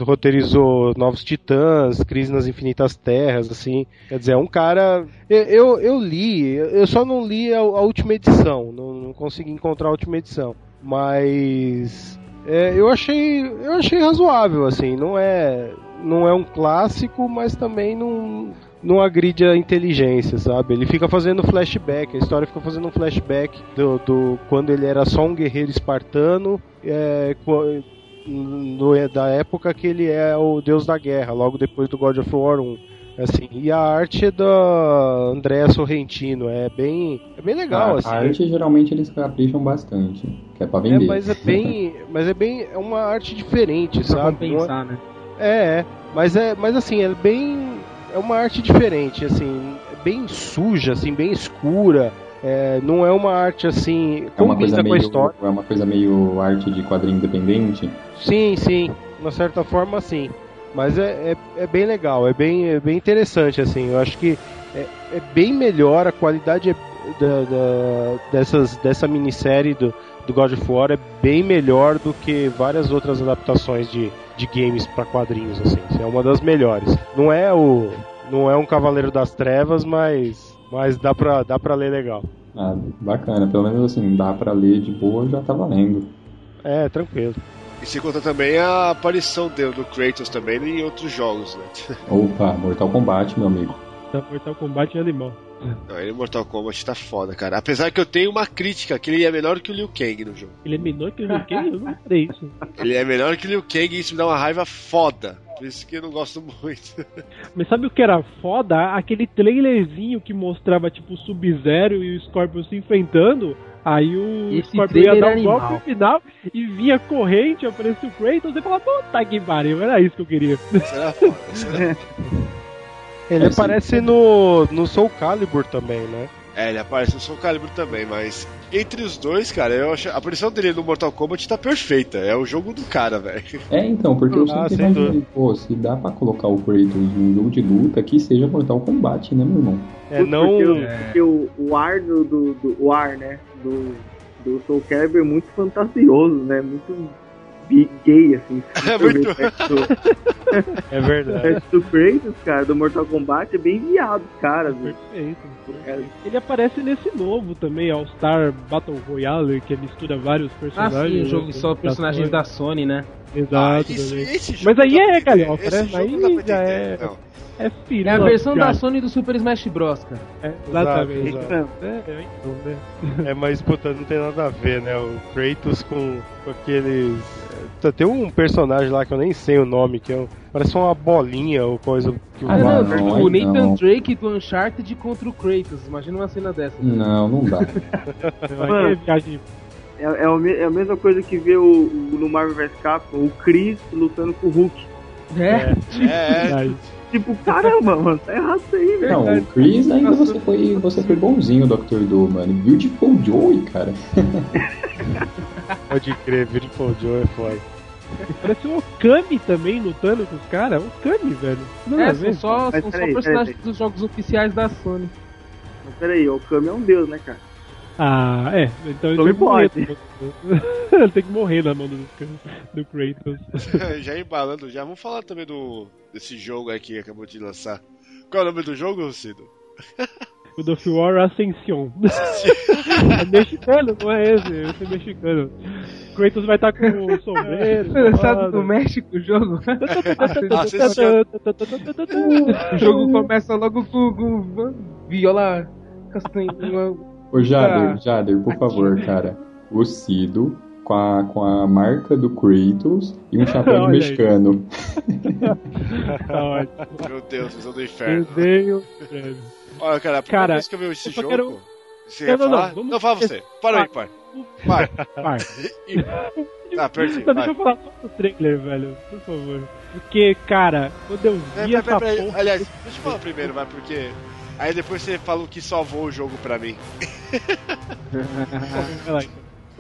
roteirizou Novos Titãs, Crise nas Infinitas Terras, assim. Quer dizer, é um cara. Eu, eu, eu li, eu só não li a, a última edição, não, não consegui encontrar a última edição. Mas. É, eu achei. Eu achei razoável, assim, não é. Não é um clássico, mas também não não agride a inteligência, sabe? Ele fica fazendo flashback, a história fica fazendo um flashback do, do quando ele era só um guerreiro espartano, é, no- da época que ele é o deus da guerra, logo depois do God of War 1. Assim, e a arte é da Andrea Sorrentino, é bem, é bem legal, a, assim. a arte geralmente eles capricham bastante, que é pra É, vender. mas é bem, mas é bem, é uma arte diferente, Pra sabe? Não é- compensar, né? é, é, mas é, mas assim, é bem, é uma arte diferente, assim, é bem suja, assim, bem escura. É, não é uma arte assim, É uma combina coisa com a meio, história. é uma coisa meio arte de quadrinho independente. Sim, sim, de uma certa forma, sim. Mas é, é, é bem legal, é bem, é bem interessante, assim. Eu acho que é, é bem melhor, a qualidade é- da, da- dessas, dessa minissérie do, do God of War é bem melhor do que várias outras adaptações de, de games para quadrinhos, assim. É uma das melhores. Não é o não é um Cavaleiro das Trevas, mas mas dá pra, dá pra ler legal. Ah, bacana, pelo menos assim, dá pra ler de boa, já tá valendo. É, tranquilo. E se conta também a aparição dele, do Kratos também em outros jogos, né? Opa, Mortal Kombat, meu amigo. Tá Mortal Kombat é animal. Não, ele Mortal Kombat tá foda, cara. Apesar que eu tenho uma crítica, que ele é menor que o Liu Kang no jogo. Ele é menor que o Liu Kang? Eu não falei isso. Ele é menor que o Liu Kang e isso me dá uma raiva foda. Por isso que eu não gosto muito. Mas sabe o que era foda? Aquele trailerzinho que mostrava tipo o Sub-Zero e o Scorpion se enfrentando. Aí o Esse Scorpion ia dar é um golpe animal. final e vinha corrente, aparecia o Kratos e falava, puta que pariu, era isso que eu queria. Será foda? Será? Ele É, aparece no, no Soul Calibur também, né? É, ele aparece no Soul Calibur também, mas entre os dois, cara, eu acho a aparição dele no Mortal Kombat tá perfeita. É o jogo do cara, velho. É, então, porque eu Ah, sempre sem imaginei, pô, se dá pra colocar o Kratos num jogo de luta que seja Mortal Kombat, né, meu irmão? É, Porque, não. o- porque o, o ar do, do, do- o ar, né? Do, do Soul Calibur é muito fantasioso, né? Muito gay, assim. É muito. É verdade. O do Kratos, cara, do Mortal Kombat é bem viado, cara, velho. Perfeito. Cara, Ele aparece nesse novo também, All Star Battle Royale, que mistura vários Ah, personagens. sim, o jogo né, só personagens da Sony, né? Exato. Ah, isso- esse Mas aí pra é, galhofa, né? Aí pra já é. não. É filho. É a versão da cara. Sony do Super Smash Bros, cara. É, exatamente. Exato, É, é, então, né? É, mas puta, não tem nada a ver, né? O Kratos com, com aqueles. é, Tem um personagem lá que eu nem sei o nome, que é um, parece uma bolinha ou coisa que o Ah, não, não, não, o Nathan não. Drake do Uncharted contra o Kratos. Imagina uma cena dessa. Não, não dá. Aí é viagem. É, é, é a mesma coisa que ver o, o- no Marvel vs Capcom, o Chris lutando com o Hulk. É. É, é. Aí, Tipo, caramba, mano, tá errado isso aí, velho. Não, o Chris ainda você foi, você foi bonzinho, Dr. Doom, mano. Beautiful Joey, cara. Pode crer, Beautiful Joe é foda. Parece o Okami também lutando com os caras. O Okami, velho. A É, ver. são só, são só personagens peraí. dos jogos oficiais da Sony. Mas peraí, o Kami é um deus, né, cara? Ah, é. Então ele tem que morrer. tem que morrer na mão do, do Kratos. já embalando, já vamos falar também do desse jogo aí que acabou de lançar. Qual é o nome do jogo, Cido? O God of War Ascension. é mexicano, não é esse? Esse é mexicano. Kratos vai estar com o sombreiro. Sabe do México o jogo? Ascension. o jogo começa logo com, com viola castanha. Ô Jader, Ah. Jader, por favor, cara. O Cido com a, com a marca do Kratos e um chapéu de mexicano. Tá ótimo. Meu Deus, visão do inferno. Breve. Olha, cara, a primeira Cara, vez que eu vi esse eu jogo. quero- Você Não, ia não, não, falar? vamos- Não, fala você. Para aí, pai. Vai. Vai. Tá, perdi. Só deixa eu falar só do trailer, velho. Por favor. Porque, cara, quando eu É, vi peraí, essa peraí, porra. Aliás, deixa eu falar primeiro, vai, porque. Aí depois você falou que salvou o jogo pra mim.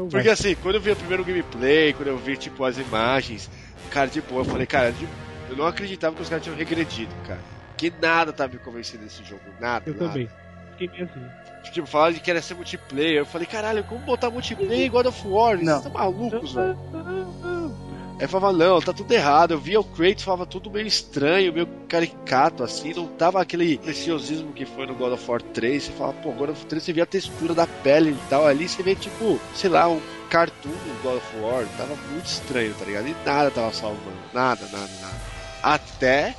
Porque assim, quando eu vi o primeiro gameplay, quando eu vi, tipo, as imagens, cara, de boa, eu falei, cara, eu não acreditava que os caras tinham regredido, cara. Que nada tava me convencendo desse jogo, nada. Eu nada. também. Fiquei meio assim. Tipo, falaram que era ser multiplayer. Eu falei, caralho, como botar multiplayer em God of War? Vocês Não. estão malucos, velho? Aí falava, não, tá tudo errado. Eu via o Kratos, falava tudo meio estranho, meio caricato, assim. Não tava aquele preciosismo que foi no God of War 3. Você fala, pô, God of War 3 você via a textura da pele e tal. Ali você vê, tipo, sei lá, um cartoon do God of War. Tava muito estranho, tá ligado? E nada tava salvando. Nada, nada, nada. Até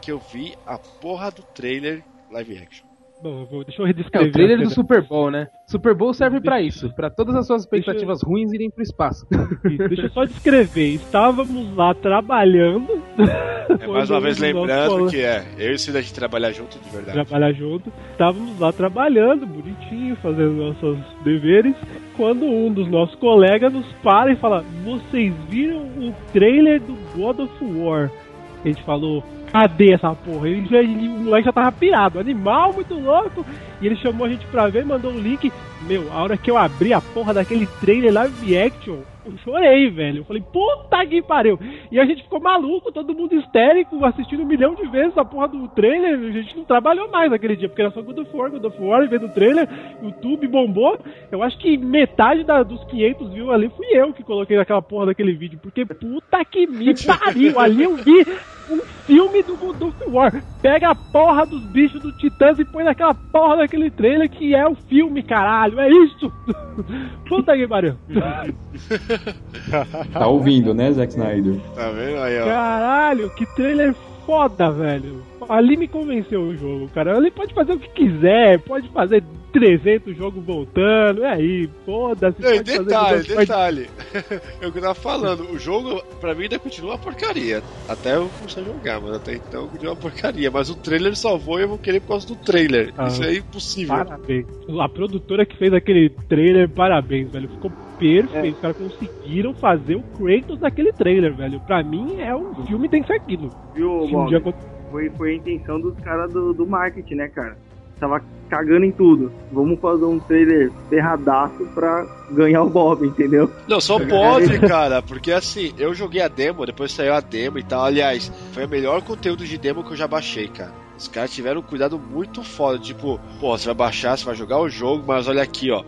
que eu vi a porra do trailer live action. Bom, eu vou, deixa eu É, redescrever. o trailer do. Super Bowl, né? Super Bowl serve pra isso, pra todas as suas expectativas ruins irem pro espaço. Isso, Deixa eu só descrever. Estávamos lá trabalhando. É mais uma vez lembrando que é, eu e o Cid a gente trabalhar junto de verdade. trabalhar junto. Estávamos lá trabalhando, bonitinho, fazendo nossos deveres, quando um dos nossos colegas nos para e fala: Vocês viram o trailer do God of War? A gente falou: Cadê essa porra? Ele, ele, o moleque já tava pirado, animal muito louco. E ele chamou a gente pra ver, mandou um link. Meu, a hora que eu abri a porra daquele trailer live action, eu chorei, velho. Eu falei, puta que pariu. E a gente ficou maluco, todo mundo histérico, assistindo um milhão de vezes a porra do trailer. A gente não trabalhou mais naquele dia, porque era só God of War, God of War, vendo o trailer, YouTube bombou. Eu acho que metade da- dos 500 views ali fui eu que coloquei naquela porra daquele vídeo, porque puta que me pariu. Ali eu vi um filme do God of War. Pega a porra dos bichos do Titãs e põe naquela porra daquele trailer que é o filme, caralho. É isso! Puta que pariu. Tá ouvindo, né, Zack Snyder? Tá vendo aí, ó? Caralho, que trailer foda, velho. Ali me convenceu o jogo, cara. Ali pode fazer o que quiser, pode fazer 300 jogos voltando, é aí, foda-se. E pode fazer detalhe, detalhe. Eu que tava falando, o jogo pra mim ainda continua uma porcaria. Até eu começar a jogar, mas até então continua uma porcaria. Mas o trailer salvou e eu vou querer por causa do trailer. Ah. Isso é impossível. Parabéns. A produtora que fez aquele trailer, parabéns, velho. Ficou perfeito. Os caras conseguiram fazer o Kratos naquele trailer, velho. Pra mim é um filme tem que ser aquilo. Viu, um Bob? Foi, foi a intenção dos caras do, do marketing, né, cara? Tava cagando em tudo. Vamos fazer um trailer ferradaço pra ganhar o Bob, entendeu? Não, só pode, cara, porque assim, eu joguei a demo, depois saiu a demo e tal. Aliás, foi o melhor conteúdo de demo que eu já baixei, cara. Os caras tiveram um cuidado muito foda. Tipo, pô, você vai baixar, você vai jogar o jogo, mas olha aqui, ó.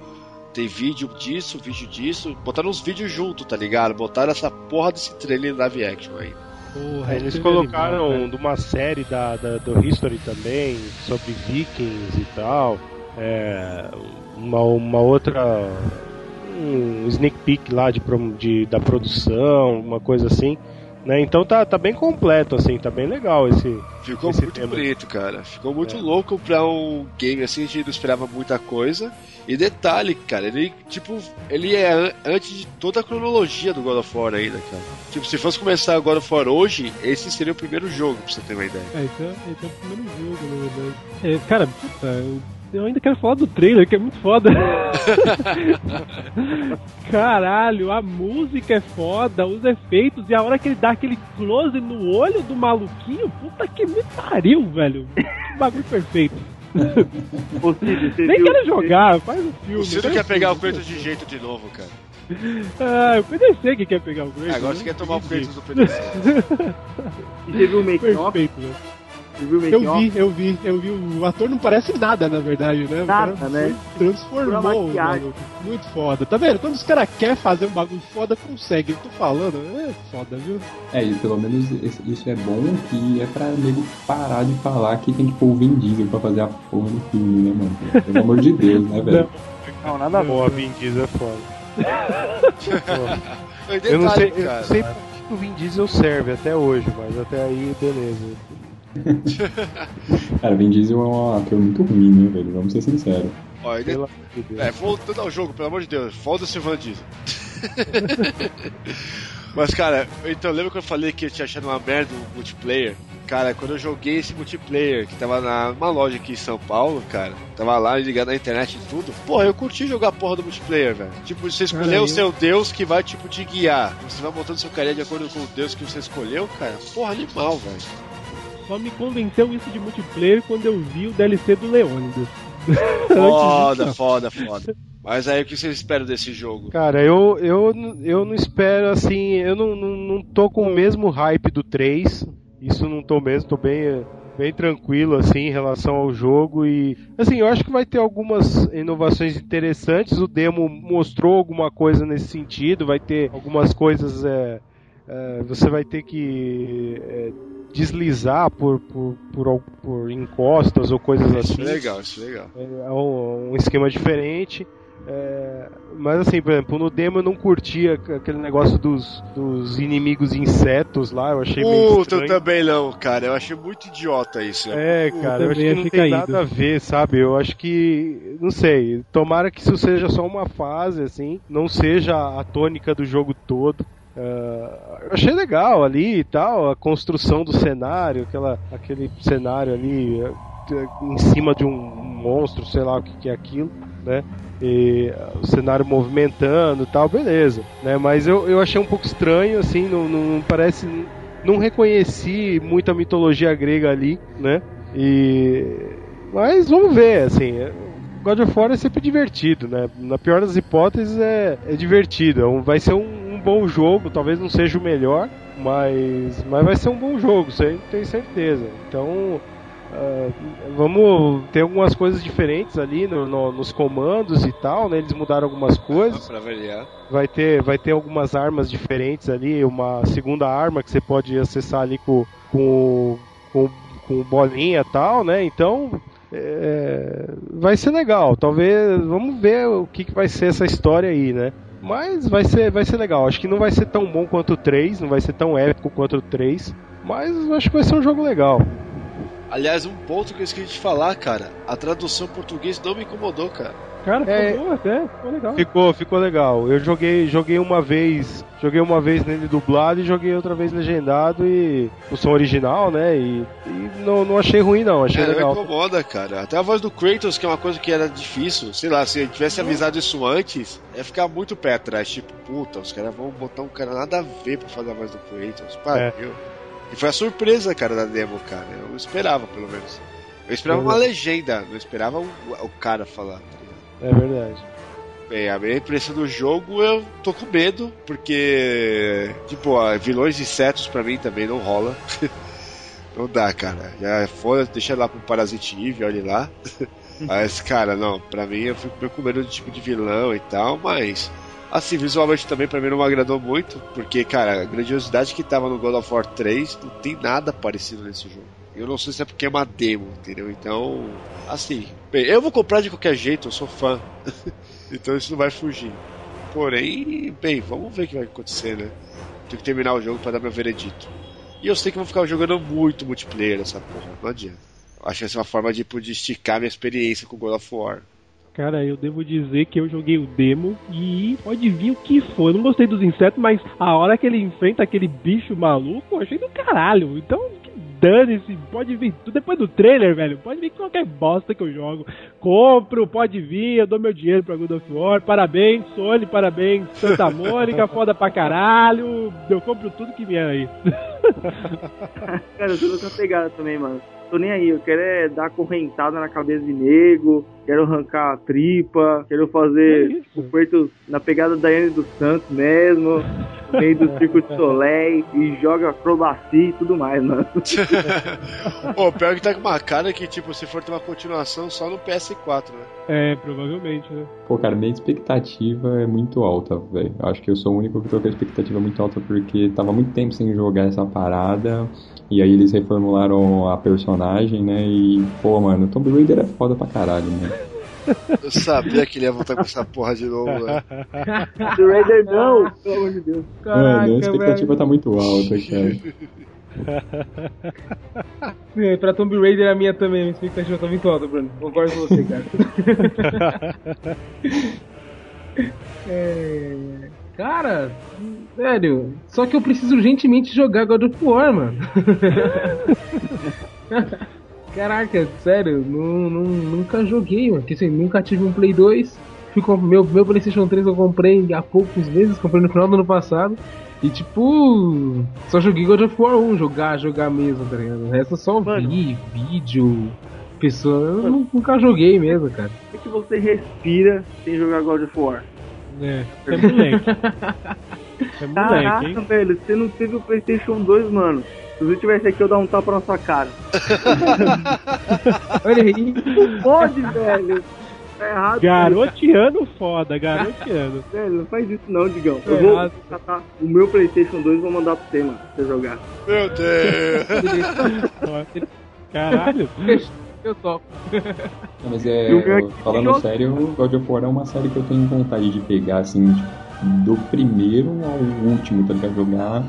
Tem vídeo disso, vídeo disso. Botaram uns vídeos junto, tá ligado? Botaram essa porra desse trailer live action aí. Porra, eles colocaram de uma série da, da, do History também, sobre vikings e tal. É, uma, uma outra. Um sneak peek lá de, de, da produção, uma coisa assim. Né? Então tá, tá bem completo, assim, tá bem legal esse. Ficou esse muito tema. bonito, cara. Ficou muito louco pra um game assim, a gente não esperava muita coisa. E detalhe, cara, ele, tipo, ele é an- antes de toda a cronologia do God of War ainda, cara. Tipo, se fosse começar o God of War hoje, esse seria o primeiro jogo, pra você ter uma ideia. É, esse é, esse é o primeiro jogo, na verdade. É, cara, puta, eu, eu ainda quero falar do trailer, que é muito foda. Caralho, a música é foda, os efeitos, e a hora que ele dá aquele close no olho do maluquinho, puta que me pariu, velho. Que bagulho perfeito. Ô, Cid, Nem viu- quero jogar, faz o filme. O faz quer pegar o. Kratos de jeito de novo, cara. Ah, o PDC que quer pegar o Kratos. Agora né? você quer tomar o Kratos do PDC. E você viu o make off? Perfeito, né? Eu vi, eu vi, eu vi. O ator não parece nada, na verdade, né? O Nada, cara né? Transformou, mano. Muito foda. Tá vendo? Quando os caras querem fazer um bagulho foda, consegue. Eu tô falando, é foda, viu? É, e pelo menos isso é bom que é pra nego parar de falar que tem que pôr o Vin Diesel pra fazer a porra do filme, né, mano? Pelo amor de Deus, né, velho? Não, nada a ver. Pô, a Vin Diesel é foda. Eu não sei, eu não sei por que o Vin Diesel serve até hoje, mas até aí, beleza. Cara, Vin Diesel é um ator muito ruim, né, velho? Vamos ser sinceros. Ó, e de Deus. É, voltando ao jogo, pelo amor de Deus, foda-se o Van Diesel. Mas, cara, então lembra que eu falei que eu tinha achado uma merda o multiplayer? Cara, quando eu joguei esse multiplayer, que tava na- numa loja aqui em São Paulo, cara, tava lá ligado na internet e tudo, porra, eu curti jogar a porra do multiplayer, velho. Tipo, você escolher Cara, o eu- seu Deus que vai, tipo, te guiar. Você vai montando seu carinha de acordo com o Deus que você escolheu, cara. Porra, animal, velho. Só me convenceu isso de multiplayer quando eu vi o DLC do Leônidas. Foda, foda, foda. Mas aí, o que vocês esperam desse jogo? Cara, eu, eu, eu não espero assim, eu não, não, não tô com o mesmo hype do 3. Isso não tô mesmo, tô bem, bem tranquilo assim em relação ao jogo e assim, eu acho que vai ter algumas inovações interessantes. O demo mostrou alguma coisa nesse sentido, vai ter algumas coisas é, é, você vai ter que é, deslizar por, por, por, por encostas ou coisas Isso assim. é legal, isso é legal. É um, um esquema diferente. É, mas assim, por exemplo, no demo eu não curtia aquele negócio dos, dos inimigos insetos lá, eu achei meio Puta, eu também não, cara. Eu achei muito idiota isso. É, cara, eu acho também que não tem caído. nada a ver, sabe? Eu acho que, não sei, tomara que isso seja só uma fase, assim, não seja a tônica do jogo todo. Ah, eu achei legal ali e tal, a construção do cenário, aquela, aquele cenário ali eh, em cima de um monstro, sei lá o que, que é aquilo, né? E ah, o cenário movimentando e tal, beleza, né? Mas eu, eu achei um pouco estranho, assim, não, não parece. Não reconheci muita mitologia grega ali, né? E. Mas vamos ver, assim. God of War é sempre divertido, né? Na pior das hipóteses é, é divertido. É um- Vai ser um, um bom jogo, talvez não seja o melhor, mas, mas vai ser um bom jogo, isso aí tenho certeza. Então, ah, vamos ter algumas coisas diferentes ali no- no- nos comandos e tal, né? Eles mudaram algumas coisas. Variar. Vai ter, vai ter algumas armas diferentes ali, uma segunda arma que você pode acessar ali com, com, com, com bolinha e tal, né? Então é, vai ser legal. Talvez vamos ver o que, que vai ser essa história aí, né? Mas vai ser, vai ser legal. Acho que não vai ser tão bom quanto o 3, não vai ser tão épico quanto o 3, mas acho que vai ser um jogo legal. Aliás, um ponto que eu esqueci de falar, cara. A tradução português não me incomodou, cara. Cara, ficou É. boa até, ficou legal. Ficou, ficou legal. Eu joguei, joguei uma vez, joguei uma vez nele dublado e joguei outra vez legendado e o som original, né? E, e não, não achei ruim não, achei É, não legal. incomoda, cara. Até a voz do Kratos, que é uma coisa que era difícil. Sei lá, se ele tivesse avisado isso antes, ia ficar muito pé atrás. Tipo, puta, os caras vão botar um cara nada a ver pra fazer a voz do Kratos. Pariu. E foi a surpresa, cara, da demo, cara. Eu esperava, pelo menos. Eu esperava uma legenda, não esperava o, o cara falar. É verdade. Bem, a minha impressão do jogo eu tô com medo, porque, tipo, vilões de insetos pra mim também não rola. não dá, cara. Já foi, deixa lá pro Parasite Eve, olha lá. mas, cara, não, pra mim eu fico meio com medo do tipo de vilão e tal, mas. Assim, visualmente também pra mim não me agradou muito, porque, cara, a grandiosidade que tava no God of War 3 não tem nada parecido nesse jogo. Eu não sei se é porque é uma demo, entendeu? Então, assim, bem, eu vou comprar de qualquer jeito, eu sou fã. então isso não vai fugir. Porém, bem, vamos ver o que vai acontecer, né? Tenho que terminar o jogo para dar meu veredito. E eu sei que vou ficar jogando muito multiplayer nessa porra, não adianta. Acho que essa é uma forma de, de esticar minha experiência com God of War. Cara, eu devo dizer que eu joguei o demo e pode vir o que for. Eu não gostei dos insetos, mas a hora que ele enfrenta aquele bicho maluco, eu achei do caralho. Então, dane-se, pode vir depois do trailer, velho. Pode vir qualquer bosta que eu jogo. Compro, pode vir, eu dou meu dinheiro pra God of War. Parabéns, Sony, parabéns, Santa Mônica, foda pra caralho. Eu compro tudo que vier aí. Cara, eu tô nessa pegada também, mano. Tô nem aí, eu quero é dar correntada na cabeça de nego, quero arrancar a tripa, quero fazer o feito na pegada da Anne dos Santos mesmo, no meio do Circo de Soleil, e joga acrobacia e tudo mais, mano. Pô, pior que tá com uma cara que, tipo, se for ter uma continuação só no PS4, né? É, provavelmente, né? Pô, cara, minha expectativa é muito alta, velho. Acho que eu sou o único que tô com a expectativa muito alta porque tava muito tempo sem jogar essa parada. E aí eles reformularam a personagem, né? E, pô, mano, Tomb Raider é foda pra caralho, né? Eu sabia que ele ia voltar com essa porra de novo, né? Tomb Raider não, pelo amor de Deus. Mano, a expectativa tá muito alta, cara. É, pra Tomb Raider a minha também, a minha expectativa tá muito alta, Bruno. Concordo com você, cara. é... Cara, sério, só que eu preciso urgentemente jogar God of War, mano. Caraca, sério, não, não, nunca joguei, mano. Porque assim, nunca tive um Play 2. Fui comp- meu, meu PlayStation 3 eu comprei há poucos meses, comprei no final do ano passado. E tipo, só joguei God of War 1, jogar, jogar mesmo, tá ligado? O resto eu só vi, vídeo, pessoa. Eu nu- nunca joguei mesmo, cara. O que você respira sem jogar God of War? É, é moleque. É moleque, Caraca, hein? velho, você não teve o PlayStation 2, mano. Se você tivesse aqui, eu dar um tapa na sua cara. Olha aí. Pode, velho. Tá errado. Garoteando foda, garoteando. Velho, não faz isso não, Digão. Tá Eu vou errado. catar o meu PlayStation 2 e vou mandar pra você, mano, pra você jogar. Meu Deus! Caralho. Eu topo. Não, mas é, Eu falando sério, God of War é uma série que eu tenho vontade de pegar, assim, tipo, do primeiro ao último, tá ligado? Jogar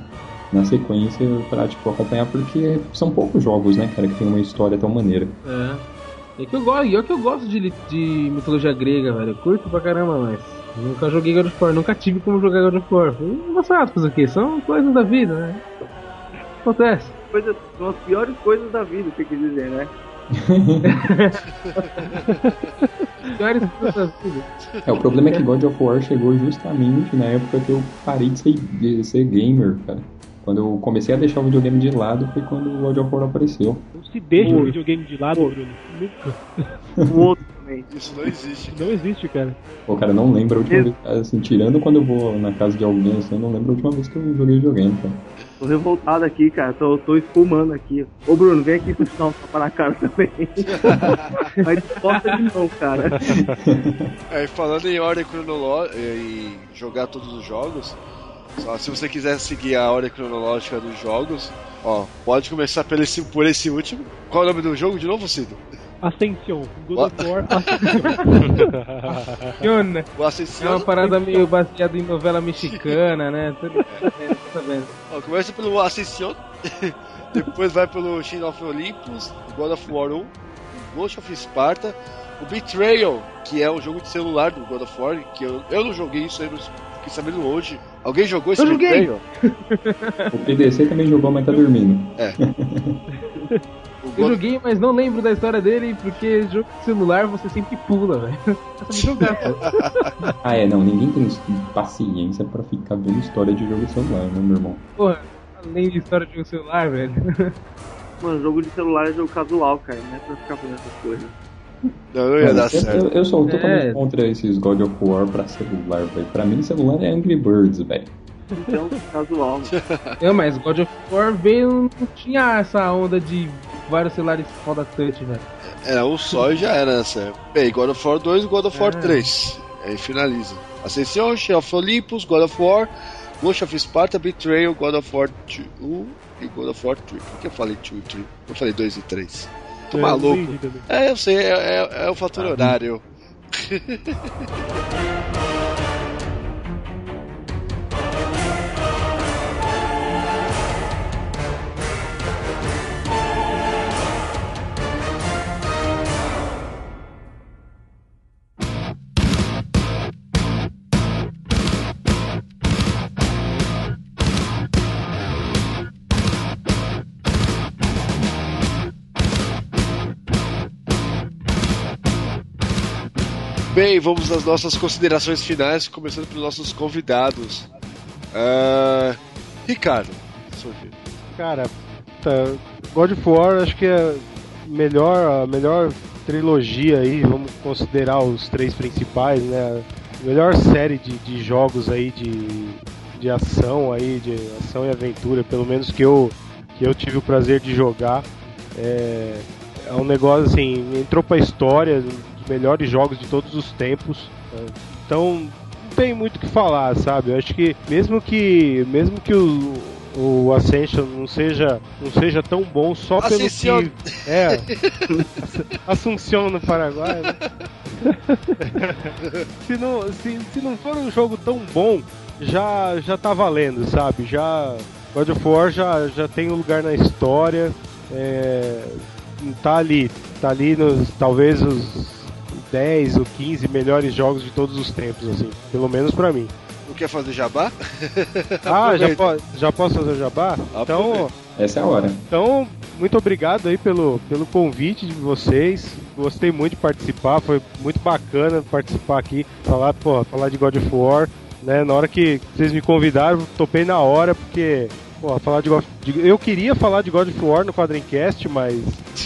na sequência pra, tipo, acompanhar, porque são poucos jogos, né, cara, que tem uma história tão maneira. É. É que eu gosto, e é que eu gosto de, de mitologia grega, velho. Eu curto pra caramba, mas nunca joguei God of War, nunca tive como jogar God of War. Foi engraçado fazer o quê? São coisas da vida, né? Acontece. Coisas, são as piores coisas da vida, você quer dizer, né? Piores coisas da vida. É, o problema é que God of War chegou justamente na época que eu parei de ser, de ser gamer, cara. Quando eu comecei a deixar o videogame de lado foi quando o God of War apareceu. Não se deixa o videogame de lado, Bruno. Nunca. O outro também. Isso não existe. Não existe, cara. Pô, cara, não lembro a última vez, assim, tirando quando eu vou na casa de alguém, assim, eu não lembro a última vez que eu joguei videogame, cara. Tô revoltado aqui, cara. Tô, tô espumando aqui. Ô, Bruno, vem aqui pra te dar um tapa na cara também. Mas posta de novo, cara. É, e falando em ordem cronológica e jogar todos os jogos, só se você quiser seguir a ordem cronológica dos jogos, ó, pode começar por esse, por esse último. Qual é o nome do jogo de novo, Cido? Ascension. God of War Fiona. O É Ascension. uma parada meio baseada em novela mexicana, né? Ó, começa pelo Ascension, depois vai pelo Shin of Olympus, God of War 1, Ghost of Sparta, o Betrayal, que é um jogo de celular do God of War, que eu, eu não joguei isso aí, mas fiquei sabendo hoje. Alguém jogou esse Eu joguei. Betrayal? O PDC também jogou, mas tá dormindo. É. Eu joguei, mas não lembro da história dele, porque jogo de celular você sempre pula, velho. Jogar, pô. Ah, é, não, ninguém tem paciência pra ficar vendo história de jogo de celular, né, meu irmão? Porra, além de história de jogo de celular, velho. Mano, jogo de celular é jogo casual, cara. Não é pra ficar fazendo essas coisas. Não, não ia dar eu, certo. eu, eu sou totalmente É. contra esses God of War pra celular, velho. Pra mim, celular é Angry Birds, velho. Então, casual. É, mas God of War veio, não tinha essa onda de vários celulares foda touch, velho. Era um só e já era nessa época. Bem, God of War 2 e God of War É. 3. Aí finaliza. Ascension, Shadow of Olympus, God of War, Ghost of Sparta, Betrayal, God of War 2 e God of War 3. Por que eu falei 2 e 3? Eu falei 2 e 3. É, maluco. É, eu sei, é, é- é o fator horário. Bem, vamos às nossas considerações finais, começando pelos nossos convidados. Ah, Ricardo. Cara, tá, God of War acho que é melhor, a melhor trilogia aí, vamos considerar os três principais, né? A melhor série de, de jogos aí de, de ação aí, de ação e aventura, pelo menos que eu, que eu tive o prazer de jogar. É, é um negócio assim, entrou pra história, dos melhores jogos de todos os tempos. Então, não tem muito o que falar, sabe? Eu acho que mesmo que mesmo que o, o Ascension não seja não seja tão bom só pelo Ascension. que é Assunção no Paraguai. né? se não se, se não for um jogo tão bom, já já tá valendo, sabe? Já God of War já já tem um lugar na história. É, tá ali, tá ali nos talvez os 10 ou 15 melhores jogos de todos os tempos, assim, pelo menos pra mim. Não quer fazer jabá? Ah, já, po já posso fazer o jabá? Então, Aproveita. Essa é a hora. então, muito obrigado aí pelo, pelo convite de vocês. Gostei muito de participar, foi muito bacana participar aqui, falar, pô, falar de God of War, né? Na hora que vocês me convidaram, topei na hora, porque, pô, falar de God Eu queria falar de God of War no Quadrincast, mas,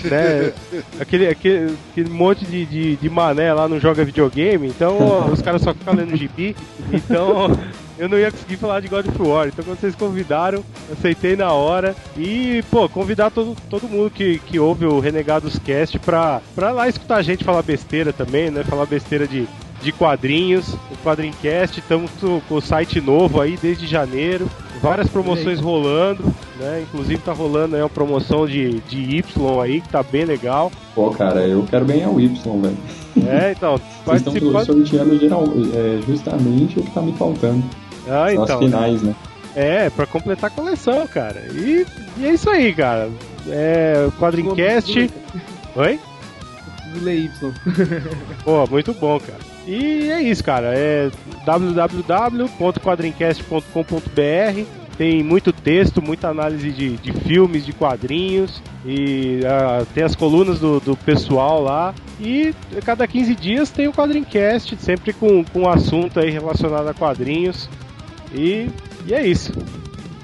né, aquele, aquele, aquele monte de, de, de mané lá não joga videogame, então ó, os caras só ficam lendo gibi, então eu não ia conseguir falar de God of War. Então quando vocês convidaram, aceitei na hora. E, pô, convidar todo, todo mundo que, que ouve o Renegados Cast pra, pra lá escutar a gente falar besteira também, né? Falar besteira de, de quadrinhos, o Quadrincast, estamos com o site novo aí desde janeiro. Várias promoções rolando, né? Inclusive tá rolando aí uma promoção de, de Y aí, que tá bem legal. Pô, cara, eu quero ganhar o Y, velho. É, então, Vocês estão sorteando geral, é, justamente o que tá me faltando. Ah, São então. as finais, né? É, pra completar a coleção, cara. E, e é isso aí, cara. É, Quadrincast. Oi? Preciso ler Y. Pô, muito bom, cara. E é isso, cara. É www.quadrincast.com.br. Tem muito texto, muita análise de, de filmes, de quadrinhos. E ah, tem as colunas do, do pessoal lá. E a cada 15 dias tem o Quadrincast, sempre com, com um assunto aí relacionado a quadrinhos. E, e é isso.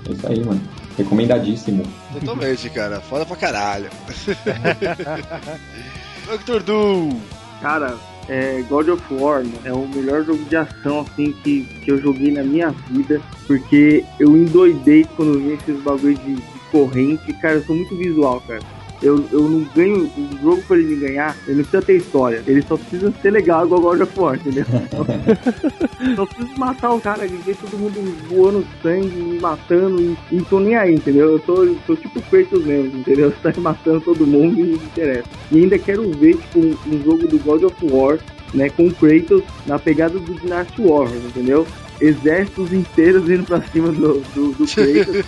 É isso aí, mano. Recomendadíssimo. Totalmente, cara. Foda pra caralho. Dr. Doom. Cara, é, God of War mano, é o melhor jogo de ação assim que, que eu joguei na minha vida, porque eu endoidei quando vi esses bagulhos de, de corrente. Cara, eu sou muito visual, cara. Eu, eu não ganho. O jogo pra ele me ganhar, ele não precisa ter história. Ele só precisa ser legal igual God of War, entendeu? só preciso matar o cara, ver todo mundo voando sangue, me matando e, e tô nem aí, entendeu? Eu sou, sou tipo Kratos mesmo, entendeu? Você tá matando todo mundo e não interessa. E ainda quero ver, tipo, um, um jogo do God of War, né, com o Kratos na pegada do Dynasty Warriors, entendeu? Exércitos inteiros indo pra cima do, do, do Kratos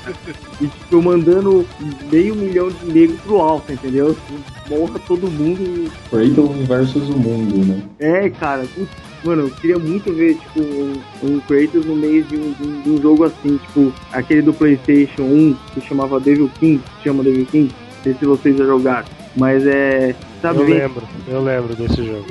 e, tipo, mandando meio milhão de negros pro alto, entendeu? Morra todo mundo Kratos versus o mundo, né? é, cara, putz, mano, eu queria muito ver, tipo, um, um Kratos no meio de um, de um- de um jogo assim, tipo, aquele do Playstation 1, que chamava Devil King, que chama Devil King, não sei se vocês já jogaram, mas é, sabe, Eu lembro, eu lembro desse jogo.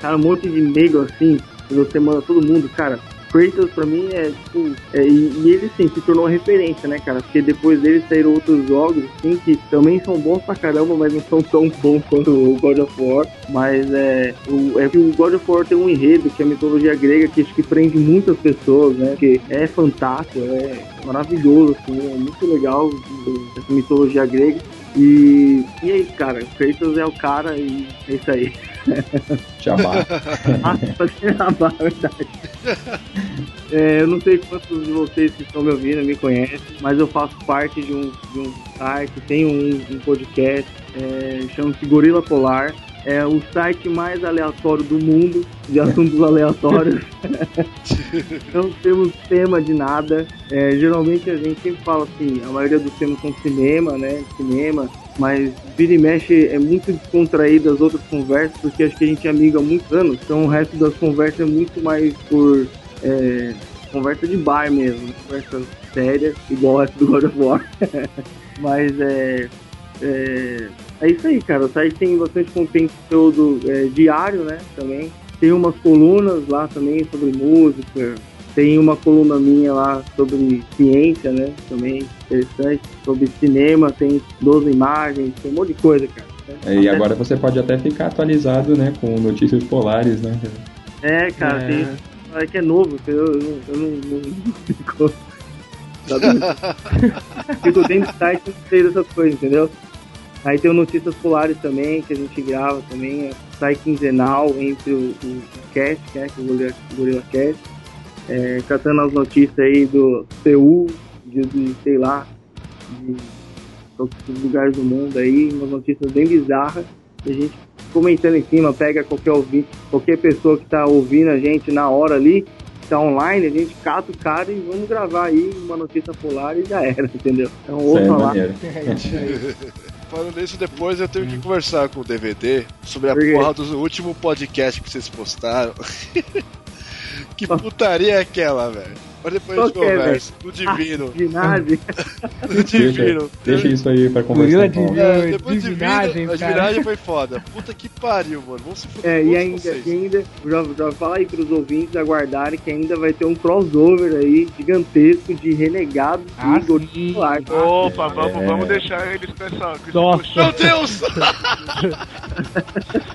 cara, um monte de negro assim, e você manda todo mundo, cara, Kratos pra mim é tipo. É, e, e, ele sim se tornou referência, né, cara? Porque depois dele saíram outros jogos, assim, que também são bons pra caramba, mas não são tão bons quanto o God of War. Mas é. O, é que o God of War tem um enredo, que é a mitologia grega, que acho que prende muitas pessoas, né? Que é fantástico, é maravilhoso, assim, é muito legal essa mitologia grega. E, e aí, cara, o Kratos é o cara e é isso aí. Jabá. fazer jabá, é verdade. É, eu não sei quantos de vocês que estão me ouvindo me conhecem, mas eu faço parte de um, de um site, tem um, um podcast, é, chama-se Gorila Polar é o site mais aleatório do mundo, de assuntos aleatórios. não temos tema de nada. É, geralmente a gente sempre fala assim, a maioria dos temas são cinema, né? Cinema, mas vira e mexe é muito descontraído as outras conversas, porque acho que a gente é amigo há muitos anos, então o resto das conversas é muito mais por é, conversa de bar mesmo, conversa séria, igual resto do God of War. mas é, é é isso aí, cara. O site tem bastante conteúdo é, diário, né? Também. Tem umas colunas lá também sobre música. Tem uma coluna minha lá sobre ciência, né? Também interessante. Sobre cinema, tem 12 imagens, tem um monte de coisa, cara. É, e agora você pode até ficar atualizado, né? Com notícias polares, né? É, cara, é. tem. É que é novo, eu, eu, eu não, não, não fico. fico dentro do site não sei dessas coisas, entendeu? Aí tem o Notícias Polares também, que a gente grava também, é, sai quinzenal entre o, o, o cast, né, que é o Gorilla, Gorilla Cast, é, tratando as notícias aí do Seul, de, de sei lá, de todos os lugares do mundo aí, umas notícias bem bizarras, e a gente comentando em cima, pega qualquer ouvinte, qualquer pessoa que tá ouvindo a gente na hora ali, tá online, a gente cata o cara e vamos gravar aí uma notícia polar e já era, entendeu? Então ouça lá. Falando nisso, depois eu tenho que conversar com o DVD sobre a porra do último podcast que vocês postaram. que putaria é aquela, velho? Mas depois a gente conversa. No Divino. Divinagem. no Divino. Deixa, deixa, isso aí pra conversar. Com é, depois Divinagem, a Divinagem foi foda. Puta que pariu, mano. Vamos se fuder. É, e ainda, e ainda já, já fala aí pros ouvintes aguardarem que ainda vai ter um crossover aí gigantesco de renegados ah, e Godzilla. Opa, vamos, é. vamos deixar eles com essa. Com Meu Deus!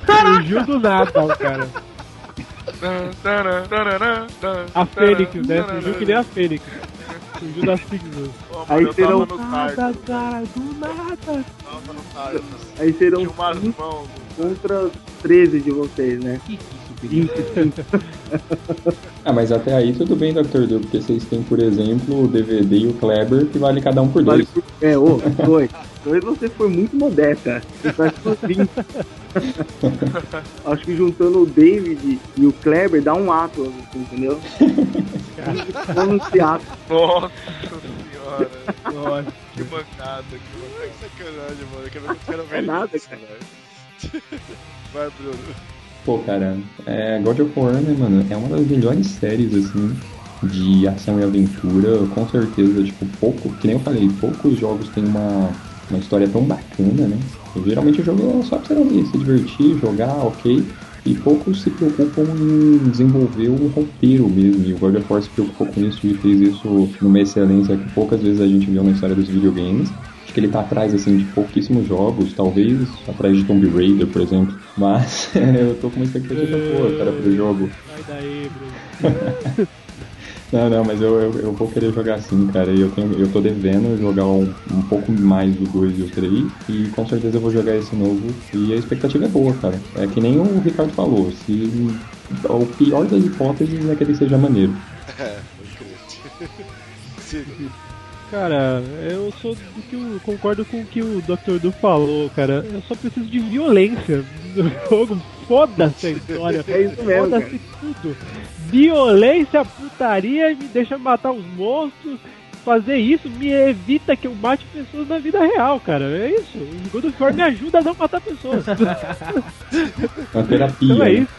Fugiu do nada, cara. A Fênix, né? Surgiu que nem a Fênix. Surgiu das siglas. Aí serão nada, cara, do nada. Aí serão contra 13 de vocês, né? ah, mas até aí tudo bem, Dr. Du, porque vocês têm, por exemplo, o DVD e o Kleber, que vale cada um por dois. Vale por... É, ô, dois. dois você foi muito modesta. Você faz por 30. Acho que juntando o David e o Kleber dá um ato, entendeu? Vamos teatro. Nossa senhora. Nossa. Que mancada, que mancada. Que sacanagem, mano. Eu quero, quero ver é nada, cara. Vai, Bruno. Pô, cara, é, God of War, né, mano, é uma das melhores séries, assim, de ação e aventura. Com certeza, tipo, pouco, que nem eu falei, poucos jogos têm uma, uma história tão bacana, né? geralmente o jogo é só pra você se divertir, jogar, ok. E poucos se preocupam em desenvolver um roteiro mesmo. E o God of War se preocupou com isso e fez isso numa excelência que poucas vezes a gente viu na história dos videogames. Acho que ele tá atrás, assim, de pouquíssimos jogos, talvez atrás de Tomb Raider, por exemplo. Mas eu tô com uma expectativa boa, cara, pro jogo. Sai daí, Bruno. Não, não, mas eu, eu, eu, vou querer jogar assim, cara. Eu, tenho, eu tô devendo jogar um, um pouco mais do 2 e o 3. E com certeza eu vou jogar esse novo. E a expectativa é boa, cara. É que nem o Ricardo falou. Se o pior das hipóteses é que ele seja maneiro. É, pode crer. Cara, eu sou do que eu concordo com o que o Dr. Du falou, cara. Eu só preciso de violência no jogo. Foda-se a história. É isso mesmo. Foda-se tudo. Violência, putaria, me deixa matar os monstros. Fazer isso me evita que eu mate pessoas na vida real, cara. É isso. O God of War me ajuda a não matar pessoas. É uma terapia. Então é isso.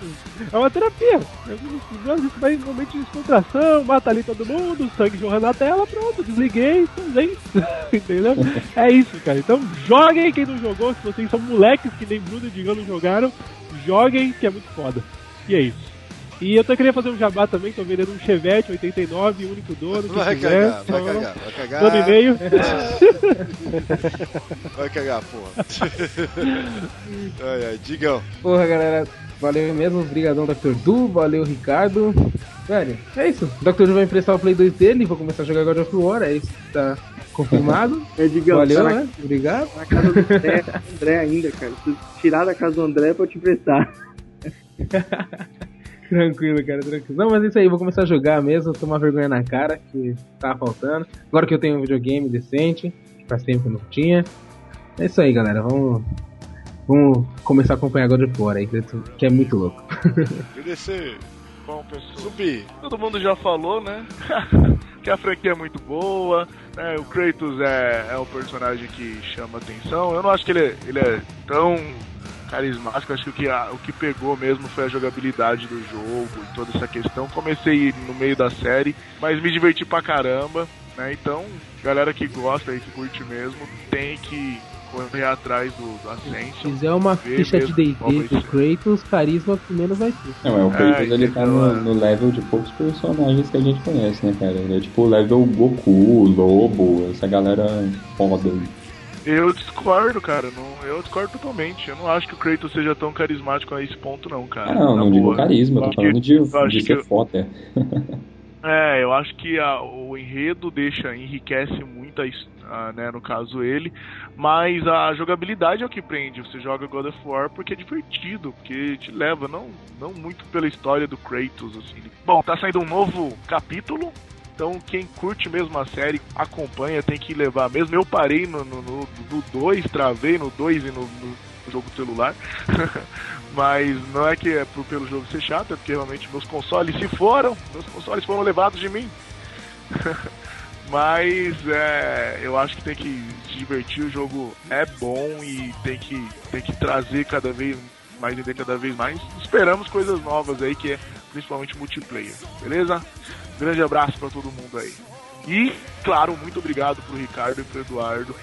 É uma terapia. Isso vai em momento de descontração, mata ali todo mundo, sangue jorrando na tela, pronto, desliguei, usei. Entendeu? É isso, cara. Então joguem quem não jogou, se vocês são moleques que nem Bruno e Digão não jogaram, joguem que é muito foda. E é isso. E eu tô querendo fazer um jabá também, tô vendendo um Chevette 89, único dono. Vai quiser, cagar, vai então, cagar, vai cagar. Manda e-mail. Vai cagar, porra. ai, ai, digam. Porra, galera, valeu mesmo. Obrigadão, Dr. Du. Valeu, Ricardo. Velho, é isso. O Dr. Du vai emprestar o Play 2 dele. Vou começar a jogar God of War. É isso que tá confirmado. É, Digão, Valeu, tá na- né? Obrigado. Na casa do André, André ainda, cara. Se tirar da casa do André pra eu te emprestar. Tranquilo, cara, tranquilo. Não, mas é isso aí, vou começar a jogar mesmo, tomar vergonha na cara, que tava faltando. Agora que eu tenho um videogame decente, que faz tempo que não tinha. É isso aí, galera, vamos. Vamos começar a acompanhar God of War aí, que é muito louco. Agradecer. Bom, pessoal. Zumbi. Todo mundo já falou, né? que a franquia é muito boa, né? O Kratos é, é um personagem que chama atenção. Eu não acho que ele é, ele é tão carismático, acho que o que, a- o que pegou mesmo foi a jogabilidade do jogo e toda essa questão. Comecei no meio da série, mas me diverti pra caramba, né? Então, galera que gosta e que curte mesmo, tem que correr atrás do, do Se Ascension. fizer uma ficha de mesmo D&D pro Kratos, carisma menos vai ter. Não, é o Kratos, É, ele tá no, é. no level de poucos personagens que a gente conhece, né, cara? Ele é tipo o level Goku, Lobo, essa galera foda aí. Eu discordo, cara. Não, eu discordo totalmente. Eu não acho que o Kratos seja tão carismático a esse ponto, não, cara. Ah, não, Na não digo boa. carisma, Eu tô acho falando que- de, de ser foda. É, eu acho que a- o enredo deixa, enriquece muito, a, a, né, no caso ele, mas a jogabilidade é o que prende. Você joga God of War porque é divertido, porque te leva, não, não muito pela história do Kratos, assim. Bom, tá saindo um novo capítulo, então quem curte mesmo a série acompanha, tem que levar mesmo. Eu parei no 2, no, no 2, travei no 2 e no, no jogo celular. Mas não é que é pelo jogo ser chato, é porque realmente meus consoles se foram, meus consoles foram levados de mim. Mas é, eu acho que tem que se divertir, o jogo é bom e tem que, tem que trazer cada vez mais e cada vez mais. Esperamos coisas novas aí, que é principalmente multiplayer, beleza? Grande abraço pra todo mundo aí. E, claro, muito obrigado pro Ricardo e pro Eduardo.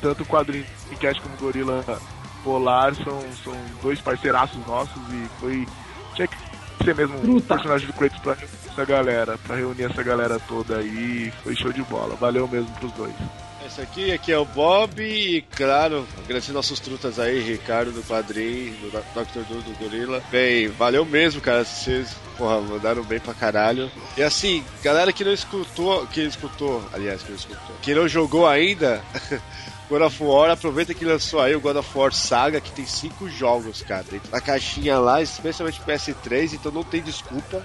Tanto o quadrinho Cast como o Gorila Polar são, são dois parceiraços nossos e foi. Tinha que ser mesmo um personagem do Kratos pra essa galera, pra reunir essa galera toda aí. Foi show de bola. Valeu mesmo pros dois. Esse aqui, aqui é o Bob e, claro, agradecer nossos trutas aí, Ricardo do Quadrinho, do Dr. Du do Gorila. Bem, valeu mesmo, cara, vocês, porra, mandaram bem pra caralho. E assim, galera que não escutou, que escutou, aliás, que não escutou, que não jogou ainda, God of War, aproveita que lançou aí o God of War Saga, que tem cinco jogos, cara, dentro da caixinha lá, especialmente PS3, então não tem desculpa.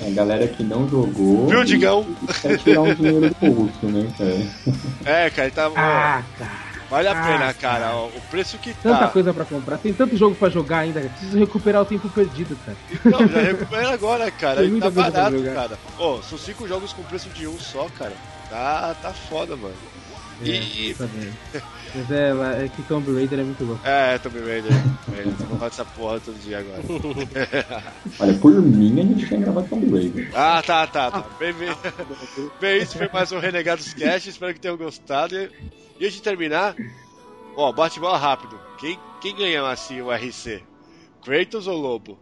A galera que não jogou. Viu, Digão? Quer tirar um dinheiro do bolso, né, cara? É, cara, tá... Ah, cara. Vale a Ah, pena, cara, ó, o preço que tá... Tanta coisa pra comprar, tem tanto jogo pra jogar ainda, cara. Preciso recuperar o tempo perdido, cara. Não, já recupera agora, cara. Tem tá barato, jogar. cara. Ó, são cinco jogos com preço de um só, cara. Tá, tá foda, mano. E. É, vendo. Mas é, é que Tomb Raider é muito louco. É, Tomb Raider. É, Vou falar dessa porra todo dia agora. Olha, por mim a gente tinha gravado Tomb Raider. ah, tá, tá, tá. Bem, bem. bem, isso foi mais um Renegados Cast. Espero que tenham gostado. E e antes de terminar, ó, bate-bola rápido. Quem, quem ganhou assim o RC? Kratos ou Lobo?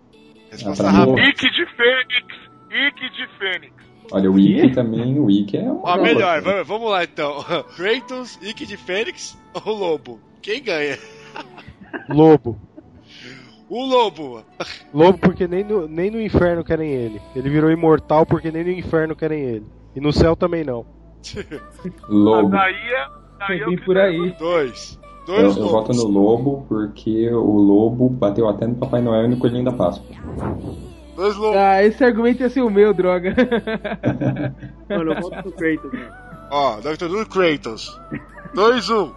Resposta Ah, pra rápida. Ike de Fênix! Ike de Fênix! Olha, o Wiki também, o Wiki é uma. Ó, melhor, vamos, vamos lá então. Kratos, Ike de Fênix ou Lobo? Quem ganha? Lobo. O Lobo. Lobo porque nem no, nem no inferno querem ele. Ele virou imortal porque nem no inferno querem ele. E no céu também não. Lobo. Daí é. Daí é que por aí. Dois. Eu, Dois eu voto lobos. no Lobo porque o Lobo bateu até no Papai Noel e no Coelhinho da Páscoa. Dois lobos. Ah, esse argumento ia ser o meu, droga. Mano, eu volto pro Kratos, mano. Ó, Dr. Duro Kratos. Dois, um.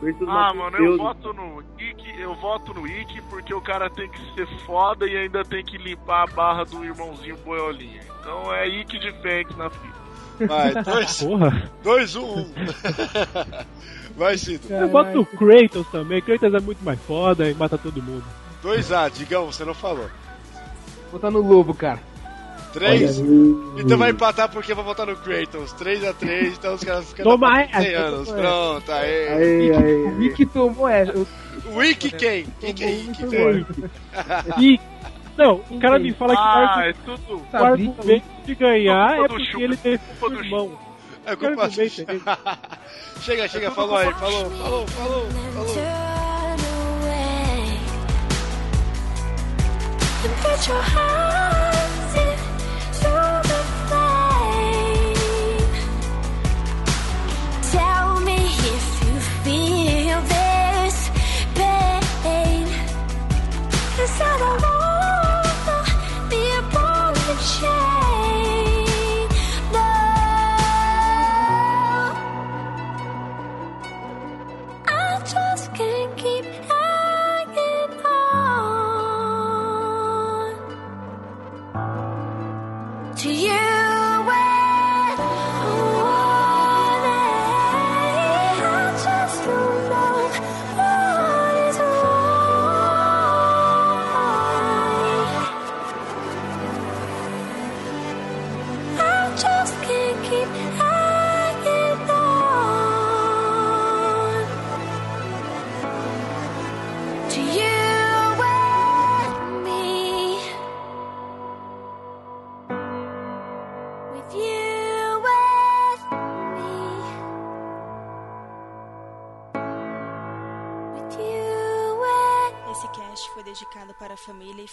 Kratos Ah, mano, Deus. eu voto no Ike, eu voto no Ike porque o cara tem que ser foda e ainda tem que limpar a barra do irmãozinho Boiolinha. Então é Ike de Fênix na fita. Vai, dois, Porra. dois um, um. Vai, Cido. Eu boto no Kratos também. Kratos é muito mais foda e mata todo mundo. 2A, Digão, você não falou. Botar no Lobo, cara. 3? Então vai empatar porque eu vou votar no Kratos. 3x3, então os caras ficam. Toma essa! 100 anos. Pronto, aê. O Wick tomou essa. O Wick quem? Quem que é Wick? Wick. Não, o cara me fala que ah, é tudo. o argumento de ganhar é porque ele tem teve um irmão. É culpa Chega, chega, é falou aí. Falou, falou, falou, falou. Then put your hands through the flame. Tell me if you feel this I don't wanna be a.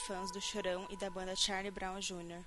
fãs do Chorão e da banda Charlie Brown Jr